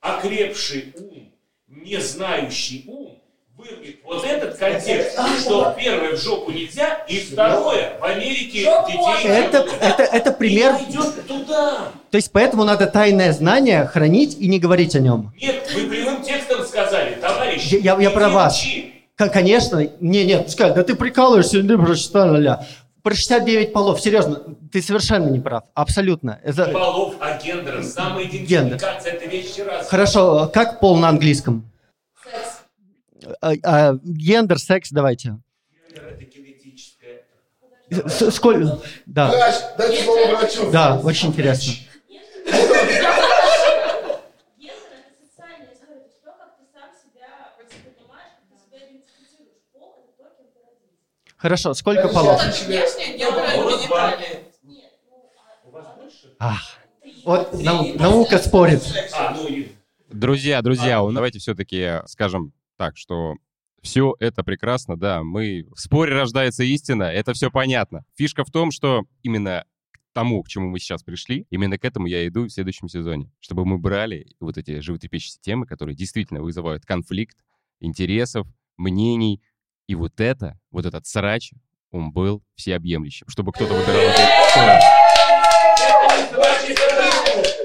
Speaker 10: окрепший ум, не знающий ум вырвет вот этот контекст, что первое в жопу нельзя, и второе в Америке детей
Speaker 16: Это, это, это пример...
Speaker 10: И идет туда.
Speaker 16: То есть, поэтому надо тайное знание хранить и не говорить о нем.
Speaker 10: Нет, вы прямым текстом сказали, товарищ,
Speaker 16: Я, я, я про вас.
Speaker 10: учи.
Speaker 16: Конечно, не, нет, сказать, да ты прикалываешься, ты прочитал, ля. Про 69 полов, серьезно, ты совершенно не прав, абсолютно. Это...
Speaker 10: полов, а гендера. Самоидентификация – это вещи разные.
Speaker 16: Хорошо, как пол на английском? А, а, гендер, секс, давайте. С- Сколько? Да.
Speaker 6: Врач, дайте слово врачу.
Speaker 16: Да, очень интересно. Хорошо, сколько полов?
Speaker 5: Внешне, гендерное, гениталии.
Speaker 16: Ах, вот нау- наука спорит.
Speaker 10: А, ну
Speaker 2: Друзья, друзья, ну, давайте все-таки скажем так, что все это прекрасно, да, мы в споре рождается истина, это все понятно. Фишка в том, что именно к тому, к чему мы сейчас пришли, именно к этому я иду в следующем сезоне, чтобы мы брали вот эти животрепещущие темы, которые действительно вызывают конфликт интересов, мнений, и вот это, вот этот срач, он был всеобъемлющим, чтобы кто-то выбирал сторону.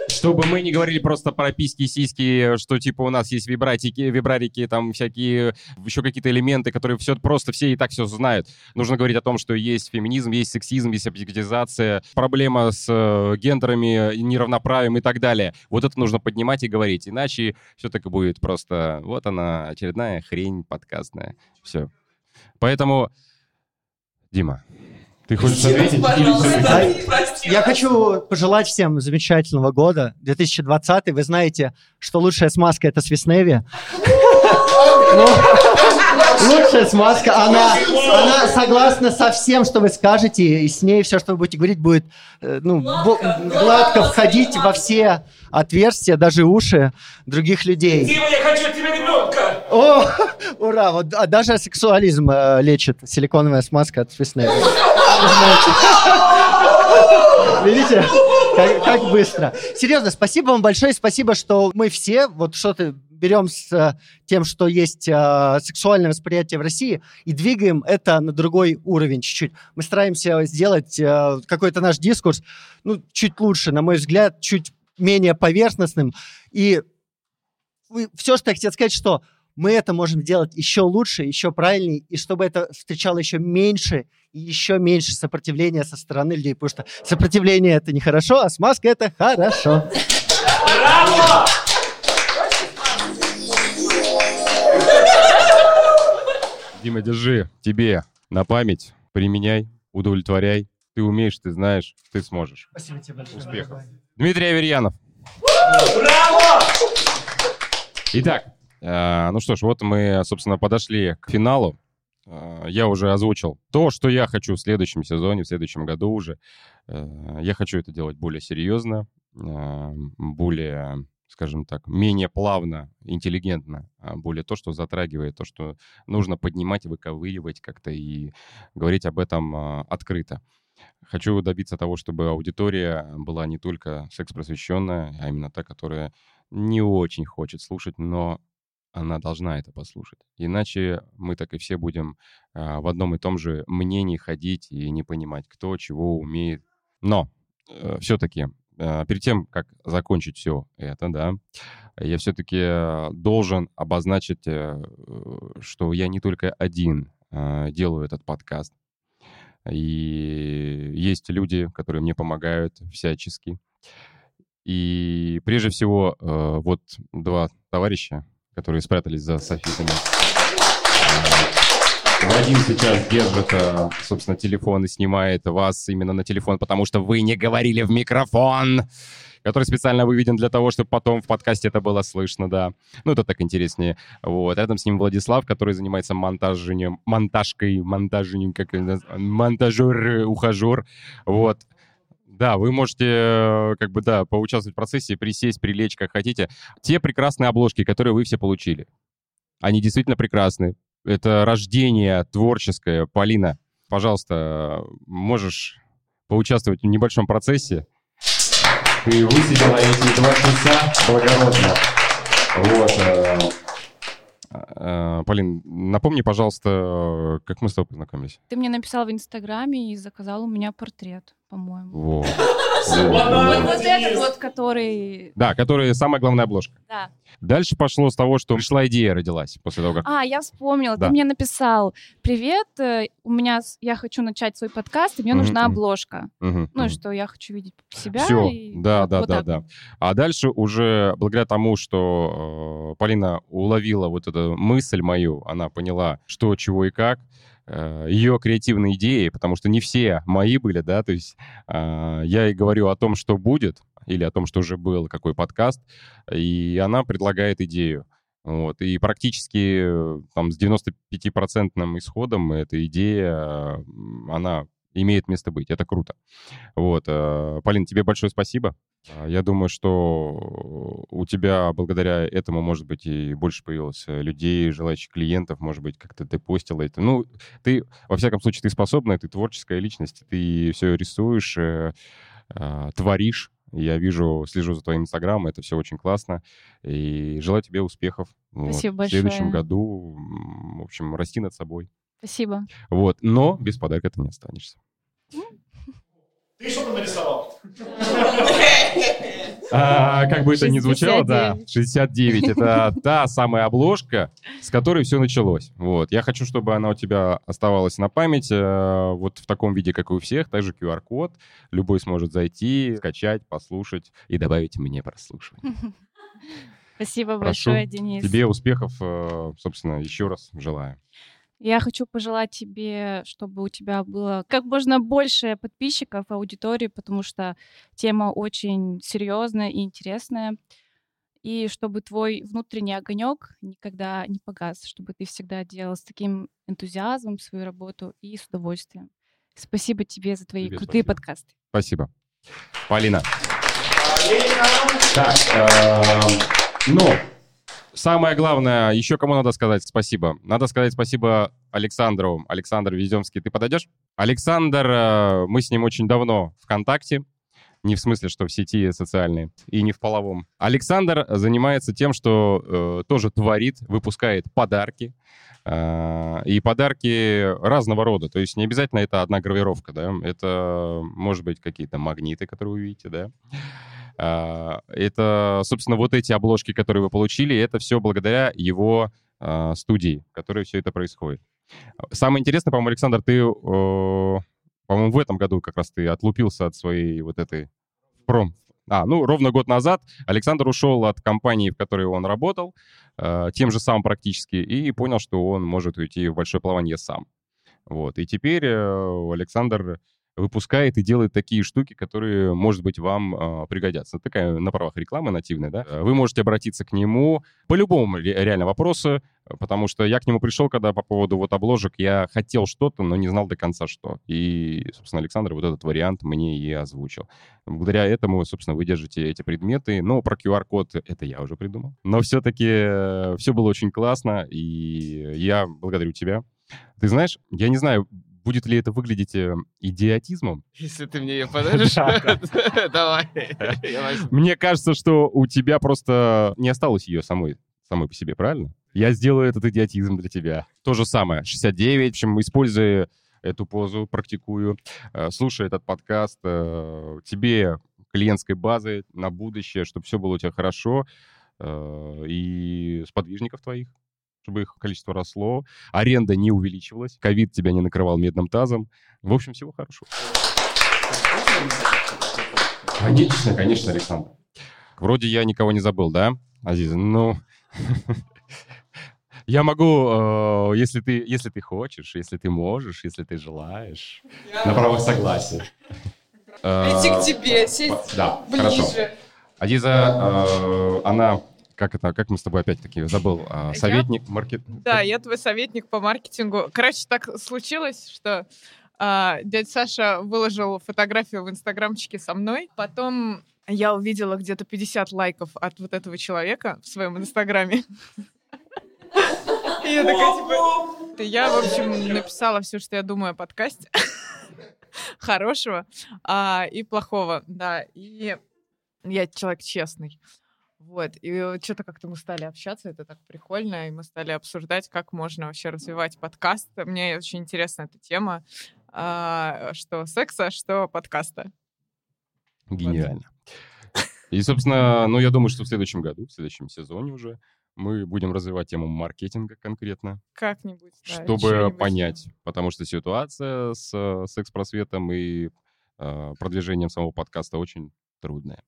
Speaker 2: Чтобы мы не говорили просто про письки, сиськи, что типа у нас есть вибратики, вибрарики, там всякие, еще какие-то элементы, которые все просто все и так все знают. Нужно говорить о том, что есть феминизм, есть сексизм, есть объективизация, проблема с э, гендерами, неравноправием и так далее. Вот это нужно поднимать и говорить, иначе все так и будет просто, вот она, очередная хрень подкастная. Все. Поэтому, Дима, ты хочешь ответить? Или
Speaker 16: Я хочу пожелать всем замечательного года, 2020. Вы знаете, что лучшая смазка — это Свисневи. Лучшая смазка, она, она согласна со всем, что вы скажете, и с ней все, что вы будете говорить, будет э, ну, бо- гладко входить во все отверстия, даже уши других людей.
Speaker 10: Дима, я хочу от тебя ребенка!
Speaker 16: О, ура! Вот, а даже сексуализм э, лечит силиконовая смазка от Свисневи. Видите, как, как быстро. Серьезно, спасибо вам большое, спасибо, что мы все вот что-то берем с э, тем, что есть э, сексуальное восприятие в России, и двигаем это на другой уровень чуть-чуть. Мы стараемся сделать э, какой-то наш дискурс, ну, чуть лучше, на мой взгляд, чуть менее поверхностным. И все, что я хотел сказать, что мы это можем делать еще лучше, еще правильнее, и чтобы это встречало еще меньше и еще меньше сопротивления со стороны людей, потому что сопротивление это нехорошо, а смазка это хорошо.
Speaker 2: Дима, держи, тебе на память, применяй, удовлетворяй. Ты умеешь, ты знаешь, ты сможешь.
Speaker 16: Спасибо тебе большое.
Speaker 2: Успехов. Дмитрий Аверьянов.
Speaker 4: Браво!
Speaker 2: Итак, э, ну что ж, вот мы, собственно, подошли к финалу. Э, Я уже озвучил то, что я хочу в следующем сезоне, в следующем году уже. Э, Я хочу это делать более серьезно, э, более, скажем так, менее плавно, интеллигентно, а более то, что затрагивает, то, что нужно поднимать, выковыривать как-то и говорить об этом э, открыто. Хочу добиться того, чтобы аудитория была не только секс-просвещенная, а именно та, которая не очень хочет слушать, но она должна это послушать. Иначе мы так и все будем а, в одном и том же мнении ходить и не понимать, кто чего умеет. Но все-таки перед тем, как закончить все это, да, я все-таки должен обозначить, э, что я не только один а, делаю этот подкаст. И есть люди, которые мне помогают всячески. И прежде всего, э, вот два товарища, которые спрятались за софитами. Вадим сейчас держит, э, собственно, телефон и снимает вас именно на телефон, потому что вы не говорили в микрофон, который специально выведен для того, чтобы потом в подкасте это было слышно, да. Ну, это так интереснее. Вот. Рядом с ним Владислав, который занимается монтажением, монтажкой, монтажением, как монтажер, ухажер. Вот. Да, вы можете, э, как бы, да, поучаствовать в процессе, присесть, прилечь, как хотите. Те прекрасные обложки, которые вы все получили, они действительно прекрасны. Это рождение творческое. Полина, пожалуйста, можешь поучаствовать в небольшом процессе. Ты высидела эти два часа благородно. Вот. э, э, Полин, напомни, пожалуйста, как мы с тобой познакомились.
Speaker 17: Ты мне написал в Инстаграме и заказал у меня портрет, по-моему.
Speaker 2: Вот.
Speaker 17: Вот, этот вот, который...
Speaker 2: Да, который самая главная обложка.
Speaker 17: Да.
Speaker 2: Дальше пошло с того, что пришла идея родилась после того, как...
Speaker 17: А, я вспомнила.
Speaker 2: Да.
Speaker 17: Ты мне написал, привет, э, у меня, я хочу начать свой подкаст, и мне нужна обложка. Ну, что я хочу видеть себя.
Speaker 2: Все, да, да, да, да. А дальше уже благодаря тому, что э, Полина уловила вот эту мысль мою, она поняла, что, чего и как, ее креативные идеи, потому что не все мои были, да, то есть э, я и говорю о том, что будет, или о том, что уже был, какой подкаст, и она предлагает идею. Вот, и практически э, там с 95% исходом эта идея, э, она имеет место быть. Это круто. Вот. э, Полин, тебе большое спасибо. А, Я думаю, что у тебя благодаря этому, может быть, и больше появилось э, людей, желающих клиентов, может быть, как-то ты постила это. Ну, ты, во всяком случае, ты способная, ты творческая личность, ты все рисуешь, э, э, творишь. Я вижу, слежу за твоим инстаграмом, это все очень классно. И желаю тебе успехов. Вот.
Speaker 17: Спасибо
Speaker 2: В следующем
Speaker 17: большое.
Speaker 2: году, в общем, расти над собой.
Speaker 17: Спасибо.
Speaker 2: Вот. Но без подарка ты не останешься.
Speaker 4: Ты что там нарисовал?
Speaker 2: А, как бы это ни звучало, да, 69. Это та самая обложка, с которой все началось. Вот. Я хочу, чтобы она у тебя оставалась на память э, вот в таком виде, как и у всех. Также QR-код. Любой сможет зайти, скачать, послушать и добавить мне прослушивание.
Speaker 17: Спасибо
Speaker 2: Прошу.
Speaker 17: большое, Денис.
Speaker 2: Тебе успехов, э, собственно, еще раз желаю.
Speaker 17: Я хочу пожелать тебе, чтобы у тебя было как можно больше подписчиков, аудитории, потому что тема очень серьезная и интересная. И чтобы твой внутренний огонек никогда не погас, чтобы ты всегда делал с таким энтузиазмом свою работу и с удовольствием. Спасибо тебе за твои
Speaker 2: Тебе
Speaker 17: крутые
Speaker 2: спасибо.
Speaker 17: подкасты.
Speaker 2: Спасибо. Полина. Так, эм, ну, самое главное, еще кому надо сказать спасибо? Надо сказать спасибо Александру. Александр Веземский, ты подойдешь? Александр, э, мы с ним очень давно в контакте. Не в смысле, что в сети социальной, и не в половом. Александр занимается тем, что э, тоже творит, выпускает подарки. Э, и подарки разного рода. То есть не обязательно это одна гравировка, да. Это, может быть, какие-то магниты, которые вы видите, да. А, Это, собственно, вот эти обложки, которые вы получили, это все благодаря его а, студии, в которой все это происходит. Самое интересное, по-моему, Александр, ты, по-моему, в этом году как раз ты отлупился от своей вот этой пром. А, ну, ровно год назад Александр ушел от компании, в которой он работал, э, тем же самым практически, и понял, что он может уйти в большое плавание сам. Вот. И теперь э, Александр выпускает и делает такие штуки, которые, может быть, вам э, пригодятся. Такая на правах рекламы нативная, да? Вы можете обратиться к нему по любому ре- реально вопросу, потому что я к нему пришел, когда по поводу вот обложек я хотел что-то, но не знал до конца что. И, собственно, Александр вот этот вариант мне и озвучил. Благодаря этому, собственно, вы держите эти предметы. Но про QR-код это я уже придумал. Но все-таки все было очень классно, и я благодарю тебя. Ты знаешь, я не знаю, будет ли это выглядеть э, идиотизмом.
Speaker 18: Если ты мне ее подаришь, давай.
Speaker 2: Мне кажется, что у тебя просто не осталось ее самой, самой по себе, правильно? Я сделаю этот идиотизм для тебя. То же самое, 69. В общем, используя эту позу, практикую, э, слушай этот подкаст, э, тебе клиентской базы на будущее, чтобы все было у тебя хорошо, и сподвижников твоих, чтобы их количество росло, аренда не увеличивалась, ковид тебя не накрывал медным тазом. В общем, всего хорошего. Конечно, конечно, Александр. Вроде я никого не забыл, да, Азиза? Ну, я могу, э, если ты, если ты хочешь, если ты можешь, если ты желаешь, на правах согласия.
Speaker 19: Прийти к тебе, сесть
Speaker 2: Да,
Speaker 19: ближе.
Speaker 2: хорошо. Адиза, э, она, как это, как мы с тобой опять-таки, забыл, э, советник, маркет...
Speaker 20: Да, я твой советник по маркетингу. Короче, так случилось, что а, дядя Саша выложил фотографию в инстаграмчике со мной. Потом я увидела где-то 50 лайков от вот этого человека в своем инстаграме. И я такая, типа... Я, в общем, написала все, что я думаю о подкасте. Хорошего а, и плохого, да. И я человек честный. Вот, и что-то как-то мы стали общаться, это так прикольно, и мы стали обсуждать, как можно вообще развивать подкаст. Мне очень интересна эта тема, а, что секса, что подкаста.
Speaker 2: Гениально. И, собственно, ну, я думаю, что в следующем году, в следующем сезоне уже мы будем развивать тему маркетинга конкретно,
Speaker 20: Как-нибудь, да,
Speaker 2: чтобы понять, потому что ситуация с э, секс-просветом и э, продвижением самого подкаста очень трудная.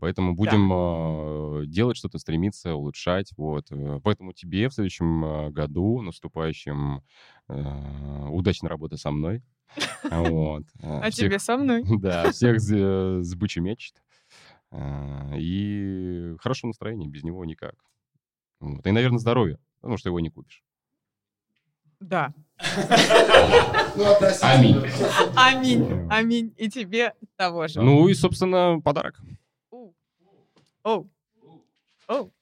Speaker 2: Поэтому будем э, делать что-то, стремиться, улучшать. Вот. Э, Поэтому тебе в следующем э, году, наступающем, э, удачной работы со мной. Вот. Э,
Speaker 20: А
Speaker 2: всех-
Speaker 20: тебе со мной?
Speaker 2: Да, всех с, с бычий мечт. И хорошего настроения, без него никак. Вот. И, наверное, здоровья, потому что его не купишь.
Speaker 20: Да.
Speaker 2: Аминь.
Speaker 20: Аминь. Аминь. И тебе того же.
Speaker 2: Ну и, собственно, подарок.
Speaker 20: Оу. Оу.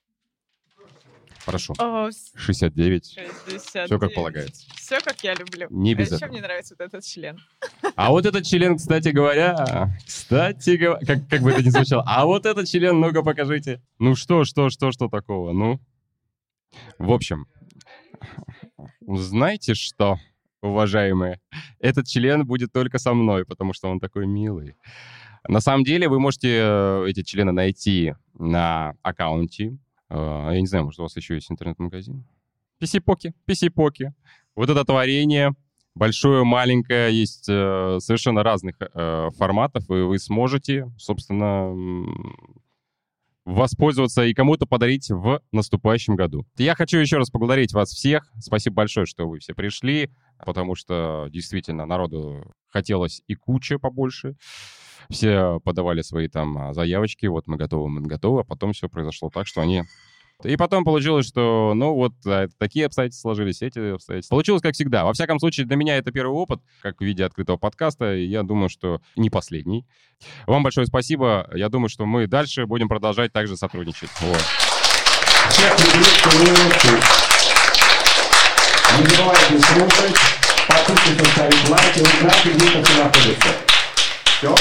Speaker 2: Хорошо.
Speaker 20: О, с-
Speaker 2: 69.
Speaker 20: 69.
Speaker 2: Все как полагается.
Speaker 20: Все как я люблю.
Speaker 2: Не
Speaker 20: а
Speaker 2: без
Speaker 20: еще
Speaker 2: этого.
Speaker 20: мне нравится вот этот член.
Speaker 2: А вот этот член, кстати говоря, кстати говоря, как, как бы это ни звучало, а вот этот член, ну-ка покажите. Ну что, что, что, что такого, ну? В общем, знаете что, уважаемые? Этот член будет только со мной, потому что он такой милый. На самом деле вы можете э, эти члены найти на аккаунте. Э, Я не знаю, может, у вас еще есть интернет-магазин? PC-поки, PC-поки. Вот это творение, большое, маленькое, есть э, совершенно разных форматов, и вы сможете, собственно, воспользоваться и кому-то подарить в наступающем году. Я хочу еще раз поблагодарить вас всех. Спасибо большое, что вы все пришли, потому что действительно народу хотелось и куча побольше. Все подавали свои там а, заявочки, вот мы готовы, мы готовы, а потом все произошло так, что они... И потом получилось, что, ну вот, а, такие обстоятельства сложились, эти обстоятельства. Получилось как всегда. Во всяком случае, для меня это первый опыт, как в виде открытого подкаста, и я думаю, что не последний. Вам большое спасибо. Я думаю, что мы дальше будем продолжать также сотрудничать. Вот. Не забывайте слушать, подписывайтесь, ставить лайки, узнать, где это находится. Все.